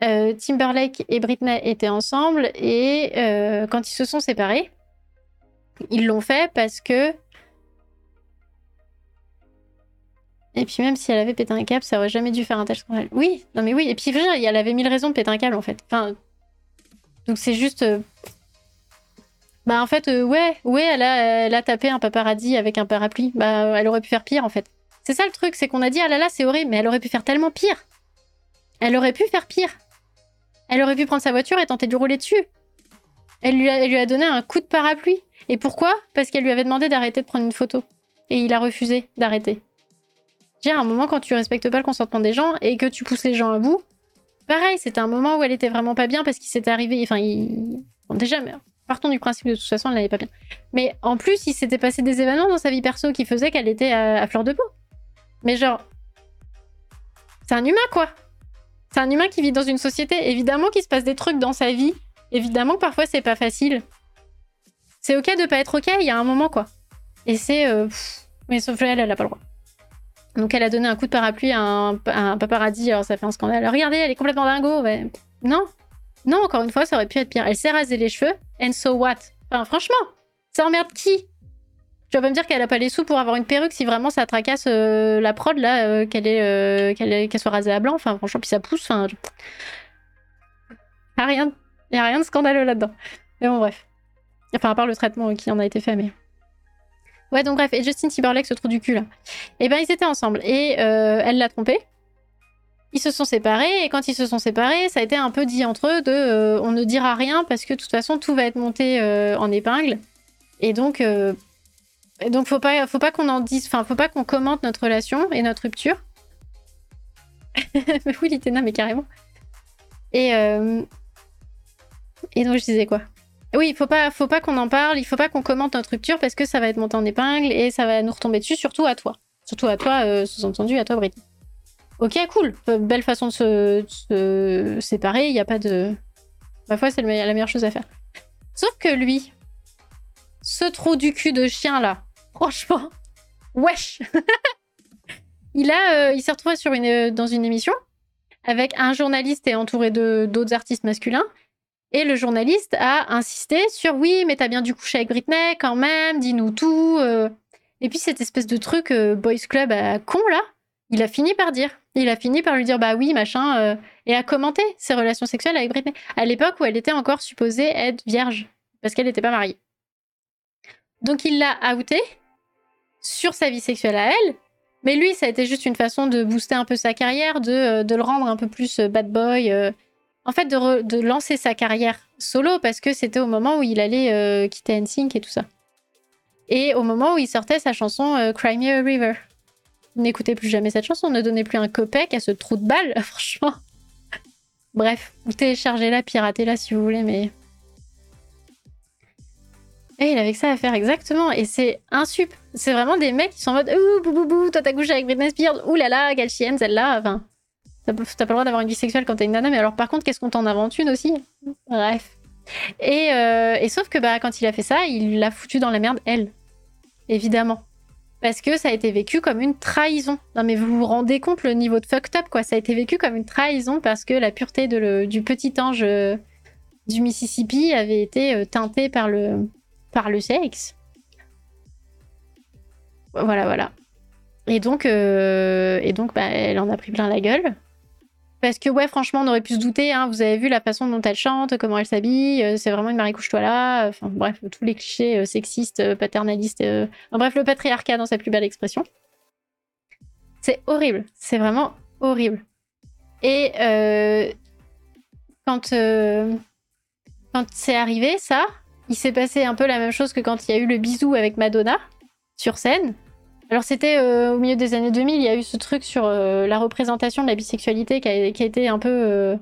Timberlake et Britney étaient ensemble et quand ils se sont séparés, ils l'ont fait parce que Et puis même si elle avait pété un câble, ça aurait jamais dû faire un tel scandale. Oui, non mais oui. Et puis elle avait mille raisons de péter un câble en fait. Donc c'est juste. Euh, bah en fait, euh, ouais, ouais, elle a, elle tapé un paparazzi avec un parapluie. Bah elle aurait pu faire pire en fait. C'est ça le truc, c'est qu'on a dit ah là là c'est horrible, mais elle aurait pu faire tellement pire. Elle aurait pu faire pire. Elle aurait pu prendre sa voiture et tenter de rouler dessus. Elle lui, a, donné un coup de parapluie. Et pourquoi? Parce qu'elle lui avait demandé d'arrêter de prendre une photo. Et il a refusé d'arrêter. J'ai un moment quand tu respectes pas le consentement des gens et que tu pousses les gens à bout. Pareil, c'était un moment où elle était vraiment pas bien parce qu'il s'était arrivé. Enfin, il... bon, déjà, mais partons du principe de toute façon, elle n'allait pas bien. Mais en plus, il s'était passé des événements dans sa vie perso qui faisaient qu'elle était à, fleur de peau. Mais genre, c'est un humain quoi. C'est un humain qui vit dans une société. Évidemment qu'il se passe des trucs dans sa vie. Évidemment que parfois c'est pas facile. C'est ok de pas être ok, il y a un moment quoi. Et c'est. Euh, mais sauf elle, elle a pas le droit. Donc elle a donné un coup de parapluie à un, paparazzi, alors ça fait un scandale. Regardez, elle est complètement dingo. Non, non, encore une fois, ça aurait pu être pire. Elle s'est rasé les cheveux, and so what? Enfin, franchement, ça emmerde qui? Tu vas pas me dire qu'elle a pas les sous pour avoir une perruque si vraiment ça tracasse euh, la prod, là, euh, qu'elle est, qu'elle soit rasée à blanc. Enfin, franchement, puis ça pousse. Enfin, a rien, rien de scandaleux là-dedans. Mais bon, bref. Enfin, à part le traitement qui en a été fait, mais. Ouais, donc bref, et Justin Timberlake ce trou du cul là. Et eh ben ils étaient ensemble et euh, elle l'a trompé. Ils se sont séparés et quand ils se sont séparés, ça a été un peu dit entre eux de euh, on ne dira rien parce que de toute façon tout va être monté euh, en épingle. Et donc donc faut pas faut pas qu'on en dise enfin faut pas qu'on commente notre relation et notre rupture. oui, Litena mais carrément. Et et donc je disais quoi? Oui, il faut pas, faut pas qu'on en parle, il faut pas qu'on commente notre rupture parce que ça va être monté en épingle et ça va nous retomber dessus, surtout à toi. Surtout à toi, euh, sous-entendu, à toi, Britney. Ok, cool. Euh, belle façon de se, séparer, il n'y a pas de. Ma foi, c'est la meilleure chose à faire. Sauf que lui, ce trou du cul de chien là, franchement, wesh Il euh, il s'est retrouvé une, dans une émission avec un journaliste et entouré de d'autres artistes masculins et le journaliste a insisté sur oui, mais t'as bien dû coucher avec Britney quand même, dis-nous tout. Euh. Et puis cette espèce de truc euh, boys club à con là, il a fini par dire. Il a fini par lui dire bah oui, machin, euh, et a commenté ses relations sexuelles avec Britney. À l'époque où elle était encore supposée être vierge, parce qu'elle n'était pas mariée. Donc il l'a outé sur sa vie sexuelle à elle, mais lui, ça a été juste une façon de booster un peu sa carrière, de le rendre un peu plus bad boy en fait, de, lancer sa carrière solo parce que c'était au moment où il allait euh, quitter NSYNC et tout ça. Et au moment où il sortait sa chanson euh, Cry Me a River. N'écoutez plus jamais cette chanson, ne donnez plus un copec à ce trou de balle, franchement. Bref, vous téléchargez-la, piratez-la si vous voulez, mais. Et il avait que ça à faire, exactement. Et c'est un sup. C'est vraiment des mecs qui sont en mode Ouh, bou, bou, bou, toi t'as couché avec Britney Spears, ouh là là, quelle chienne celle-là. Enfin, T'as pas le droit d'avoir une vie sexuelle quand t'es une nana, mais alors par contre, qu'est-ce qu'on t'en invente une aussi? Bref. Et, euh, et, sauf que bah, quand il a fait ça, il l'a foutu dans la merde, elle. Évidemment. Parce que ça a été vécu comme une trahison. Non mais vous vous rendez compte le niveau de fucked up, quoi. Ça a été vécu comme une trahison parce que la pureté du petit ange euh, du Mississippi avait été euh, teintée par le, par le sexe. Voilà, voilà. Et donc, et donc bah, elle en a pris plein la gueule. Parce que ouais, franchement, on aurait pu se douter. Hein. Vous avez vu la façon dont elle chante, comment elle s'habille. Euh, c'est vraiment une Marie couche-toi là. Enfin bref, tous les clichés euh, sexistes, euh, paternalistes. bref, le patriarcat dans sa plus belle expression. C'est horrible. C'est vraiment horrible. Et quand quand c'est arrivé ça, il s'est passé un peu la même chose que quand il y a eu le bisou avec Madonna sur scène. Alors c'était euh, au milieu des années 2000, il y a eu ce truc sur euh, la représentation de la bisexualité qui a, été un peu, euh,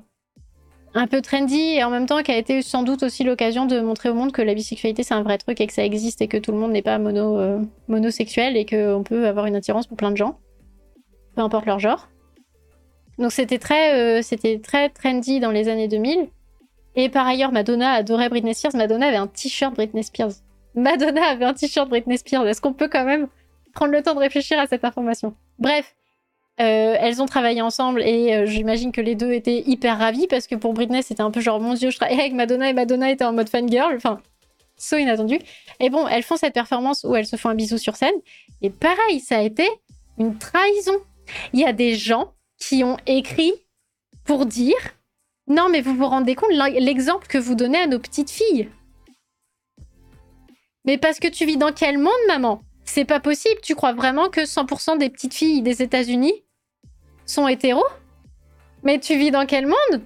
un peu trendy et en même temps qui a été sans doute aussi l'occasion de montrer au monde que la bisexualité c'est un vrai truc et que ça existe et que tout le monde n'est pas mono, monosexuel et qu'on peut avoir une attirance pour plein de gens, peu importe leur genre. Donc c'était très, c'était très trendy dans les années 2000. Et par ailleurs, Madonna adorait Britney Spears. Madonna avait un t-shirt Britney Spears. Madonna avait un t-shirt Britney Spears. Est-ce qu'on peut quand même prendre le temps de réfléchir à cette information. Bref, euh, elles ont travaillé ensemble et euh, j'imagine que les deux étaient hyper ravis parce que pour Britney, c'était un peu genre mon dieu, je travaille avec Madonna et Madonna était en mode fangirl. Enfin, so inattendu. Et bon, elles font cette performance où elles se font un bisou sur scène. Et pareil, ça a été une trahison. Il y a des gens qui ont écrit pour dire Non, mais vous vous rendez compte l'exemple que vous donnez à nos petites filles. Mais parce que tu vis dans quel monde, maman? C'est pas possible. Tu crois vraiment que 100% des petites filles des États-Unis sont hétéros? Mais tu vis dans quel monde?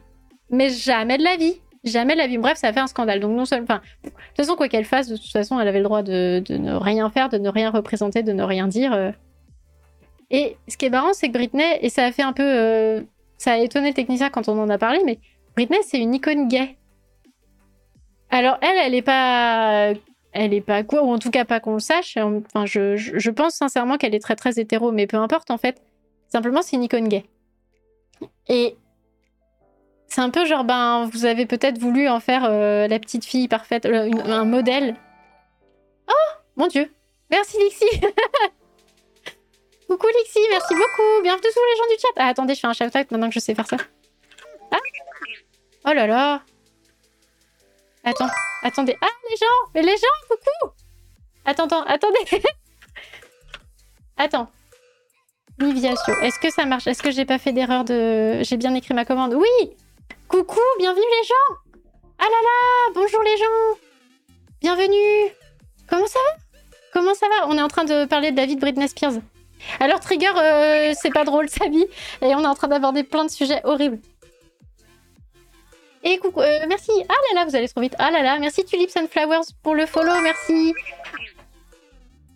Mais jamais de la vie. Jamais de la vie. Bref, ça fait un scandale. Donc, non seulement. De toute façon, quoi qu'elle fasse, de toute façon, elle avait le droit de, ne rien faire, de ne rien représenter, de ne rien dire. Euh. Et ce qui est marrant, c'est que Britney, et ça a fait un peu. euh, ça a étonné le technicien quand on en a parlé, mais Britney, c'est une icône gay. Alors, elle, elle est pas. Elle est pas quoi, ou en tout cas pas qu'on le sache. Enfin, je, je, pense sincèrement qu'elle est très très hétéro, mais peu importe en fait. Simplement, c'est une icône gay. Et c'est un peu genre, ben, vous avez peut-être voulu en faire euh, la petite fille parfaite, euh, un modèle. Oh, mon Dieu. Merci Lixie. Coucou Lixie, merci beaucoup. Bienvenue tous les gens du chat. Ah, attendez, je fais un shout-out maintenant que je sais faire ça. Ah Oh là là. Attends, attendez. Ah, les gens Mais les gens, coucou Attends, attends, attendez. attends. Niviatio, est-ce que ça marche? Est-ce que j'ai pas fait d'erreur de... J'ai bien écrit ma commande? Oui Coucou, bienvenue les gens Ah là là, bonjour les gens Bienvenue Comment ça va? Comment ça va? On est en train de parler de la vie de Britney Spears. Alors Trigger, euh, c'est pas drôle sa vie, et on est en train d'aborder plein de sujets horribles. Et coucou, euh, merci. Ah là là, vous allez trop vite. Ah là là, merci Tulips and Flowers pour le follow, merci.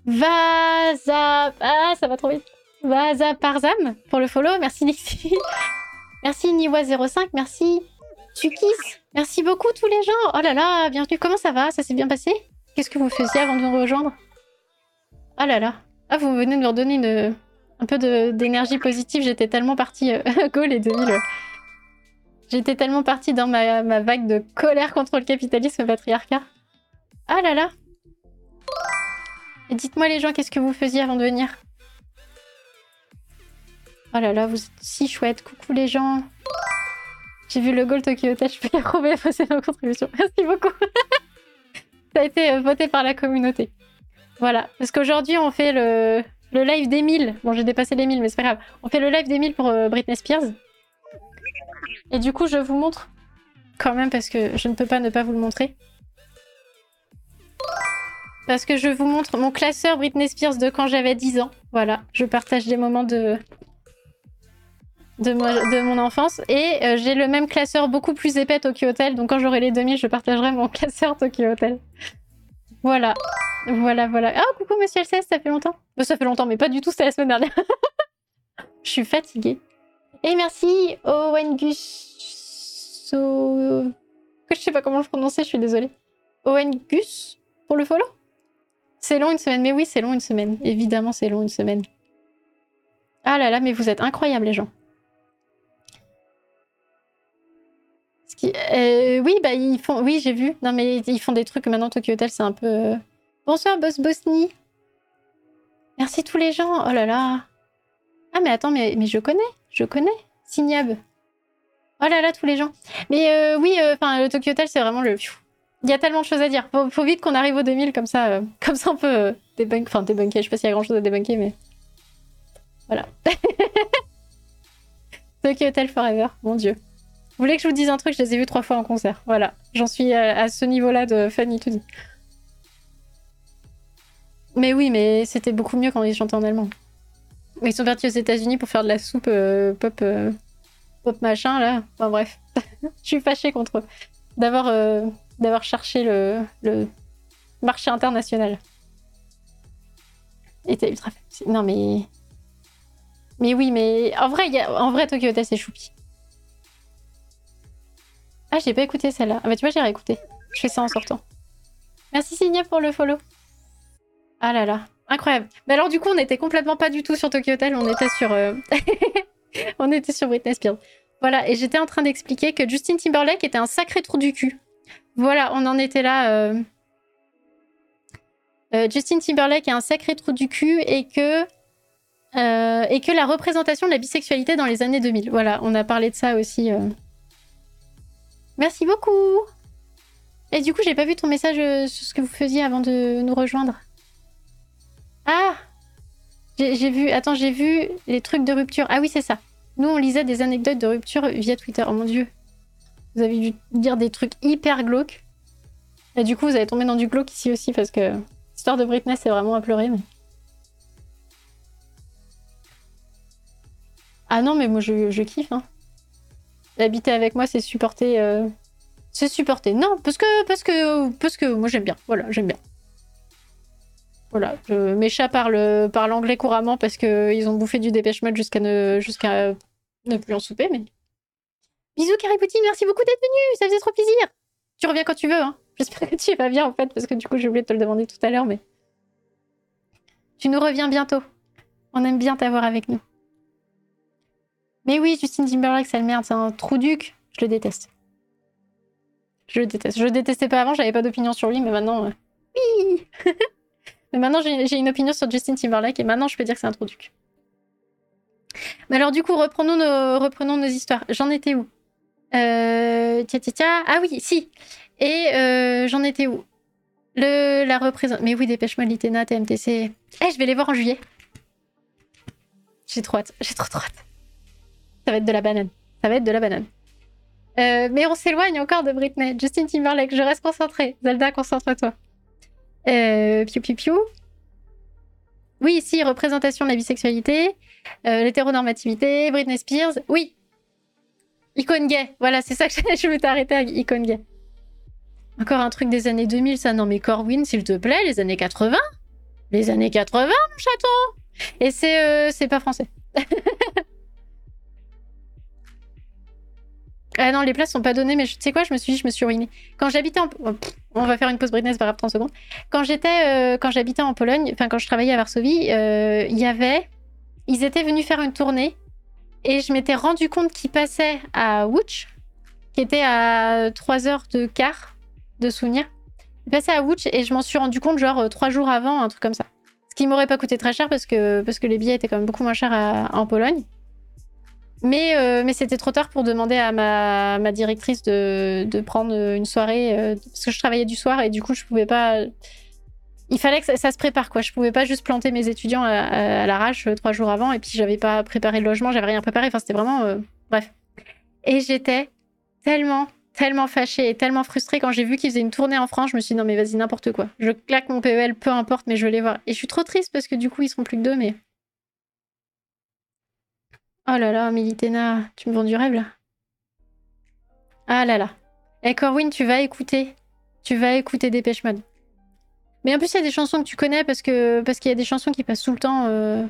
Vaza... Ah, ça va trop vite. Vaza Parzam pour le follow, merci Nixie. merci Niwa05, merci Tukis. Merci beaucoup tous les gens. Oh là là, bienvenue. Comment ça va? Ça s'est bien passé? Qu'est-ce que vous faisiez avant de nous rejoindre? Ah là là. Ah, vous venez de me redonner une... un peu d'énergie positive. J'étais tellement partie... Euh... Go les 2000. J'étais tellement partie dans ma, vague de colère contre le capitalisme patriarcat. Ah là là. Dites-moi les gens, qu'est-ce que vous faisiez avant de venir? Oh là là, vous êtes si chouettes. Coucou les gens. J'ai vu le goal Tokyo Hotel, je peux y retrouver passer nos contributions. Merci beaucoup. Ça a été euh, voté par la communauté. Voilà, parce qu'aujourd'hui on fait le, le live des 1000. Bon, j'ai dépassé les 1000, mais c'est pas grave. On fait le live des 1000 pour euh, Britney Spears. Et du coup, je vous montre quand même parce que je ne peux pas ne pas vous le montrer. Parce que je vous montre mon classeur Britney Spears de quand j'avais 10 ans. Voilà, je partage des moments de, de, moi- de mon enfance. Et euh, j'ai le même classeur beaucoup plus épais Tokyo Hotel. Donc quand j'aurai les 2000, je partagerai mon classeur Tokyo Hotel. Voilà. Voilà, voilà. Ah, coucou Monsieur LCS, ça fait longtemps. Euh, ça fait longtemps, mais pas du tout, c'était la semaine dernière. je suis fatiguée. Et merci Owen Gus. O- Je sais pas comment le prononcer, je suis désolée. Owen Gus pour le follow? C'est long une semaine, mais oui, c'est long une semaine. Évidemment, c'est long une semaine. Ah là là, mais vous êtes incroyables, les gens. Euh, oui, bah ils font. Oui, j'ai vu. Non, mais ils font des trucs maintenant. Tokyo Hotel, c'est un peu. euh, Bonsoir, Boss Bosnie. Merci tous les gens. Oh là là. Ah, mais attends, mais je connais. Je connais. Signab. Oh là là, tous les gens. Mais euh, oui, enfin, le Tokyo Hotel, c'est vraiment le. Il y a tellement de choses à dire. Faut, faut vite qu'on arrive aux 2000, comme ça, euh, comme ça on peut euh, débunk... Enfin, débunker. Je sais pas s'il y a grand chose à débunker, mais. Voilà. Tokyo Hotel Forever, mon dieu. Vous voulez que je vous dise un truc? Je les ai vus trois fois en concert. Voilà. J'en suis à, ce niveau-là de dit. Mais oui, mais c'était beaucoup mieux quand ils chantaient en allemand. Ils sont partis aux États-Unis pour faire de la soupe euh, pop, euh, pop machin là. Enfin bref, je suis fâchée contre eux d'avoir euh, cherché le, marché international. Et t'es ultra. Non mais mais oui, mais en vrai, y a... en vrai Tokyo Hotel c'est choupi. Ah, j'ai pas écouté celle-là. Ah bah tu vois, j'ai réécouté. Je fais ça en sortant. Merci Signa pour le follow. Ah là là, incroyable. Mais alors du coup, on était complètement pas du tout sur Tokyo Hotel, on était sur euh, on était sur Britney Spears. Voilà, et j'étais en train d'expliquer que Justin Timberlake était un sacré trou du cul. Voilà, on en était là. euh. Euh, Justin Timberlake est un sacré trou du cul et que et que la représentation de la bisexualité dans les années 2000. Voilà, on a parlé de ça aussi. Merci beaucoup. Et du coup, j'ai pas vu ton message sur ce que vous faisiez avant de nous rejoindre. Ah J'ai vu, attends, j'ai vu les trucs de rupture. Ah oui, c'est ça. Nous, on lisait des anecdotes de rupture via Twitter. Oh mon dieu. Vous avez dû dire des trucs hyper glauques. Et du coup, vous avez tombé dans du glauque ici aussi parce que l'histoire de Britney, c'est vraiment à pleurer. Ah non, mais moi, je, je kiffe. Hein. Habiter avec moi, c'est supporter. euh, C'est supporter. Non, parce que, parce que, parce que moi, j'aime bien. Voilà, j'aime bien. Voilà, mes chats parlent, parlent anglais couramment parce qu'ils ont bouffé du dépêche mode jusqu'à ne, ne plus en souper, mais... Bisous Carrie Poutine, merci beaucoup d'être venu, ça faisait trop plaisir. Tu reviens quand tu veux, hein. J'espère que tu vas bien en fait, parce que du coup j'ai oublié de te le demander tout à l'heure, mais... Tu nous reviens bientôt. On aime bien t'avoir avec nous. Mais oui, Justin Timberlake, c'est le merde, c'est un trou duc. Je le déteste. Je le déteste. Je le détestais pas avant, j'avais pas d'opinion sur lui, mais maintenant... euh, Oui Mais maintenant, j'ai une opinion sur Justin Timberlake, et maintenant, je peux dire que c'est un trou duc. Mais alors, du coup, reprenons nos, reprenons nos histoires. J'en étais où? Euh, Tia, tia. Ah oui, si. Et euh, j'en étais où? Le, La représentation... Mais oui, dépêche-moi, Litena, TMTC. Eh, je vais les voir en juillet. J'ai trop hâte. J'ai trop trop hâte. Ça va être de la banane. Ça va être de la banane. Euh, mais on s'éloigne encore de Britney. Justin Timberlake, je reste concentrée. Zelda, concentre-toi. Euh, piou piou. Oui, ici, représentation de la bisexualité, euh, l'hétéronormativité, Britney Spears. Oui. Icône gay. Voilà, c'est ça que je je m'étais arrêtée à icône gay. Encore un truc des années 2000, ça. Non, mais Corwin, s'il te plaît, les années 80. Les années 80, mon chaton. Et c'est euh, c'est pas français. Ah non, les places sont pas données, mais tu sais quoi, je me suis dit, je me suis ruinée. Quand j'habitais en... oh, On va faire une pause Britney, c'est pas grave, 30 secondes. Quand j'étais, euh, quand j'habitais en Pologne, enfin quand je travaillais à Varsovie, euh, il y avait... Ils étaient venus faire une tournée et je m'étais rendu compte qu'ils passaient à Łódź, qui était à 3 heures de quart de souvenir. Ils passaient à Łódź et je m'en suis rendu compte genre 3 jours avant, un truc comme ça. Ce qui m'aurait pas coûté très cher parce que, parce que les billets étaient quand même beaucoup moins chers en Pologne. Mais, euh, mais c'était trop tard pour demander à ma, ma directrice de, de prendre une soirée. euh, parce que je travaillais du soir et du coup, je pouvais pas. Il fallait que ça, se prépare, quoi. Je pouvais pas juste planter mes étudiants à, à- à l'arrache euh, trois jours avant et puis j'avais pas préparé le logement, j'avais rien préparé. Enfin, c'était vraiment. euh, Bref. Et j'étais tellement, tellement fâchée et tellement frustrée quand j'ai vu qu'ils faisaient une tournée en France. Je me suis dit, non, mais vas-y, n'importe quoi. Je claque mon PEL, peu importe, mais je veux les voir. Et je suis trop triste parce que du coup, ils seront plus que deux, mais. Oh là là, Militena, tu me vends du rêve là. Ah là là. Eh Corwin, tu vas écouter. Tu vas écouter Dépêche Mode. Mais en plus, il y a des chansons que tu connais parce que parce qu'il y a des chansons qui passent tout le temps. euh.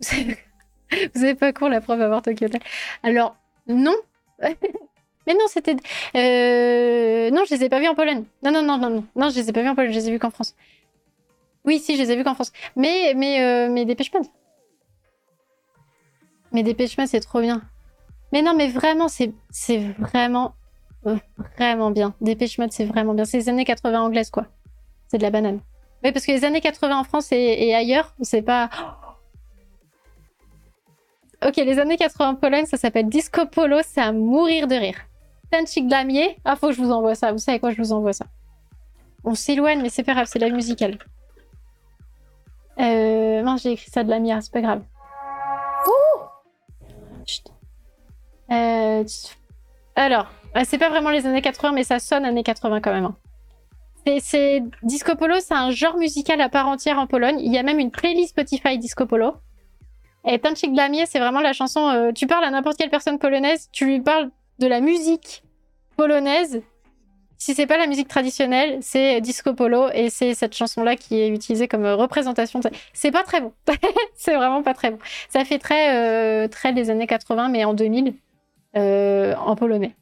Vous savez pas court la preuve à voir Tokyo. Alors, non. Mais non, c'était. euh, Non, je les ai pas vus en Pologne. Non, non, non, non, non. Non, je les ai pas vus en Pologne, je les ai vus qu'en France. Oui, si, je les ai vus qu'en France. Mais, mais, euh, mais Dépêche Mode. Mais Dépêche Mode, c'est trop bien. Mais non, mais vraiment, c'est vraiment, euh, vraiment bien. Dépêche Mode, c'est vraiment bien. C'est les années 80 anglaises, quoi. C'est de la banane. Oui, parce que les années 80 en France et, et ailleurs, c'est pas. Ok, les années 80 en Pologne, ça s'appelle Disco Polo, c'est à mourir de rire. Tanchik Damier, ah, faut que je vous envoie ça. Vous savez quoi, je vous envoie ça. On s'éloigne, mais c'est pas grave, c'est la musicale. Euh, mince, j'ai écrit ça de la mire, c'est pas grave. Ouh Chut. Euh, alors, ah, c'est pas vraiment les années 80, mais ça sonne années 80 quand même. hein. C'est- C'est Disco Polo, c'est un genre musical à part entière en Pologne. Il y a même une playlist Spotify Disco Polo. Et Tanchik Damier, c'est vraiment la chanson. euh, tu parles à n'importe quelle personne polonaise, tu lui parles de la musique polonaise. Si c'est pas la musique traditionnelle, c'est Disco Polo et c'est cette chanson-là qui est utilisée comme euh, représentation. C'est pas très bon. c'est vraiment pas très bon. Ça fait très, euh, très des années 80, mais en 2000, euh, en polonais.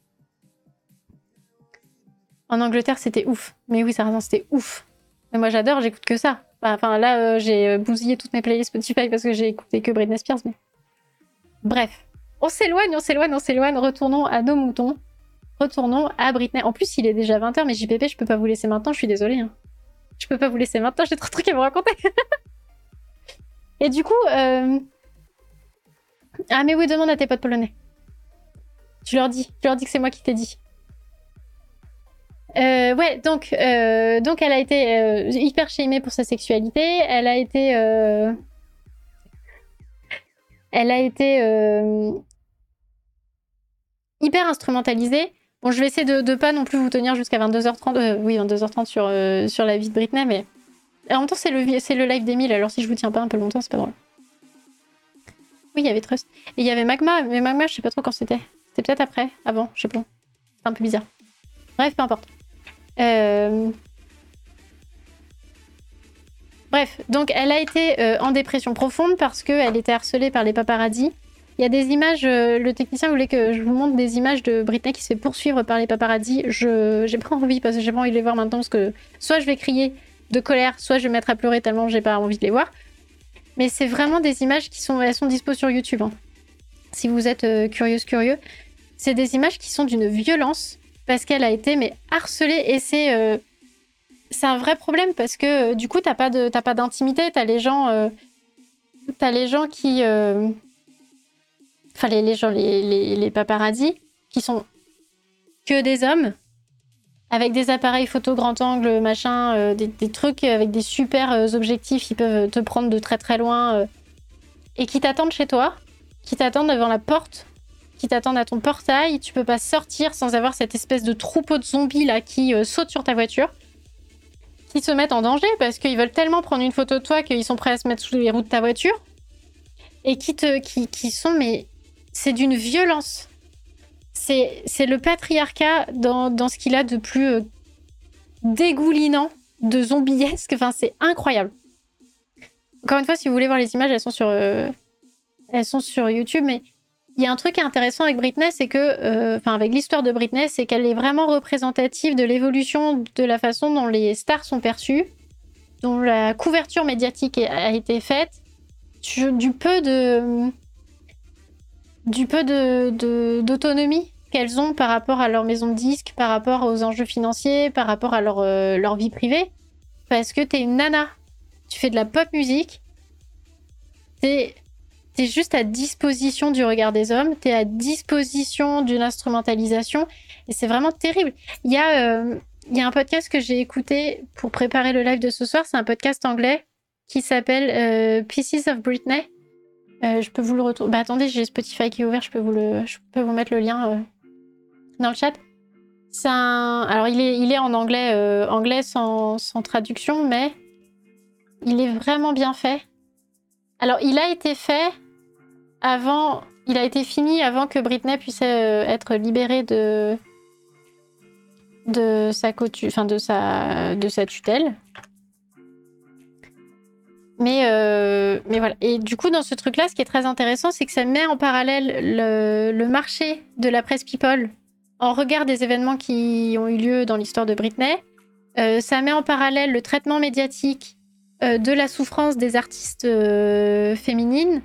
En Angleterre, c'était ouf. Mais oui, ça raison, c'était ouf. Mais moi, j'adore, j'écoute que ça. Enfin, là, j'ai bousillé toutes mes playlists Spotify parce que j'ai écouté que Britney Spears. Mais... Bref, on s'éloigne, on s'éloigne, on s'éloigne. Retournons à nos moutons. Retournons à Britney. En plus, il est déjà 20h, mais JPP, je peux pas vous laisser maintenant, je suis désolée. hein. Je peux pas vous laisser maintenant, j'ai trop de trucs à vous raconter. Et du coup, euh... ah mais oui, demande à tes potes polonais. Tu leur dis, tu leur dis que c'est moi qui t'ai dit. Euh, ouais, donc, euh, donc elle a été hyper shamée pour sa sexualité. Elle a été, elle a été hyper instrumentalisée. Bon, je vais essayer de, de pas non plus vous tenir jusqu'à 22h30. euh, oui, 22h30 sur, euh, sur la vie de Britney, mais en même temps, c'est le, le live d'Emile, alors si je vous tiens pas un peu longtemps, c'est pas drôle. Oui, il y avait Trust. Et il y avait Magma, mais Magma, je sais pas trop quand c'était. C'était peut-être après, avant, je sais pas. C'est un peu bizarre. Bref, peu importe. Euh, Bref, donc elle a été en dépression profonde parce qu'elle était harcelée par les paparazzis. Il y a des images, euh, le technicien voulait que je vous montre des images de Britney qui se fait poursuivre par les paparazzis. Je j'ai pas envie parce que j'ai pas envie de les voir maintenant parce que soit je vais crier de colère, soit je vais me mettre à pleurer tellement j'ai pas envie de les voir. Mais c'est vraiment des images qui sont, elles sont dispo sur YouTube. hein. Si vous êtes euh, curieuse, curieux, c'est des images qui sont d'une violence parce qu'elle a été mais harcelée et c'est euh, c'est un vrai problème parce que euh, du coup t'as pas de t'as pas d'intimité, t'as les gens t'as les gens qui enfin les, les gens les, les, qui sont que des hommes avec des appareils photo grand angle machin euh, des, trucs avec des super euh, objectifs qui peuvent te prendre de très très loin euh, et qui t'attendent chez toi qui t'attendent devant la porte qui t'attendent à ton portail. Tu peux pas sortir sans avoir cette espèce de troupeau de zombies là qui euh, saute sur ta voiture qui se mettent en danger parce qu'ils veulent tellement prendre une photo de toi qu'ils sont prêts à se mettre sous les roues de ta voiture et qui te qui, qui sont mais c'est d'une violence. C'est le patriarcat dans, dans ce qu'il a de plus euh, dégoulinant de zombiesque. Enfin c'est incroyable. Encore une fois si vous voulez voir les images elles sont sur euh, elles sont sur YouTube mais il y a un truc intéressant avec Britney, c'est que, euh, enfin, avec l'histoire de Britney, c'est qu'elle est vraiment représentative de l'évolution de la façon dont les stars sont perçues, dont la couverture médiatique a été faite, du peu de, du peu de de- d'autonomie qu'elles ont par rapport à leur maison de disques, par rapport aux enjeux financiers, par rapport à leur, euh, leur vie privée, parce que t'es une nana, tu fais de la pop musique, t'es T'es juste à disposition du regard des hommes, t'es à disposition d'une instrumentalisation, et c'est vraiment terrible. Il y, a, euh, y a un podcast que j'ai écouté pour préparer le live de ce soir, c'est un podcast anglais qui s'appelle euh, Pieces of Britney. Euh, je peux vous le retrouver. Bah attendez, j'ai Spotify qui est ouvert, je peux vous, le... je peux vous mettre le lien euh, dans le chat. C'est. Alors il est, il est en anglais, euh, anglais sans, sans traduction, mais il est vraiment bien fait. Alors il a été fait avant, il a été fini avant que Britney puisse être libérée de de sa cotu- enfin de sa de sa tutelle. Mais euh, mais voilà. Et du coup dans ce truc là, ce qui est très intéressant, c'est que ça met en parallèle le, le marché de la presse people en regard des événements qui ont eu lieu dans l'histoire de Britney. Euh, ça met en parallèle le traitement médiatique euh, de la souffrance des artistes féminines.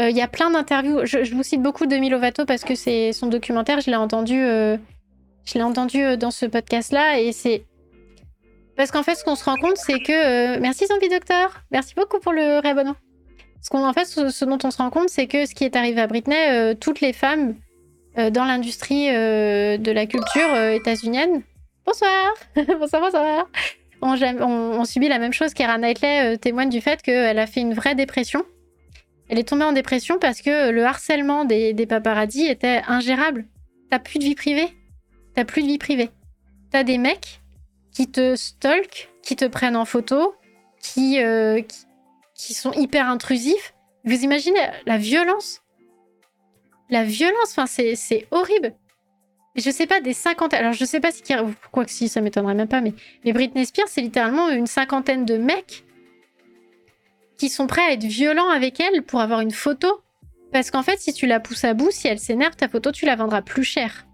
Il y a plein d'interviews. Je, vous cite beaucoup Demi Lovato parce que c'est son documentaire. Je l'ai entendu, je l'ai entendu dans ce podcast-là et c'est parce qu'en fait, ce qu'on se rend compte, c'est que euh, merci Zombie Docteur, merci beaucoup pour le réabonnement. Ce en fait, ce, dont on se rend compte, c'est que ce qui est arrivé à Britney, euh, toutes les femmes euh, dans l'industrie de la culture états-unienne. Bonsoir, bonsoir, bonsoir. On, on- subit la même chose qu'Era Knightley témoigne du fait qu'elle a fait une vraie dépression. Elle est tombée en dépression parce que le harcèlement des, des paparazzis était ingérable. T'as plus de vie privée. T'as plus de vie privée. T'as des mecs qui te stalkent, qui te prennent en photo, qui, euh, qui, qui sont hyper intrusifs. Vous imaginez la violence? La violence, enfin, c'est horrible. Je sais pas, des cinquantaines. Alors, je sais pas si. Quoi que si, ça m'étonnerait même pas, mais, mais Britney Spears, c'est littéralement une cinquantaine de mecs qui sont prêts à être violents avec elle pour avoir une photo. Parce qu'en fait, si tu la pousses à bout, si elle s'énerve, ta photo, tu la vendras plus cher.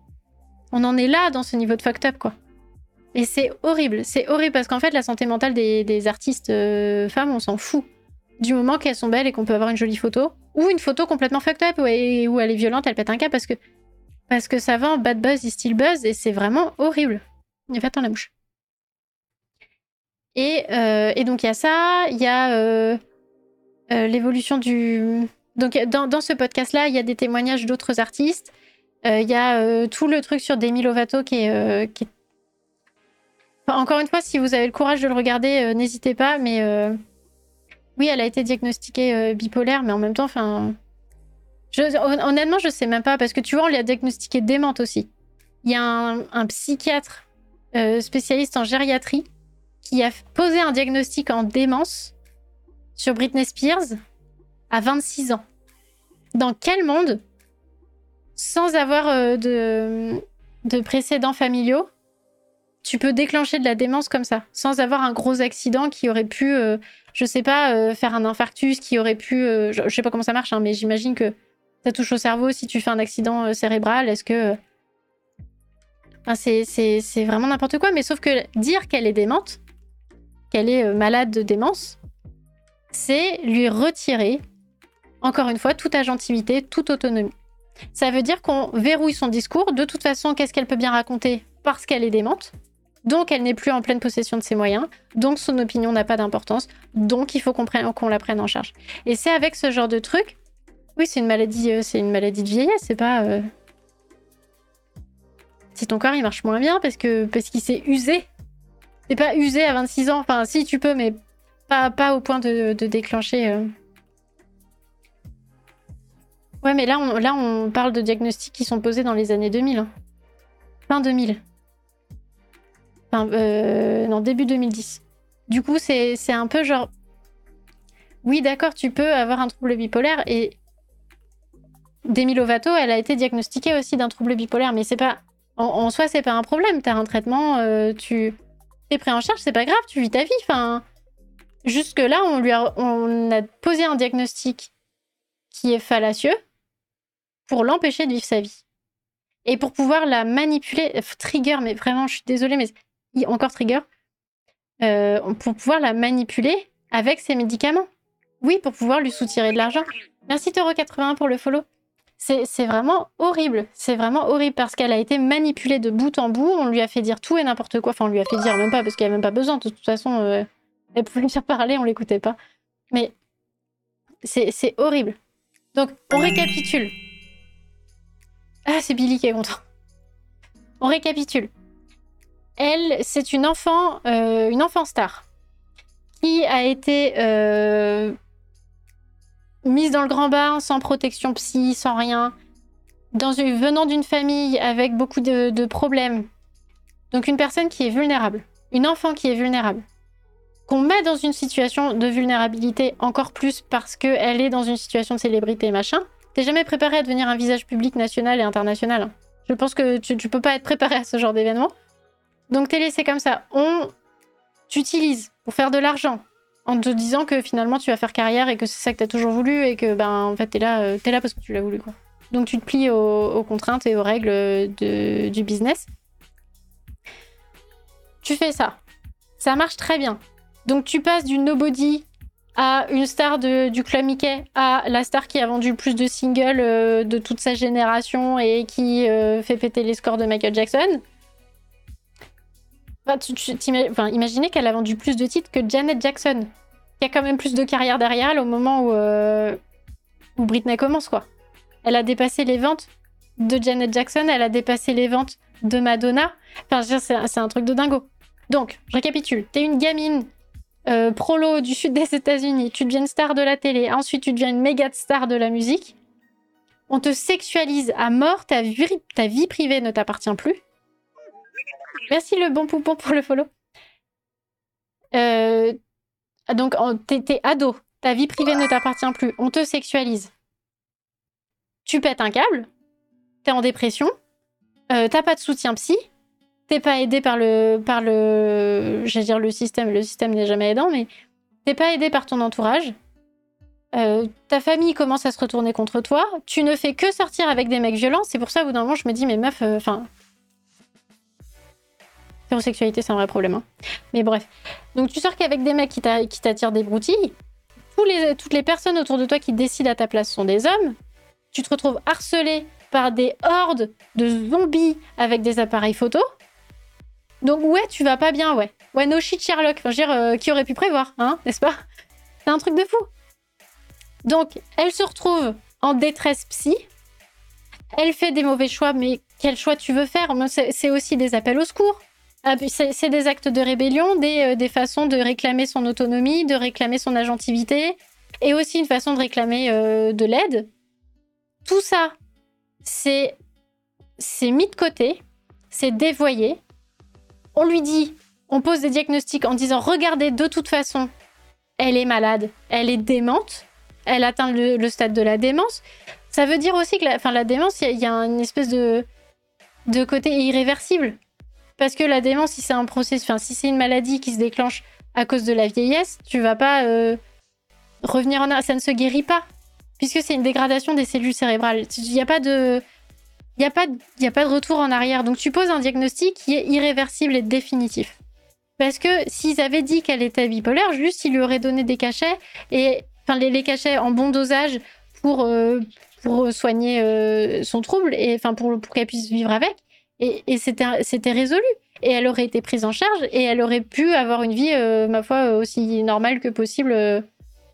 On en est là dans ce niveau de fucked up, quoi. Et c'est horrible. C'est horrible parce qu'en fait, la santé mentale des, artistes euh, femmes, on s'en fout. Du moment qu'elles sont belles et qu'on peut avoir une jolie photo. Ou une photo complètement fucked up où elle, où elle est violente, elle pète un câble parce que, parce que ça vend bad buzz is still buzz et c'est vraiment horrible. Il fait la mouche. Et, euh, et donc il y a ça, il y a euh, l'évolution du. Donc dans, ce podcast-là, il y a des témoignages d'autres artistes. Il y a tout le truc sur Demi Lovato qui qui est- Encore une fois, si vous avez le courage de le regarder, euh, n'hésitez pas. Mais euh, oui, elle a été diagnostiquée euh, bipolaire, mais en même temps, enfin, honnêtement, je sais même pas parce que tu vois, on l'a diagnostiquée démente aussi. Il y a un, psychiatre spécialiste en gériatrie qui a posé un diagnostic en démence sur Britney Spears à 26 ans. Dans quel monde, sans avoir de précédents familiaux, tu peux déclencher de la démence comme ça, sans avoir un gros accident qui aurait pu, euh, je sais pas, euh, faire un infarctus, qui aurait pu, euh, je, je sais pas comment ça marche, hein, mais j'imagine que ça touche au cerveau si tu fais un accident euh, cérébral. Est-ce que, enfin, c'est vraiment n'importe quoi. Mais sauf que dire qu'elle est démente, qu'elle est malade de démence, c'est lui retirer, encore une fois, toute agentivité, toute autonomie. Ça veut dire qu'on verrouille son discours. De toute façon, qu'est-ce qu'elle peut bien raconter? Parce qu'elle est démente. Donc, elle n'est plus en pleine possession de ses moyens. Donc, son opinion n'a pas d'importance. Donc, il faut qu'on la prenne en charge. Et c'est avec ce genre de truc. Oui, c'est une maladie, euh, c'est une maladie de vieillesse. C'est pas. euh, Si ton corps il marche moins bien parce que parce qu'il s'est usé. C'est pas usé à 26 ans. Enfin, si tu peux, mais pas, pas au point de, déclencher. euh. Ouais, mais là on, là, on parle de diagnostics qui sont posés dans les années 2000. hein. Fin 2000. Enfin, euh, non, début 2010. Du coup, c'est un peu genre. Oui, d'accord, tu peux avoir un trouble bipolaire et. Demi Lovato, elle a été diagnostiquée aussi d'un trouble bipolaire, mais c'est pas. En, en soi, c'est pas un problème. T'as un traitement, euh, tu es pris en charge, c'est pas grave, tu vis ta vie. Enfin, jusque là, on lui a, on a posé un diagnostic qui est fallacieux pour l'empêcher de vivre sa vie et pour pouvoir la manipuler. euh, Trigger, mais vraiment, je suis désolée, mais encore trigger. Euh, pour pouvoir la manipuler avec ses médicaments. Oui, pour pouvoir lui soutirer de l'argent. Merci Toro81 pour le follow. C'est vraiment horrible. C'est vraiment horrible parce qu'elle a été manipulée de bout en bout. On lui a fait dire tout et n'importe quoi. Enfin, on lui a fait dire même pas parce qu'elle avait même pas besoin. De toute façon, euh, elle pouvait lui faire parler, on l'écoutait pas. Mais c'est horrible. Donc, on récapitule. Ah, c'est Billy qui est content. On récapitule. Elle, c'est une enfant, euh, une enfant star qui a été euh, mise dans le grand bain, sans protection psy, sans rien, venant d'une famille avec beaucoup de, de problèmes. Donc une personne qui est vulnérable, une enfant qui est vulnérable, qu'on met dans une situation de vulnérabilité encore plus parce qu'elle est dans une situation de célébrité, machin. T'es jamais préparé à devenir un visage public national et international. hein. Je pense que tu, tu peux pas être préparé à ce genre d'événement. Donc t'es laissé comme ça. On t'utilise pour faire de l'argent en te disant que finalement tu vas faire carrière et que c'est ça que t'as toujours voulu et que ben en fait t'es là, euh, là parce que tu l'as voulu. Donc tu te plies aux, aux contraintes et aux règles de- du business. Tu fais ça. Ça marche très bien. Donc tu passes du nobody à une star de- du club Mickey à la star qui a vendu le plus de singles euh, de toute sa génération et qui euh, fait péter les scores de Michael Jackson. Enfin, tu- imaginez qu'elle a vendu plus de titres que Janet Jackson, qui a quand même plus de carrière derrière elle au moment où, euh, où Britney commence, quoi. Elle a dépassé les ventes de Janet Jackson, elle a dépassé les ventes de Madonna. Enfin, c'est un truc de dingo. Donc, je récapitule. T'es une gamine euh, prolo du sud des États-Unis, tu deviens star de la télé, ensuite tu deviens une méga star de la musique. On te sexualise à mort, ta vie privée ne t'appartient plus. Merci le bon poupon pour le follow. Euh, donc, t'es ado, ta vie privée ne t'appartient plus, on te sexualise. Tu pètes un câble, t'es en dépression, euh, t'as pas de soutien psy, t'es pas aidé par le, par le, le système, le système n'est jamais aidant, mais t'es pas aidé par ton entourage. Euh, ta famille commence à se retourner contre toi. Tu ne fais que sortir avec des mecs violents. C'est pour ça, au bout d'un moment, je me dis, mais meuf, enfin, L'hétérosexualité, c'est un vrai problème. hein. Mais bref. Donc, tu sors qu'avec des mecs qui t'a- qui t'attirent des broutilles. Tous les, toutes les personnes autour de toi qui décident à ta place sont des hommes. Tu te retrouves harcelé par des hordes de zombies avec des appareils photo. Donc, ouais, tu vas pas bien, ouais. Ouais, no shit Sherlock. Enfin, je veux dire, euh, qui aurait pu prévoir, hein, n'est-ce pas? C'est un truc de fou. Donc, elle se retrouve en détresse psy. Elle fait des mauvais choix, mais quel choix tu veux faire? C'est aussi des appels au secours. Ah, c'est des actes de rébellion, des, euh, des façons de réclamer son autonomie, de réclamer son agentivité, et aussi une façon de réclamer euh, de l'aide. Tout ça, c'est mis de côté, c'est dévoyé. On lui dit, on pose des diagnostics en disant regardez, de toute façon, elle est malade, elle est démente, elle atteint le, le stade de la démence. Ça veut dire aussi que la, enfin, la démence, il y, y a une espèce de, de côté irréversible. Parce que la démence, si c'est un processus, si c'est une maladie qui se déclenche à cause de la vieillesse, tu vas pas euh, revenir en arrière. Ça ne se guérit pas. Puisque c'est une dégradation des cellules cérébrales. Il n'y a pas de. Il n'y a, a pas de retour en arrière. Donc tu poses un diagnostic qui est irréversible et définitif. Parce que s'ils avaient dit qu'elle était bipolaire, juste ils lui auraient donné des cachets, et enfin les, cachets en bon dosage pour, euh, pour soigner euh, son trouble, et enfin pour qu'elle puisse vivre avec. Et, c'était résolu. Et elle aurait été prise en charge, et elle aurait pu avoir une vie, euh, ma foi, aussi normale que possible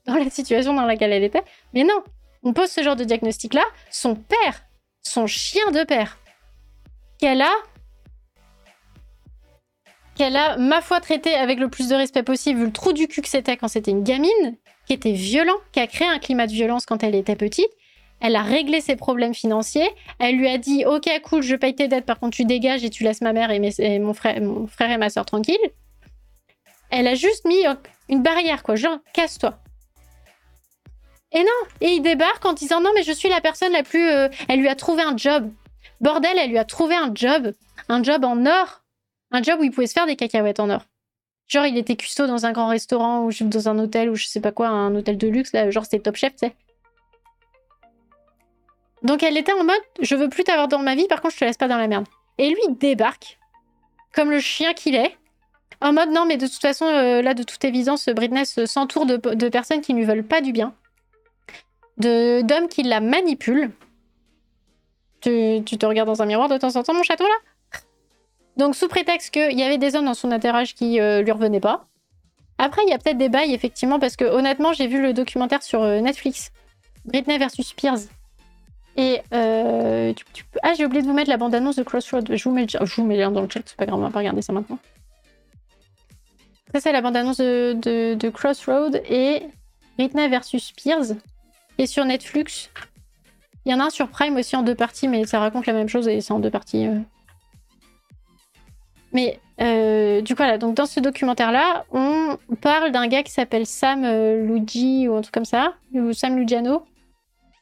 dans la situation dans laquelle elle était. Mais non, on pose ce genre de diagnostic-là. Son père, son chien de père, qu'elle a qu'elle a, ma foi, traité avec le plus de respect possible, vu le trou du cul que c'était quand c'était une gamine, qui était violent, qui a créé un climat de violence quand elle était petite. Elle a réglé ses problèmes financiers. Elle lui a dit Ok, cool, je paye tes dettes, par contre, tu dégages et tu laisses ma mère et, mon, frère, et ma soeur tranquilles. Elle a juste mis une barrière, quoi. Genre, casse-toi. Et non Et il débarque en disant Non, mais je suis la personne la plus. Euh, elle lui a trouvé un job. Bordel, elle lui a trouvé un job. Un job en or un job où il pouvait se faire des cacahuètes en or. Genre, il était cuistot dans un grand restaurant ou dans un hôtel ou je sais pas quoi, un hôtel de luxe, là, genre c'était top chef, tu sais. Donc elle était en mode, je veux plus t'avoir dans ma vie, par contre je te laisse pas dans la merde. Et lui débarque, comme le chien qu'il est, en mode non mais de toute façon, euh, là de toute évidence, Britney s'entoure de, de, personnes qui ne lui veulent pas du bien, d'hommes qui la manipulent. Tu, tu te regardes dans un miroir de temps en temps, mon château là donc, sous prétexte qu'il y avait des hommes dans son entourage qui euh, lui revenaient pas. Après, il y a peut-être des bails, effectivement, parce que honnêtement, j'ai vu le documentaire sur euh, Netflix Britney versus Spears. Et euh, ah, j'ai oublié de vous mettre la bande-annonce de Crossroad. Je vous mets, je vous mets le lien dans le chat, c'est pas grave, on va pas regarder ça maintenant. Ça, c'est la bande-annonce de, de, Crossroad et Britney versus Spears, est sur Netflix. Il y en a un sur Prime aussi en deux parties, mais ça raconte la même chose et c'est en deux parties. Mais euh, du coup, voilà, donc dans ce documentaire-là, on parle d'un gars qui s'appelle Sam euh, Luigi ou un truc comme ça, ou Sam Lugiano,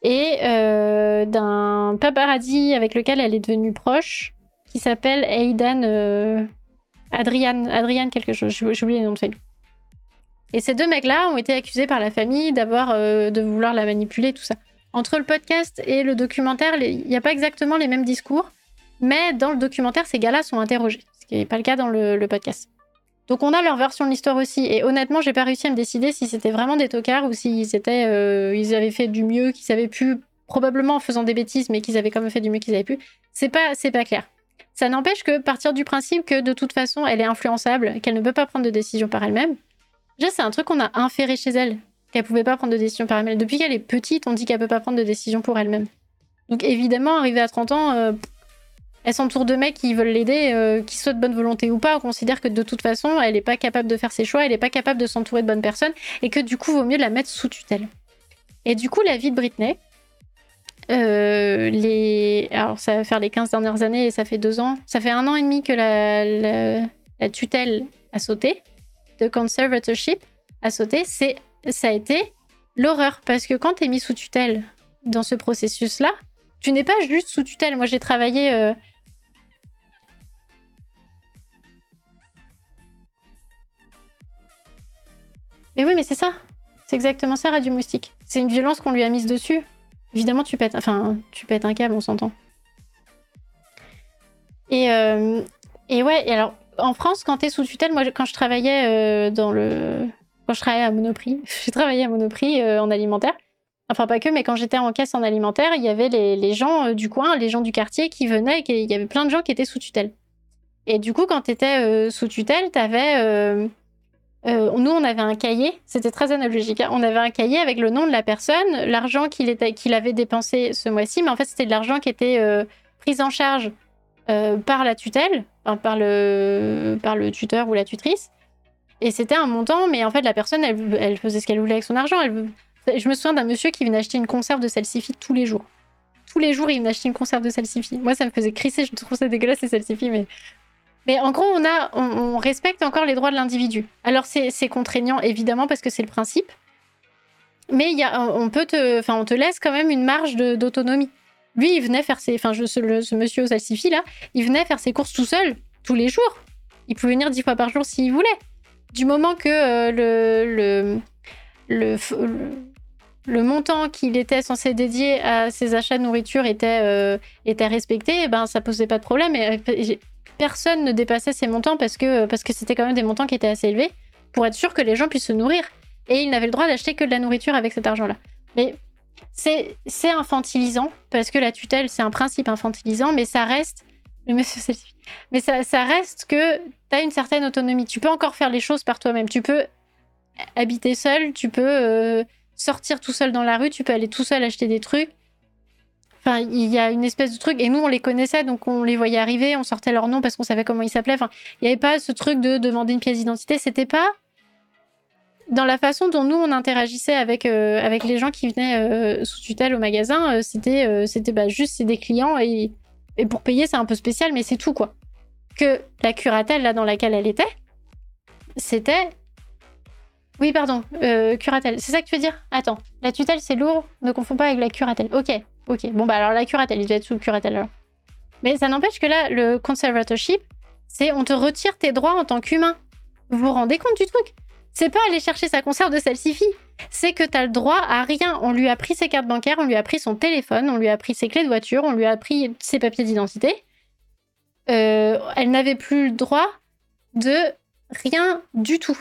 et euh, d'un paparazzi avec lequel elle est devenue proche, qui s'appelle Aidan euh, Adrian, Adrian quelque chose, j'ai oublié le nom de famille. Et ces deux mecs-là ont été accusés par la famille d'avoir, de vouloir la manipuler, tout ça. Entre le podcast et le documentaire, il n'y a pas exactement les mêmes discours, mais dans le documentaire, ces gars-là sont interrogés qui n'est pas le cas dans le, podcast. Donc on a leur version de l'histoire aussi. Et honnêtement, j'ai pas réussi à me décider si c'était vraiment des tocards ou s'ils étaient, euh, ils avaient fait du mieux qu'ils avaient pu, probablement en faisant des bêtises, mais qu'ils avaient quand même fait du mieux qu'ils avaient pu. C'est pas, c'est pas clair. Ça n'empêche que partir du principe que de toute façon, elle est influençable, qu'elle ne peut pas prendre de décision par elle-même. Déjà, c'est un truc qu'on a inféré chez elle, qu'elle pouvait pas prendre de décision par elle-même. Depuis qu'elle est petite, on dit qu'elle peut pas prendre de décision pour elle-même. Donc évidemment, arrivée à 30 ans, euh, elle s'entoure de mecs qui veulent l'aider, euh, qui soient de bonne volonté ou pas. On considère que de toute façon, elle n'est pas capable de faire ses choix, elle n'est pas capable de s'entourer de bonnes personnes, et que du coup, vaut mieux la mettre sous tutelle. Et du coup, la vie de Britney, euh, alors ça va faire les 15 dernières années et ça fait deux ans, ça fait un an et demi que la, la, tutelle a sauté, de conservatorship a sauté, c'est ça a été l'horreur parce que quand tu es mis sous tutelle dans ce processus-là, tu n'es pas juste sous tutelle. Moi, j'ai travaillé euh, Mais oui, mais c'est ça. C'est exactement ça, Radio Moustique. C'est une violence qu'on lui a mise dessus. Évidemment, tu pètes, enfin, tu pètes un câble, on s'entend. Et, euh, et ouais, et alors, en France, quand t'es sous tutelle, moi, quand je travaillais euh, dans le. Quand je travaillais à Monoprix, j'ai travaillé à Monoprix euh, en alimentaire. Enfin, pas que, mais quand j'étais en caisse en alimentaire, il y avait les, gens du coin, les gens du quartier qui venaient, et il y avait plein de gens qui étaient sous tutelle. Et du coup, quand t'étais sous tutelle, t'avais euh, nous, on avait un cahier, c'était très analogique. Hein. On avait un cahier avec le nom de la personne, l'argent qu'il avait dépensé ce mois-ci, mais en fait, c'était de l'argent qui était euh, pris en charge euh, par la tutelle, par, le, par le tuteur ou la tutrice. Et c'était un montant, mais en fait, la personne, elle, faisait ce qu'elle voulait avec son argent. Je me souviens d'un monsieur qui venait acheter une conserve de salsifis tous les jours. Tous les jours, il venait acheter une conserve de salsifis. Moi, ça me faisait crisser, je trouve ça dégueulasse, les salsifis, mais mais en gros, on, a, on, respecte encore les droits de l'individu. Alors, c'est contraignant, évidemment, parce que c'est le principe. Mais y a, on, peut te, on te laisse quand même une marge d'autonomie. Lui, il venait faire ses. Enfin, ce, monsieur aux salsifis, là, il venait faire ses courses tout seul, tous les jours. Il pouvait venir dix fois par jour s'il voulait. Du moment que euh, le, le, le, montant qu'il était censé dédier à ses achats de nourriture était, euh, respecté, eh ben, ça posait pas de problème. Et, euh, personne ne dépassait ces montants parce que parce que c'était quand même des montants qui étaient assez élevés pour être sûr que les gens puissent se nourrir. Et il n'avait le droit d'acheter que de la nourriture avec cet argent-là. Mais c'est infantilisant parce que la tutelle, c'est un principe infantilisant, mais ça reste que tu as une certaine autonomie. Tu peux encore faire les choses par toi-même. Tu peux habiter seul, tu peux euh, sortir tout seul dans la rue, tu peux aller tout seul acheter des trucs. Enfin, il y a une espèce de truc. Et nous, on les connaissait, donc on les voyait arriver, on sortait leur nom parce qu'on savait comment ils s'appelaient. Enfin, il n'y avait pas ce truc de demander une pièce d'identité. C'était pas dans la façon dont nous on interagissait avec euh, avec les gens qui venaient euh, sous tutelle au magasin. c'était c'était bah, juste c'est des clients et, et pour payer c'est un peu spécial, mais c'est tout quoi. Que la curatelle là dans laquelle elle était, c'était oui, pardon, curatelle. C'est ça que tu veux dire? Attends, la tutelle c'est lourd, ne confonds pas avec la curatelle. Ok, Ok, bon bah alors la curatelle, il doit être sous le curatelle alors. Mais ça n'empêche que là, le conservatorship, c'est on te retire tes droits en tant qu'humain. Vous vous rendez compte du truc? C'est pas aller chercher sa conserve de salsifis. C'est que t'as le droit à rien. On lui a pris ses cartes bancaires, on lui a pris son téléphone, on lui a pris ses clés de voiture, on lui a pris ses papiers d'identité. Euh, elle n'avait plus le droit de rien du tout.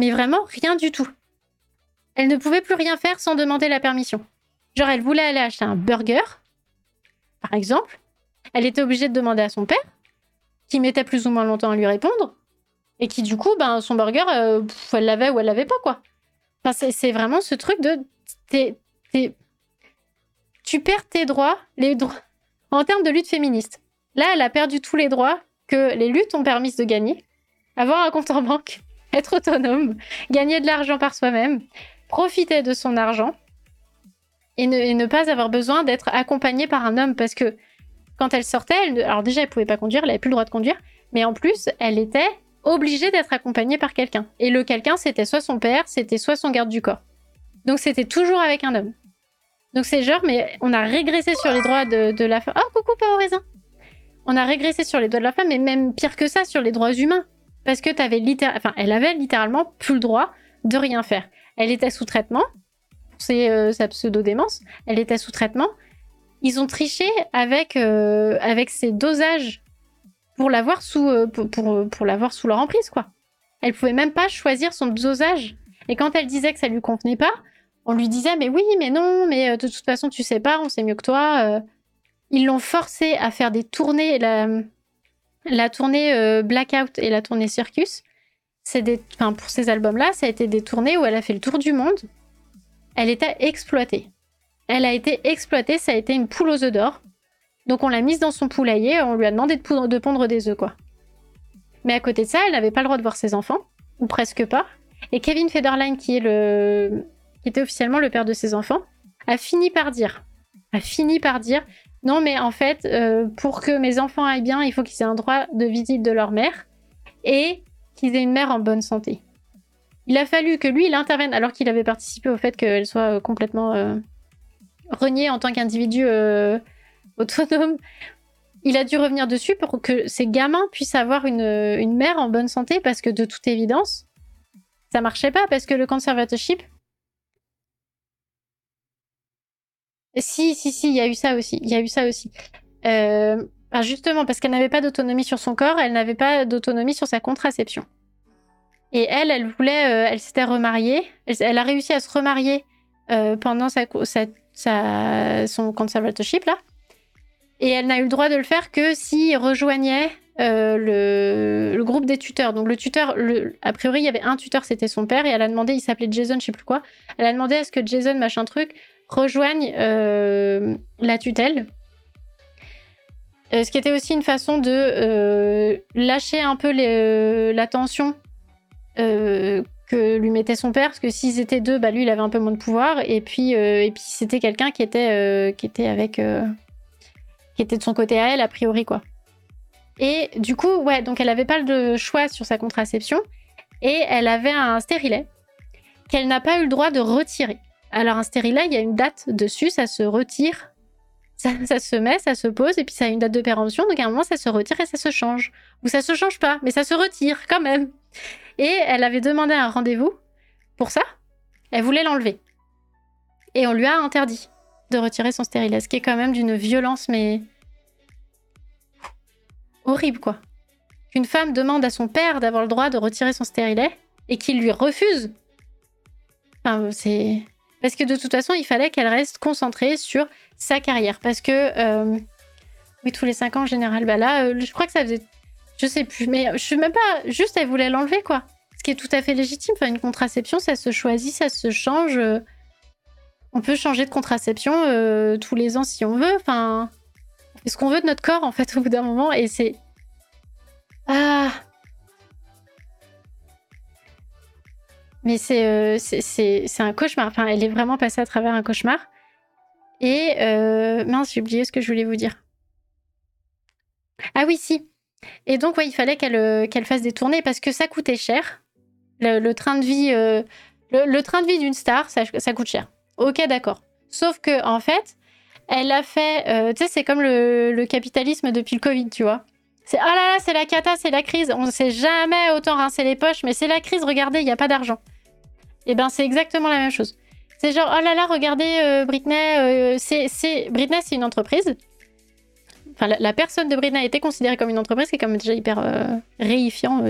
Mais vraiment rien du tout. Elle ne pouvait plus rien faire sans demander la permission. Genre, elle voulait aller acheter un burger, par exemple. Elle était obligée de demander à son père, qui mettait plus ou moins longtemps à lui répondre, et qui, du coup, ben, son burger, euh, elle l'avait ou elle l'avait pas, quoi. Enfin, c'est vraiment ce truc de. Tu perds tes droits, les droits. En termes de lutte féministe. Là, elle a perdu tous les droits que les luttes ont permis de gagner. Avoir un compte en banque, être autonome, gagner de l'argent par soi-même, profiter de son argent, et ne, pas avoir besoin d'être accompagnée par un homme parce que quand elle sortait, elle, alors déjà elle pouvait pas conduire, elle avait plus le droit de conduire, mais en plus elle était obligée d'être accompagnée par quelqu'un. Et le quelqu'un c'était soit son père, c'était soit son garde du corps. Donc c'était toujours avec un homme. Donc c'est genre, mais on a régressé sur les droits de, la femme. Oh coucou pas. On a régressé sur les droits de la femme, mais même pire que ça sur les droits humains, parce que avais littéralement, enfin elle avait littéralement plus le droit de rien faire. Elle était sous traitement, euh, sa pseudo-démence, elle était sous traitement. Ils ont triché avec, euh, avec ses dosages pour l'avoir sous, euh, pour, pour, sous leur emprise, quoi. Elle pouvait même pas choisir son dosage. Et quand elle disait que ça lui convenait pas, on lui disait mais oui, mais non, mais de toute façon tu sais pas, on sait mieux que toi. Ils l'ont forcée à faire des tournées, la, la tournée Blackout et la tournée Circus. C'est des, enfin, pour ces albums-là, ça a été des tournées où elle a fait le tour du monde elle était exploitée. Elle a été exploitée, ça a été une poule aux œufs d'or. Donc on l'a mise dans son poulailler, on lui a demandé de, pondre des œufs, quoi. Mais à côté de ça, elle n'avait pas le droit de voir ses enfants, ou presque pas. Et Kevin Federline, qui est le, qui était officiellement le père de ses enfants, a fini par dire, non mais en fait, euh, pour que mes enfants aillent bien, il faut qu'ils aient un droit de visite de leur mère et qu'ils aient une mère en bonne santé. Il a fallu que lui, il intervienne alors qu'il avait participé au fait qu'elle soit euh, complètement euh, reniée en tant qu'individu autonome. Il a dû revenir dessus pour que ces gamins puissent avoir une, mère en bonne santé parce que de toute évidence, ça marchait pas parce que le conservatorship. Si, si, si, il y a eu ça aussi. Il y a eu ça aussi. justement, parce qu'elle n'avait pas d'autonomie sur son corps, elle n'avait pas d'autonomie sur sa contraception. Et elle, elle voulait, euh, elle s'était remariée. Elle, a réussi à se remarier euh, pendant sa, sa, son conservatorship là. Et elle n'a eu le droit de le faire que s'il rejoignait euh, le, groupe des tuteurs. Donc le tuteur, a priori, il y avait un tuteur, c'était son père, et elle a demandé, il s'appelait Jason, je sais plus quoi. Elle a demandé à ce que Jason, machin truc, rejoigne la tutelle. ce qui était aussi une façon de lâcher un peu la tension euh, que lui mettait son père, parce que s'ils étaient deux, bah lui il avait un peu moins de pouvoir, et puis euh, et puis c'était quelqu'un qui était euh, qui qui était de son côté à elle a priori quoi. Et du coup ouais donc elle avait pas de choix sur sa contraception et elle avait un stérilet qu'elle n'a pas eu le droit de retirer. Alors un stérilet il y a une date dessus, ça se retire ça, se met, ça se pose, et puis ça a une date de péremption, donc à un moment, ça se retire et ça se change. Ou ça se change pas, mais ça se retire quand même. Et elle avait demandé un rendez-vous pour ça. Elle voulait l'enlever. Et on lui a interdit de retirer son stérilet, ce qui est quand même d'une violence, mais horrible, quoi. Qu'une femme demande à son père d'avoir le droit de retirer son stérilet et qu'il lui refuse. Enfin, c'est. Parce que de toute façon, il fallait qu'elle reste concentrée sur sa carrière. Parce que. Euh, oui, tous les cinq ans en général. Bah là, euh, je crois que ça faisait. Je sais plus, mais je sais même pas. Juste, elle voulait l'enlever, quoi. Ce qui est tout à fait légitime. Enfin, une contraception, ça se choisit, ça se change. Euh, on peut changer de contraception tous les ans si on veut. Enfin, ce qu'on veut de notre corps, en fait, au bout d'un moment. Et c'est. Ah Mais c'est c'est un cauchemar. Enfin, elle est vraiment passée à travers un cauchemar. Et euh, mince, j'ai oublié ce que je voulais vous dire. Ah oui, si. Et donc, ouais, il fallait qu'elle qu'elle fasse des tournées parce que ça coûtait cher. Le, train de vie, le, train de vie d'une star, ça, coûte cher. Ok, d'accord. Sauf que en fait, elle a fait, euh, tu sais, c'est comme le, capitalisme depuis le Covid, tu vois. C'est ah là là, c'est la cata, c'est la crise. On ne sait jamais autant rincer les poches, mais c'est la crise. Regardez, il n'y a pas d'argent. Et eh ben c'est exactement la même chose. C'est genre oh là là, regardez euh, Britney, euh, c'est Britney, c'est une entreprise. Enfin, la, personne de Britney a été considérée comme une entreprise, qui est comme déjà hyper réifiant,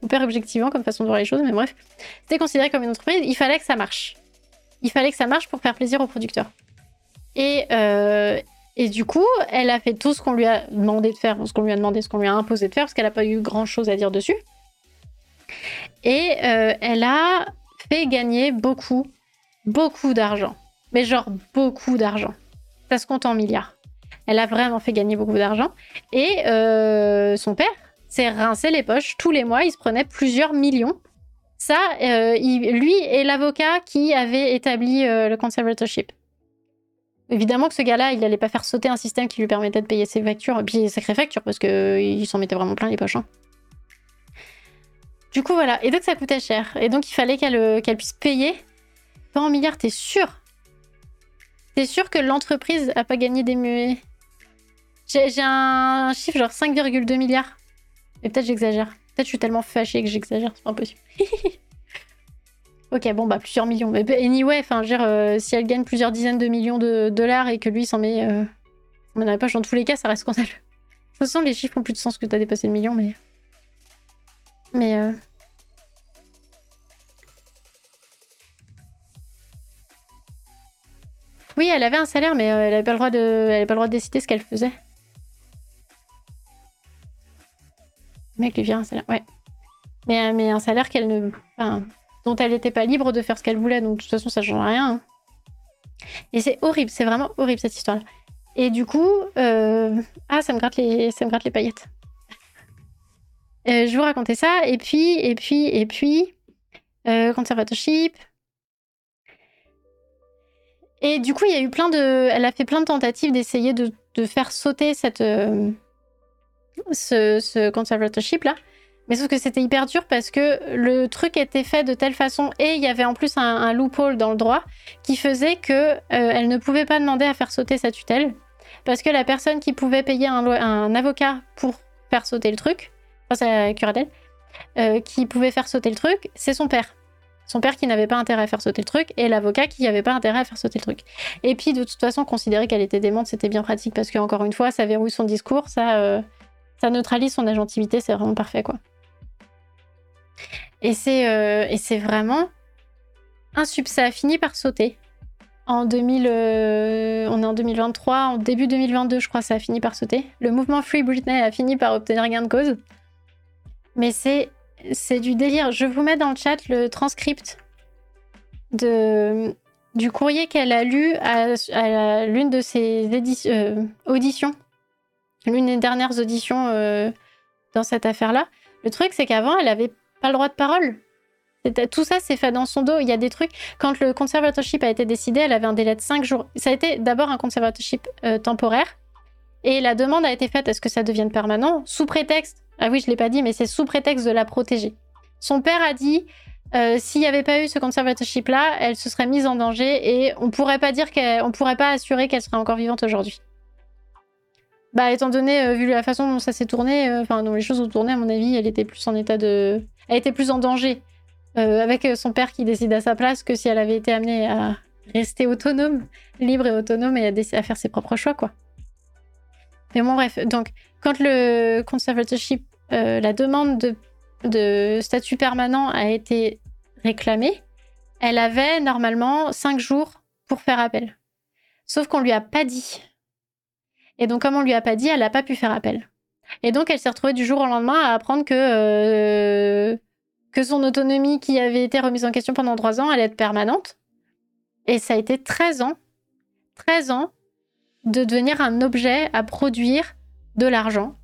hyper objectivant comme façon de voir les choses, mais bref, c'était considéré comme une entreprise. Il fallait que ça marche. Il fallait que ça marche pour faire plaisir aux producteurs. Et, euh, et du coup, elle a fait tout ce qu'on lui a demandé de faire, ce qu'on lui a demandé, ce qu'on lui a imposé de faire, parce qu'elle n'a pas eu grand-chose à dire dessus. Et euh, elle a fait gagner beaucoup, beaucoup d'argent. Mais genre beaucoup d'argent. Ça se compte en milliards. Elle a vraiment fait gagner beaucoup d'argent. Et euh, son père s'est rincé les poches tous les mois. Il se prenait plusieurs millions. Ça, lui est l'avocat qui avait établi le conservatorship. Évidemment que ce gars-là, il n'allait pas faire sauter un système qui lui permettait de payer ses factures, et puis ses sacrées factures, parce qu'il s'en mettait vraiment plein les poches. Hein. Du coup, voilà. Et donc, ça coûtait cher. Et donc, il fallait qu'elle euh, puisse payer. Pas en milliards, t'es sûr? T'es sûr que l'entreprise a pas gagné des muets? J'ai un chiffre genre 5,2 milliards. Et peut-être j'exagère. Peut-être je suis tellement fâchée que j'exagère, c'est pas impossible. Ok, bon, bah plusieurs millions. Mais anyway, enfin, euh, si elle gagne plusieurs dizaines de millions de dollars et que lui s'en met, euh, on n'en pas, dans tous les cas, ça reste scandaleux. De toute façon, les chiffres ont plus de sens que t'as dépassé le million, mais. Mais. Euh... Oui, elle avait un salaire, mais euh, elle n'avait pas, le droit de... elle avait pas le droit de décider ce qu'elle faisait. Le mec lui vient un salaire, ouais. Mais, mais un salaire qu'elle ne. Enfin, dont elle n'était pas libre de faire ce qu'elle voulait. Donc de toute façon, ça change rien. Hein. Et c'est horrible, c'est vraiment horrible cette histoire-là. Et du coup, euh, ah, ça me gratte les, ça me gratte les paillettes. Euh, je vous racontais ça, et puis, et puis, et puis, euh, conservatorship. Et du coup, il y a eu plein de, elle a fait plein de tentatives d'essayer de, faire sauter cette, ce, ce conservatorship là. Mais sauf que c'était hyper dur parce que le truc était fait de telle façon et il y avait en plus un, loophole dans le droit qui faisait que euh, elle ne pouvait pas demander à faire sauter sa tutelle parce que la personne qui pouvait payer un, avocat pour faire sauter le truc, enfin sa curatelle, euh, qui pouvait faire sauter le truc, c'est son père. Son père qui n'avait pas intérêt à faire sauter le truc et l'avocat qui n'avait pas intérêt à faire sauter le truc. Et puis de toute façon, considérer qu'elle était démente, c'était bien pratique parce qu'encore une fois, ça verrouille son discours, ça, euh, ça neutralise son agentivité, c'est vraiment parfait quoi. Et c'est euh, vraiment un sub. Ça a fini par sauter. En 2000, euh, on est en 2023, en début 2022, je crois, ça a fini par sauter. Le mouvement Free Britney a fini par obtenir gain de cause. Mais c'est du délire. Je vous mets dans le chat le transcript de, du courrier qu'elle a lu à, l'une de ses euh, auditions, l'une des dernières auditions dans cette affaire-là. Le truc, c'est qu'avant, elle avait pas le droit de parole. Tout ça, c'est fait dans son dos. Il y a des trucs. Quand le conservatorship a été décidé, elle avait un délai de 5 jours. Ça a été d'abord un conservatorship euh, temporaire. Et la demande a été faite à ce que ça devienne permanent, sous prétexte. Ah oui, je l'ai pas dit, mais c'est sous prétexte de la protéger. Son père a dit euh, s'il n'y avait pas eu ce conservatorship-là, elle se serait mise en danger et on pourrait pas dire qu'on pourrait pas assurer qu'elle serait encore vivante aujourd'hui. Bah, étant donné, vu la façon dont ça s'est tourné, enfin, dont les choses ont tourné, à mon avis, elle était plus en état de. Elle était plus en danger avec son père qui décide à sa place que si elle avait été amenée à rester autonome, libre et autonome et à, à faire ses propres choix, quoi. Mais bon, bref, donc, quand le conservatorship, la demande de, statut permanent a été réclamée, elle avait normalement cinq jours pour faire appel. Sauf qu'on lui a pas dit. Et donc, comme on lui a pas dit, elle n'a pas pu faire appel. Et donc, elle s'est retrouvée du jour au lendemain à apprendre que, euh, que son autonomie qui avait été remise en question pendant trois ans allait être permanente. Et ça a été 13 ans, 13 ans de devenir un objet à produire de l'argent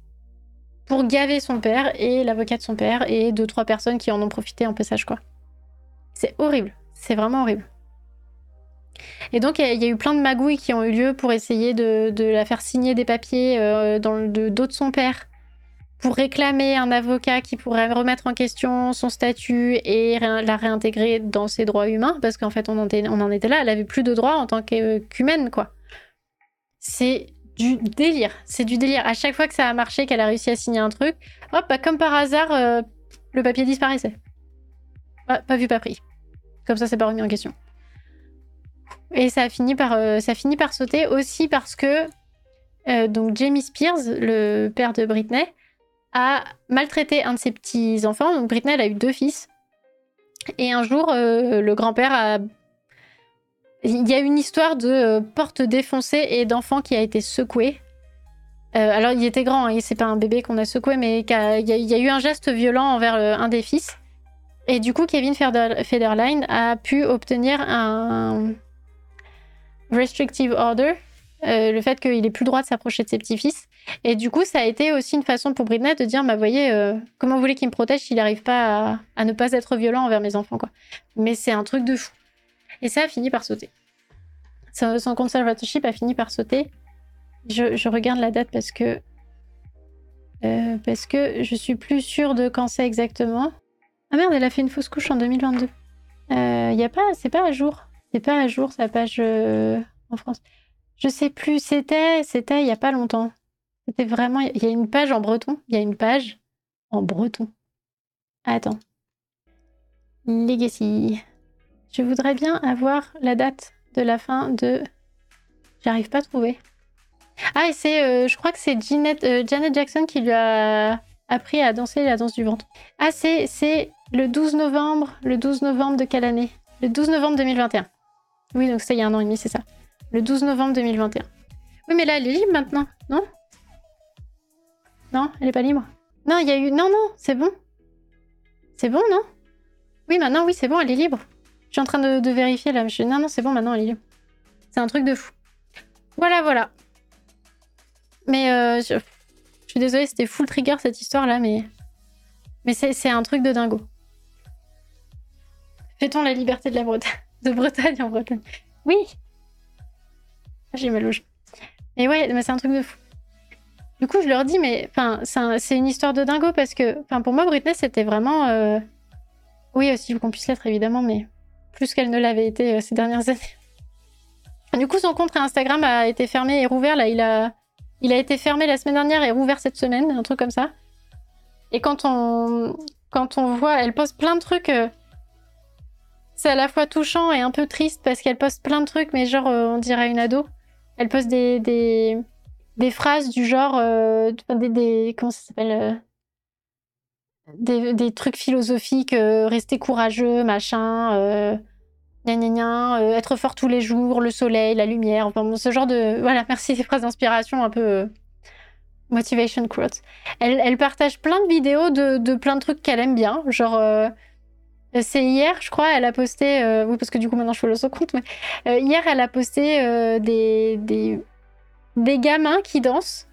pour gaver son père et l'avocat de son père et deux, trois personnes qui en ont profité en passage, quoi. C'est horrible. C'est vraiment horrible. Et donc, il y, a eu plein de magouilles qui ont eu lieu pour essayer de, la faire signer des papiers euh, dans le dos de son père pour réclamer un avocat qui pourrait remettre en question son statut et la réintégrer dans ses droits humains, parce qu'en fait, on en, était, là, elle avait plus de droits en tant qu'humaine, quoi. C'est du délire, c'est du délire. À chaque fois que ça a marché, qu'elle a réussi à signer un truc, hop, bah, comme par hasard, euh, le papier disparaissait. pas vu, pas pris. Comme ça, c'est pas remis en question. Et ça a fini par, euh, ça a par sauter aussi parce que euh, donc Jamie Spears, le père de Britney, a maltraité un de ses petits enfants. Donc Britney, elle a eu deux fils. Et un jour, euh, le grand-père a. Il y a une histoire de porte défoncée et d'enfant qui a été secoué. alors, il était grand, hein, c'est pas un bébé qu'on a secoué, mais il y, a eu un geste violent envers un des fils. Et du coup, Kevin Federline a pu obtenir un restrictive order, euh, le fait qu'il ait plus le droit de s'approcher de ses petits-fils. Et du coup, ça a été aussi une façon pour Britney de dire, bah voyez, euh, comment vous voulez qu'il me protège s'il n'arrive pas à, ne pas être violent envers mes enfants, quoi. Mais c'est un truc de fou. Et ça a fini par sauter. Son, conservatorship a fini par sauter. Je, regarde la date parce que euh, parce que je suis plus sûre de quand c'est exactement. Ah merde, elle a fait une fausse couche en 2022. Euh, y a pas, c'est pas à jour. C'est pas à jour sa page euh, en France. Je sais plus. C'était, c'était il y a pas longtemps. C'était vraiment. Il y a une page en breton. Il y a une page en breton. Attends. Legacy. Je voudrais bien avoir la date de la fin de. J'arrive pas à trouver. Ah, c'est, euh, je crois que c'est Janet, Janet Jackson qui lui a appris à danser la danse du ventre. Ah, c'est, c'est le 12 novembre. Le 12 novembre de quelle année? Le 12 novembre 2021. Oui, donc ça, il y a un an et demi, c'est ça. Le 12 novembre 2021. Oui, mais là, elle est libre maintenant, non? Non, elle est pas libre? Non, il y a eu. Non, non, c'est bon. C'est bon, non? Oui, maintenant, oui, c'est bon, elle est libre. Je suis en train de, vérifier là. Je... Non, non, c'est bon, maintenant, elle est libre. C'est un truc de fou. Voilà, voilà. Mais euh, je... suis désolée, c'était full trigger cette histoire là, mais. Mais c'est un truc de dingo. Fait-on la liberté de la Bretagne? De Bretagne en Bretagne Oui ah, J'ai mal au Mais ouais, mais c'est un truc de fou. Du coup, je leur dis, mais c'est une histoire de dingo parce que, pour moi, Britney, c'était vraiment, euh, oui, aussi qu'on puisse l'être évidemment, mais plus qu'elle ne l'avait été euh, ces dernières années. Du coup, son compte Instagram a été fermé et rouvert. Là, il a, il a été fermé la semaine dernière et rouvert cette semaine, un truc comme ça. Et quand on, quand on voit, elle poste plein de trucs. Euh, c'est à la fois touchant et un peu triste parce qu'elle poste plein de trucs, mais genre, euh, on dirait une ado. Elle poste des, des, phrases du genre. Euh, des, comment ça s'appelle euh, des, des, trucs philosophiques, rester courageux, machin. Gna, gna, gna, être fort tous les jours, le soleil, la lumière, enfin ce genre de. Voilà, merci des phrases d'inspiration un peu. motivation quotes. Elle, elle, partage plein de vidéos de, de plein de trucs qu'elle aime bien, genre c'est hier, je crois, elle a posté, euh, oui, parce que du coup maintenant je le son compte, mais euh, hier elle a posté des, des, des, gamins qui dansent,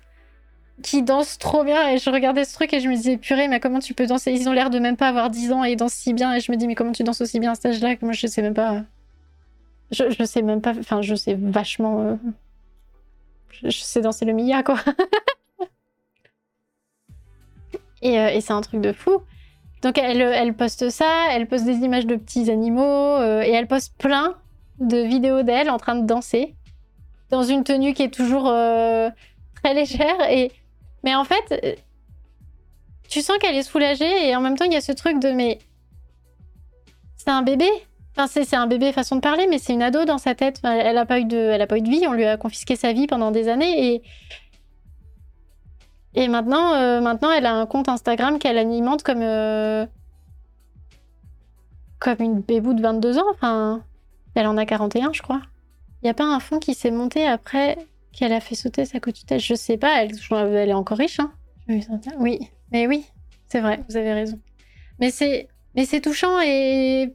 qui dansent trop bien. Et je regardais ce truc et je me disais, purée, mais comment tu peux danser? Ils ont l'air de même pas avoir 10 ans et ils dansent si bien. Et je me dis, mais comment tu danses aussi bien à cet âge-là moi je sais même pas. Je, sais même pas, enfin, je sais vachement. Je, sais danser le Mia, quoi. et c'est un truc de fou. Donc elle, poste ça, elle poste des images de petits animaux euh, et elle poste plein de vidéos d'elle en train de danser dans une tenue qui est toujours euh, très légère. Et... Mais en fait, euh, tu sens qu'elle est soulagée et en même temps, il y a ce truc de mais. C'est un bébé. Enfin, c'est un bébé façon de parler, mais c'est une ado dans sa tête. elle n'a pas, eu de, a pas eu de vie. On lui a confisqué sa vie pendant des années. Et, et maintenant, euh, maintenant, elle a un compte Instagram qu'elle alimente comme. Euh, comme une bébou de 22 ans. Enfin, elle en a 41, je crois. Il n'y a pas un fond qui s'est monté après qu'elle a fait sauter sa cotutelle? Je sais pas, elle, elle est encore riche. Hein. Oui, mais oui, c'est vrai, vous avez raison. Mais c'est, mais c'est touchant et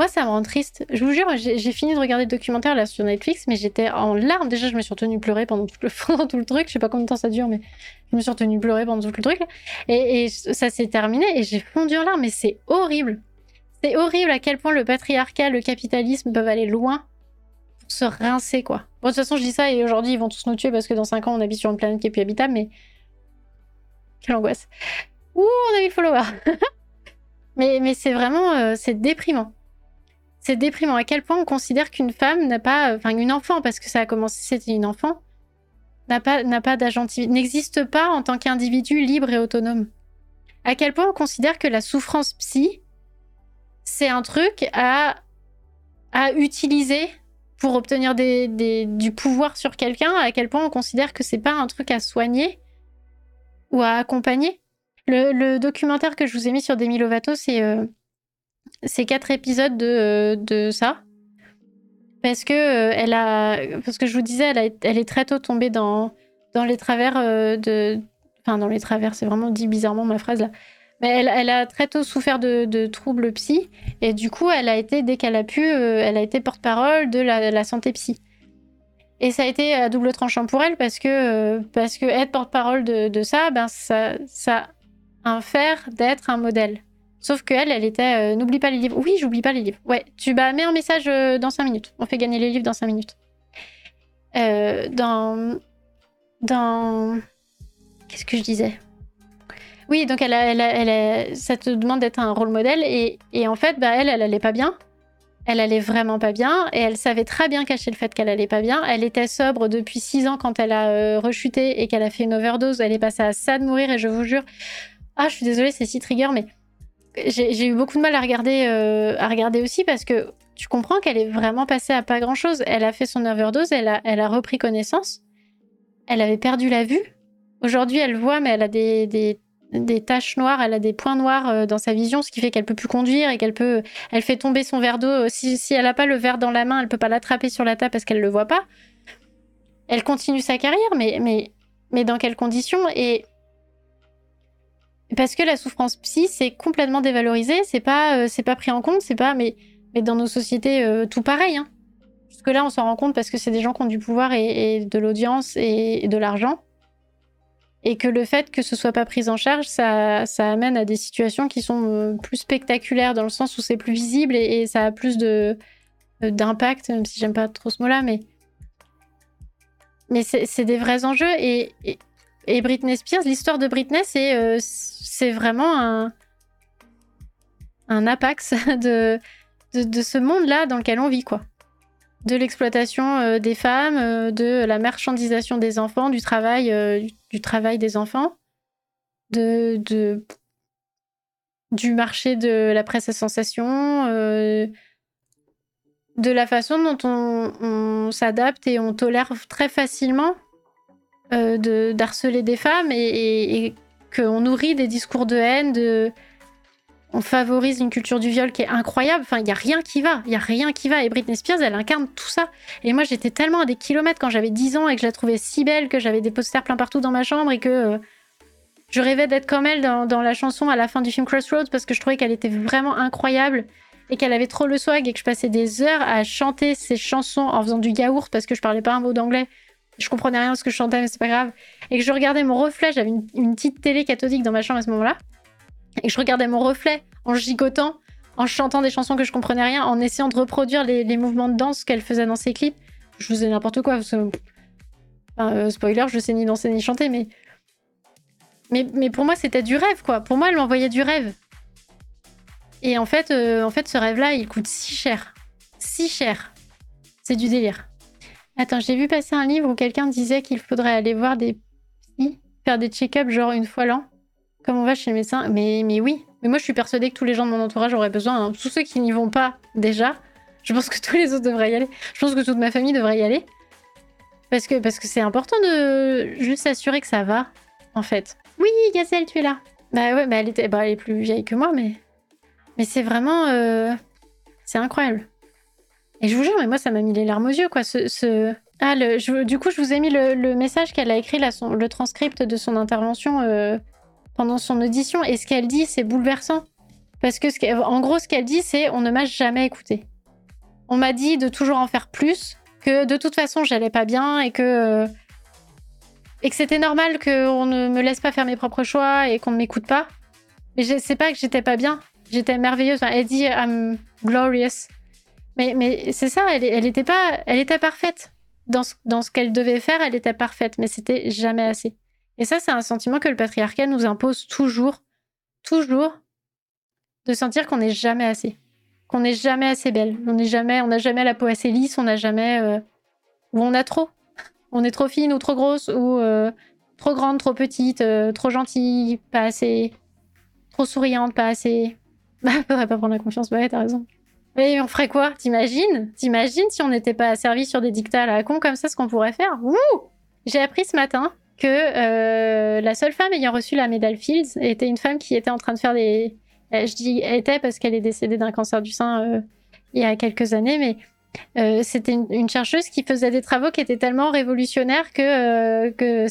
moi, ça me rend triste. Je vous jure, j'ai fini de regarder le documentaire là sur Netflix, mais j'étais en larmes. Déjà, je me suis retenue pleurer pendant tout, le, truc. Je sais pas combien de temps ça dure, mais je me suis retenue pleurer pendant tout le truc. Et, ça s'est terminé et j'ai fondu en larmes. Mais c'est horrible. C'est horrible à quel point le patriarcat, le capitalisme peuvent aller loin pour se rincer, quoi. Bon, de toute façon, je dis ça et aujourd'hui, ils vont tous nous tuer parce que dans 5 ans, on habite sur une planète qui est plus habitable, mais. Quelle angoisse. Ouh, on a mis follower. mais mais c'est vraiment. Euh, c'est déprimant. C'est déprimant. À quel point on considère qu'une femme n'a pas. Enfin, une enfant, parce que ça a commencé, c'était une enfant, n'a pas, n'a n'existe pas en tant qu'individu libre et autonome. À quel point on considère que la souffrance psy, c'est un truc à, à utiliser pour obtenir du pouvoir sur quelqu'un, à quel point on considère que c'est pas un truc à soigner ou à accompagner? Le, documentaire que je vous ai mis sur Demi Lovato, c'est euh, quatre épisodes de, de ça. Parce que euh, elle a, parce que je vous disais, elle, elle est très tôt tombée dans, dans les travers euh, de, enfin dans les travers, c'est vraiment dit bizarrement ma phrase là, elle, a très tôt souffert de, troubles psy et du coup, elle a été, dès qu'elle a pu, euh, elle a été porte-parole de la, santé psy. Et ça a été à double tranchant pour elle parce que, euh, parce que être porte-parole de, ça, ben ça, ça infère d'être un modèle. Sauf qu'elle, elle était, euh, n'oublie pas les livres. Oui, j'oublie pas les livres. Ouais, tu bah, mets un message dans 5 minutes. On fait gagner les livres dans 5 minutes. dans. Dans. Qu'est-ce que je disais? Oui, donc elle, elle, ça te demande d'être un rôle modèle et, en fait, bah, elle, elle allait pas bien. Elle allait vraiment pas bien et elle savait très bien cacher le fait qu'elle allait pas bien. Elle était sobre depuis six ans quand elle a euh, rechuté et qu'elle a fait une overdose. Elle est passée à ça de mourir et je vous jure. Ah, je suis désolée, c'est si trigger, mais j'ai eu beaucoup de mal à regarder, euh, à regarder aussi parce que tu comprends qu'elle est vraiment passée à pas grand chose. Elle a fait son overdose, elle a, elle a repris connaissance. Elle avait perdu la vue. Aujourd'hui, elle voit, mais elle a des, des taches noires, elle a des points noirs euh, dans sa vision, ce qui fait qu'elle peut plus conduire et qu'elle peut, elle fait tomber son verre d'eau. Si, si elle n'a pas le verre dans la main, elle peut pas l'attraper sur la table parce qu'elle le voit pas. Elle continue sa carrière, mais, mais, mais dans quelles conditions? Et parce que la souffrance psy, c'est complètement dévalorisé, c'est pas, euh, pas pris en compte, c'est pas, mais, mais dans nos sociétés, tout pareil. Hein. Parce que là, on s'en rend compte parce que c'est des gens qui ont du pouvoir et, de l'audience et de l'argent et que le fait que ce soit pas pris en charge, ça, ça amène à des situations qui sont euh, plus spectaculaires dans le sens où c'est plus visible et, ça a plus de euh, d'impact, même si j'aime pas trop ce mot-là, mais mais c'est des vrais enjeux et, Britney Spears, l'histoire de Britney, c'est euh, c'est vraiment un un apax de, de, ce monde-là dans lequel on vit, quoi. De l'exploitation euh, des femmes, euh, de la marchandisation des enfants, du travail, du, travail des enfants, de, de, du marché de la presse à sensation, de la façon dont on, s'adapte et on tolère très facilement de d'harceler des femmes et, et qu'on nourrit des discours de haine, de on favorise une culture du viol qui est incroyable. Enfin, il y a rien qui va. Il y a rien qui va. Et Britney Spears, elle incarne tout ça. Et moi, j'étais tellement à des kilomètres quand j'avais 10 ans et que je la trouvais si belle, que j'avais des posters plein partout dans ma chambre et que euh, je rêvais d'être comme elle dans, la chanson à la fin du film Crossroads parce que je trouvais qu'elle était vraiment incroyable et qu'elle avait trop le swag et que je passais des heures à chanter ses chansons en faisant du yaourt parce que je parlais pas un mot d'anglais. Je comprenais rien de ce que je chantais, mais c'est pas grave. Et que je regardais mon reflet, j'avais une, petite télé cathodique dans ma chambre à ce moment-là. Et je regardais mon reflet en gigotant, en chantant des chansons que je comprenais rien, en essayant de reproduire les, mouvements de danse qu'elle faisait dans ses clips. Je faisais n'importe quoi. Euh, spoiler, je sais ni danser ni chanter, mais... mais. Mais, pour moi, c'était du rêve, quoi. Pour moi, elle m'envoyait du rêve. Et en fait, euh, en fait ce rêve-là, il coûte si cher. Si cher. C'est du délire. Attends, j'ai vu passer un livre où quelqu'un disait qu'il faudrait aller voir des faire des check-ups genre une fois l'an Comme on va chez le médecin mais, mais oui. Mais moi, je suis persuadée que tous les gens de mon entourage auraient besoin. Hein. Tous ceux qui n'y vont pas déjà, je pense que tous les autres devraient y aller. Je pense que toute ma famille devrait y aller. Parce que parce que c'est important de juste s'assurer que ça va, en fait. Oui, Gazelle, tu es là. Bah ouais, bah elle, bah est plus vieille que moi, mais... Mais c'est vraiment... Euh, c'est incroyable. Et je vous jure, mais moi, ça m'a mis les larmes aux yeux, quoi. Ah, du coup, je vous ai mis le, message qu'elle a écrit, le transcript de son intervention euh, pendant son audition. Et ce qu'elle dit, c'est bouleversant. Parce que, en gros, ce qu'elle dit, c'est on ne m'a jamais écouté. On m'a dit de toujours en faire plus, que de toute façon, j'allais pas bien et que. Euh, et que c'était normal qu'on ne me laisse pas faire mes propres choix et qu'on ne m'écoute pas. Mais sais pas que j'étais pas bien. J'étais merveilleuse. elle dit I'm glorious. Mais, c'est ça, elle, elle était pas. Elle était parfaite. Dans ce, dans ce qu'elle devait faire, elle était parfaite, mais c'était jamais assez. Et ça, c'est un sentiment que le patriarcat nous impose toujours, toujours, de sentir qu'on n'est jamais assez. Qu'on n'est jamais assez belle. On n'est jamais, on n'a jamais la peau assez lisse, on n'a jamais. Euh, ou on a trop. On est trop fine ou trop grosse, ou euh, trop grande, trop petite, euh, trop gentille, pas assez. Trop souriante, pas assez. Bah, faudrait pas prendre la confiance, bah ouais, t'as raison. Mais on ferait quoi? T'imagines? T'imagines si on n'était pas servi sur des dictats à la con comme ça, ce qu'on pourrait faire? Ouh J'ai appris ce matin que euh, la seule femme ayant reçu la médaille Fields était une femme qui était en train de faire des. Je dis était parce qu'elle est décédée d'un cancer du sein il y a quelques années, mais euh, c'était une, chercheuse qui faisait des travaux qui étaient tellement révolutionnaires que, euh, que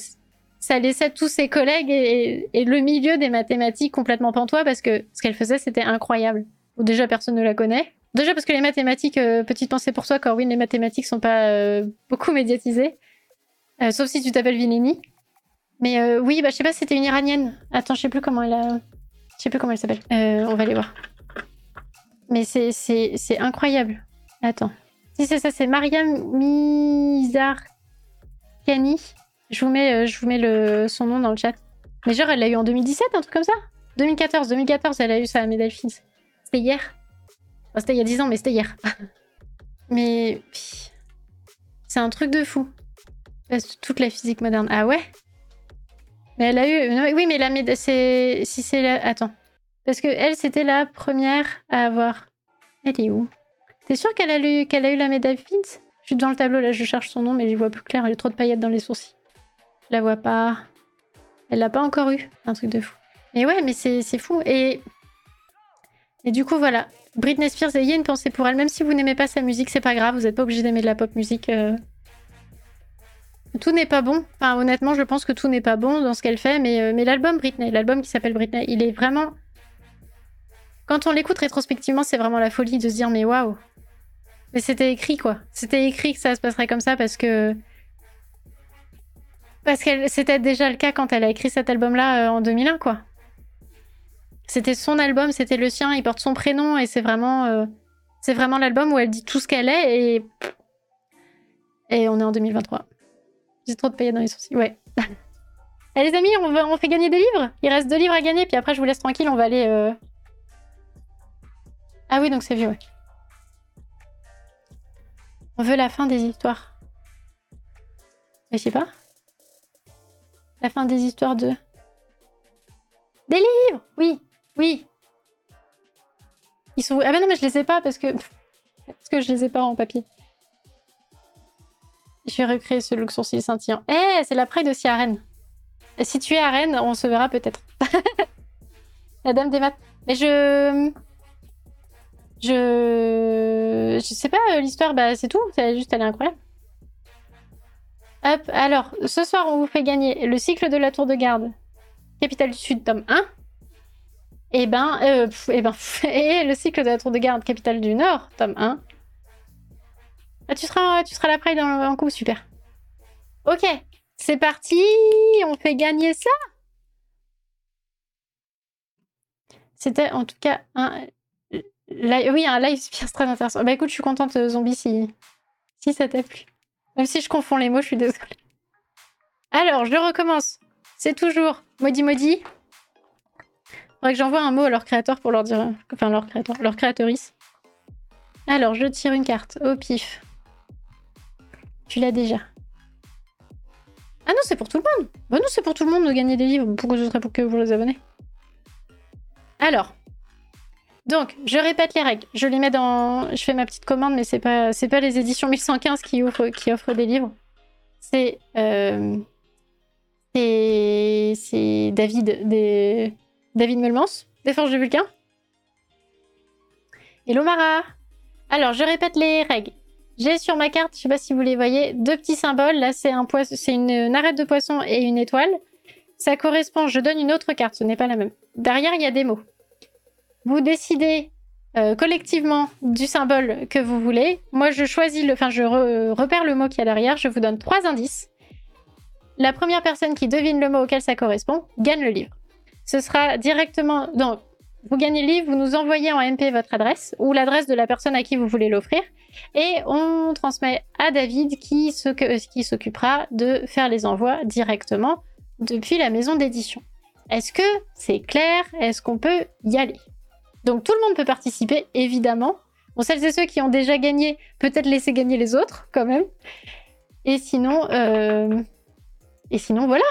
ça laissait tous ses collègues et, le milieu des mathématiques complètement pantois parce que ce qu'elle faisait, c'était incroyable. déjà, personne ne la connaît. Déjà parce que les mathématiques, euh, petite pensée pour toi, Corwin, les mathématiques sont pas beaucoup médiatisées. sauf si tu t'appelles Vineni. Mais oui, bah, je sais pas, c'était une iranienne. Attends, je sais plus comment elle a... Je sais plus comment elle s'appelle. on va aller voir. Mais c'est incroyable. Attends. Si c'est ça, c'est Mariam Mizarkani. Je vous mets, euh, je vous mets le, son nom dans le chat. Mais genre, elle l'a eu en 2017, un truc comme ça? 2014, 2014, elle a eu sa médaille Fields. C'était hier. C'était il y a 10 ans, mais c'était hier. mais c'est un truc de fou. Toute la physique moderne. Ah ouais? Mais elle a eu... Oui, mais la médaille... Si c'est la... Attends. Parce que elle, c'était la première à avoir... Elle est où? T'es sûr qu'elle a, eu, qu'elle a eu la médaille Fields Je suis devant le tableau, là, je cherche son nom, mais j'y vois plus clair. Il y a trop de paillettes dans les sourcils. Je la vois pas. Elle l'a pas encore eu. Un truc de fou. Et ouais, mais c'est, fou. Et... Et du coup, voilà. Britney Spears, ayez une pensée pour elle. Même si vous n'aimez pas sa musique, c'est pas grave. Vous n'êtes pas obligé d'aimer de la pop musique. Euh. Tout n'est pas bon. Enfin, honnêtement, je pense que tout n'est pas bon dans ce qu'elle fait. Mais, euh, mais l'album Britney, l'album qui s'appelle Britney, il est vraiment. Quand on l'écoute rétrospectivement, c'est vraiment la folie de se dire mais waouh, mais c'était écrit, quoi. C'était écrit que ça se passerait comme ça parce que. Parce que c'était déjà le cas quand elle a écrit cet album-là euh, en 2001, quoi. C'était son album, c'était le sien, il porte son prénom et c'est vraiment. Euh, l'album où elle dit tout ce qu'elle est et. Et on est en 2023. J'ai trop de paillettes dans les sourcils, ouais. Allez les amis, on, va, on fait gagner des livres Il reste deux livres à gagner, puis après je vous laisse tranquille, on va aller. Euh, ah oui, donc c'est vieux, ouais. On veut la fin des histoires. Je sais pas. La fin des histoires de. Des livres Oui, oui. Ils sont. Ah ben non, mais je les ai pas parce que. Parce que je les ai pas en papier. Je vais recréer ce look sourcil scintillant. Eh, c'est la Pride aussi à Rennes. si tu es à Rennes, on se verra peut-être. la dame des maths. Mais je. Je. Je sais pas, euh, l'histoire, bah, c'est tout. C'est juste, elle est incroyable. Hop, alors, ce soir, on vous fait gagner le cycle de la tour de garde, capitale du Sud, tome 1. Et ben, euh, et ben, et le cycle de la tour de garde, capitale du Nord, tome 1. Ah, tu seras, tu seras la Pride en, en coup, super. Ok, c'est parti, on fait gagner ça. C'était en tout cas un oui, un live Spears très intéressant. Bah écoute, je suis contente, euh, Zombie, si, si ça t'a plu. Même si je confonds les mots, je suis désolée. Alors, je recommence. C'est toujours Maudit Maudit. Faudrait que j'envoie un mot à leur créateur pour leur dire. Enfin, leur créateur, leur créatrice. Alors, je tire une carte au pif. Tu l'as déjà. Ah non, c'est pour tout le monde. Bah non, c'est pour tout le monde de gagner des livres. Pourquoi ce serait pour que vous les abonnez? Alors, donc, je répète les règles. Je les mets dans. Je fais ma petite commande, mais c'est pas, c'est pas les éditions 1115 qui offrent, qui offrent des livres. C'est. Euh... C'est David des. David Melmans, des Forges de Vulcain. Hello Mara Alors, je répète les règles. J'ai sur ma carte, je sais pas si vous les voyez, deux petits symboles. Là, c'est une, arête de poisson et une étoile. Ça correspond, je donne une autre carte, ce n'est pas la même. Derrière, il y a des mots. Vous décidez euh, collectivement du symbole que vous voulez. Moi, je choisis le, enfin, je repère le mot qui y a derrière. Je vous donne trois indices. La première personne qui devine le mot auquel ça correspond gagne le livre. Ce sera directement. Donc, vous gagnez le livre, vous nous envoyez en MP votre adresse ou l'adresse de la personne à qui vous voulez l'offrir et on transmet à David qui s'occupera de faire les envois directement depuis la maison d'édition. Est-ce que c'est clair? Est-ce qu'on peut y aller? Donc tout le monde peut participer, évidemment. Bon, celles et ceux qui ont déjà gagné, peut-être laisser gagner les autres quand même. Et sinon, euh... et sinon voilà.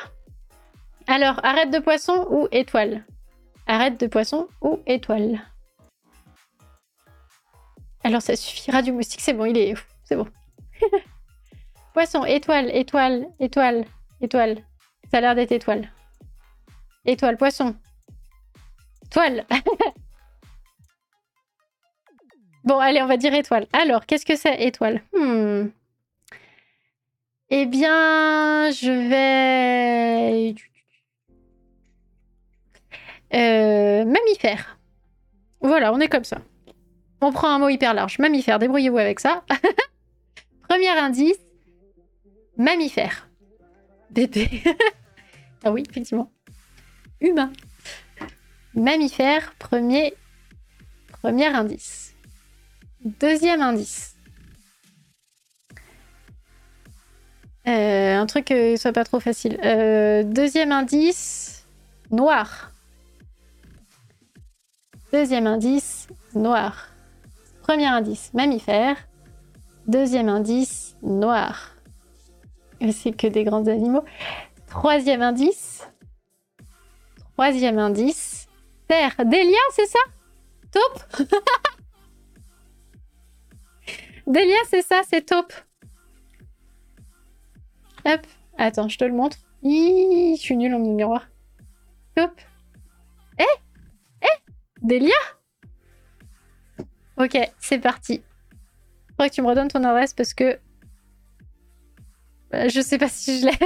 Alors, arrête de poisson ou étoile? Arrête de poisson ou étoile? Alors ça suffira du moustique, c'est bon, il est... C'est bon. poisson, étoile, étoile, étoile, étoile. Ça a l'air d'être étoile. Étoile, poisson. Toile Bon, allez, on va dire étoile. Alors, qu'est-ce que c'est étoile? Hmm. Eh bien, je vais... Euh, mammifère. Voilà, on est comme ça. On prend un mot hyper large. Mammifère, débrouillez-vous avec ça. Premier indice, mammifère. Bébé. ah oui, effectivement. Humain. Mammifère, premier, premier indice. Deuxième indice. Euh, un truc qui soit pas trop facile. Euh, deuxième indice, noir. Deuxième indice, noir. Premier indice, mammifère. Deuxième indice, noir. C'est que des grands animaux. Troisième indice. Troisième indice, terre. Delia, c'est ça? Taupe? Delia, c'est ça, c'est taupe. Hop. Attends, je te le montre. je suis nulle en miroir. Delia Ok, c'est parti. Faudrait que tu me redonnes ton adresse parce que... Euh, je sais pas si je l'ai.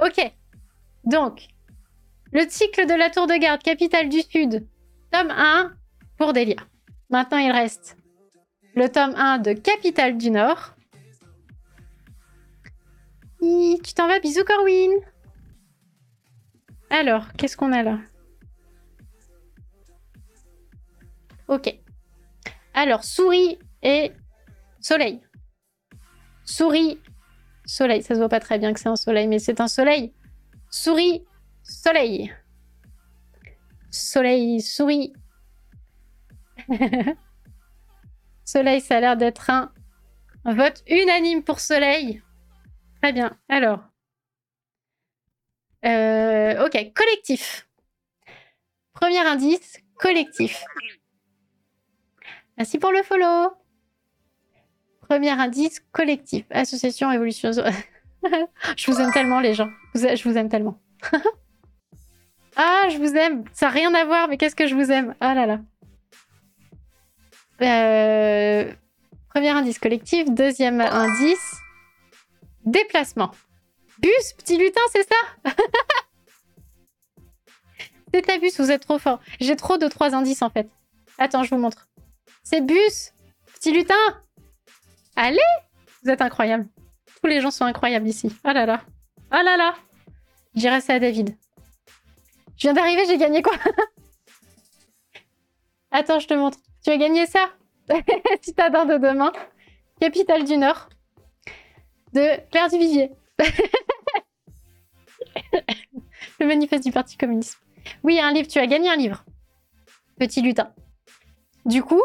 ok. Donc, le cycle de la tour de garde, capitale du Sud, tome 1 pour Delia. Maintenant, il reste le tome 1 de Capitale du Nord. tu t'en vas, bisous Corwin. Alors, qu'est-ce qu'on a là? Ok. Alors, souris et soleil. Souris, soleil. Ça se voit pas très bien que c'est un soleil, mais c'est un soleil. Souris, soleil. Soleil, souris. soleil, ça a l'air d'être un vote unanime pour soleil. Très bien. Alors. Euh, ok, collectif. Premier indice, collectif. Merci pour le follow. Premier indice, collectif. Association Évolution. je vous aime tellement, les gens. Je vous aime tellement. ah, je vous aime. Ça n'a rien à voir, mais qu'est-ce que je vous aime? Ah là là. Euh, premier indice collectif. Deuxième indice, déplacement. Bus, petit lutin, c'est ça? C'est ta bus, vous êtes trop fort. J'ai trop de trois indices en fait. Attends, je vous montre. C'est Bus Petit lutin Allez Vous êtes incroyable. Tous les gens sont incroyables ici. Oh là là. Oh là là J'irai ça à David. Je viens d'arriver, j'ai gagné quoi? Attends, je te montre. Tu as gagné ça? Citadin de demain. Capitale du Nord. De Claire Duvivier. Le manifeste du Parti communiste. Oui, un livre. Tu as gagné un livre. Petit lutin. Du coup,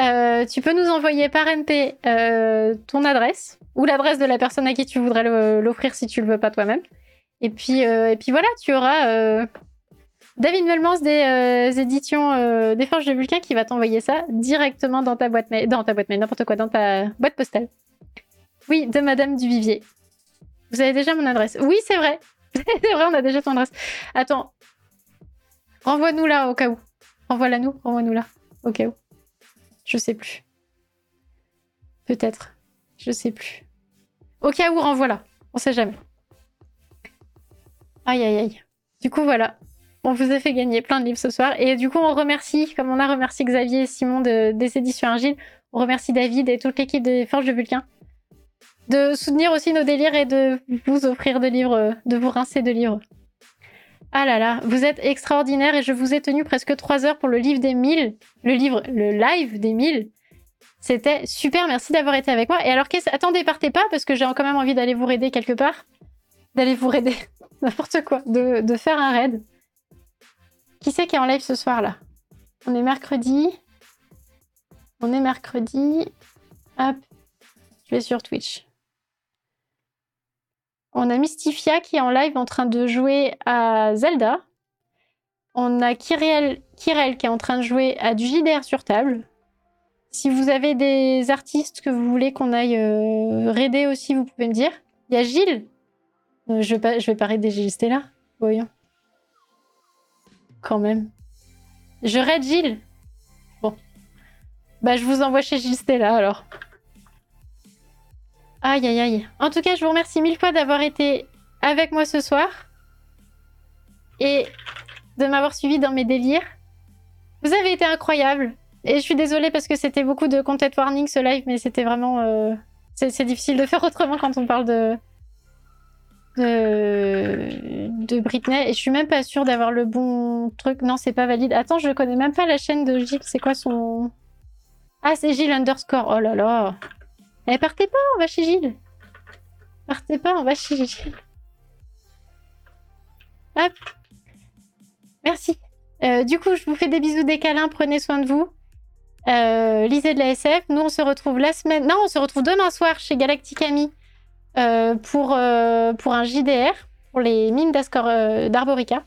euh, tu peux nous envoyer par MP euh, ton adresse ou l'adresse de la personne à qui tu voudrais l'offrir si tu le veux pas toi-même. Et puis, euh, et puis voilà, tu auras David Melmans des éditions des Forges de Vulcain qui va t'envoyer ça directement dans ta boîte mail, dans ta boîte mail, n'importe quoi, dans ta boîte postale. Oui, de Madame Duvivier. Vous avez déjà mon adresse. Oui, c'est vrai. c'est vrai, on a déjà ton adresse. Attends. Renvoie-nous là au cas où. Renvoie-la nous, renvoie-nous là au cas où. Je sais plus. Peut-être. Je sais plus. Au cas où, renvoie-la. On sait jamais. Aïe, aïe, aïe. Du coup, voilà. On vous a fait gagner plein de livres ce soir. Et du coup, on remercie, comme on a remercié Xavier et Simon de, des éditions Argile, on remercie David et toute l'équipe des Forges de Vulcain de soutenir aussi nos délires et de vous offrir de livres, de vous rincer de livres. Ah là là, vous êtes extraordinaire et je vous ai tenu presque trois heures pour le livre des 1000, le livre, le live des 1000. C'était super, merci d'avoir été avec moi. Et alors, attendez, partez pas parce que j'ai quand même envie d'aller vous raider quelque part. D'aller vous raider, n'importe quoi, de, de faire un raid. Qui c'est qui est en live ce soir là? On est mercredi. On est mercredi. Hop, je vais sur Twitch. On a Mystifia qui est en live en train de jouer à Zelda. On a Kirel, qui est en train de jouer à du JDR sur table. Si vous avez des artistes que vous voulez qu'on aille euh, raider aussi, vous pouvez me dire. Il y a Gilles. Euh, je vais pas, vais pas raider Gilles Stella. Voyons. Quand même. Je raide Gilles. Bon. Bah, je vous envoie chez Gilles Stella alors. Aïe, aïe, aïe. En tout cas, je vous remercie mille fois d'avoir été avec moi ce soir et de m'avoir suivi dans mes délires. Vous avez été incroyable. Et je suis désolée parce que c'était beaucoup de content warning ce live, mais c'était vraiment. euh, C'est c'est difficile de faire autrement quand on parle de. de. de Britney. Et je suis même pas sûre d'avoir le bon truc. Non, c'est pas valide. Attends, je connais même pas la chaîne de Gilles. C'est quoi son. Ah, c'est Gilles underscore. Oh là là. Eh, partez pas, on va chez Gilles. Partez pas, on va chez Gilles. Hop. Merci. Euh, du coup, je vous fais des bisous, des câlins. Prenez soin de vous. Euh, lisez de la SF. Nous, on se retrouve la semaine. Non, on se retrouve demain soir chez Galactic Ami euh, pour, pour un JDR, pour les mines d'Arborica.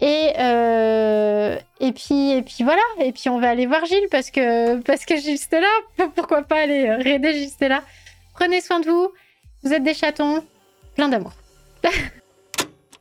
Et, euh, et, puis, et puis voilà. Et puis, on va aller voir Gilles parce que, parce que Gilles Stella. Pourquoi pas aller raider Gilles Stella Prenez soin de vous. Vous êtes des chatons. Plein d'amour.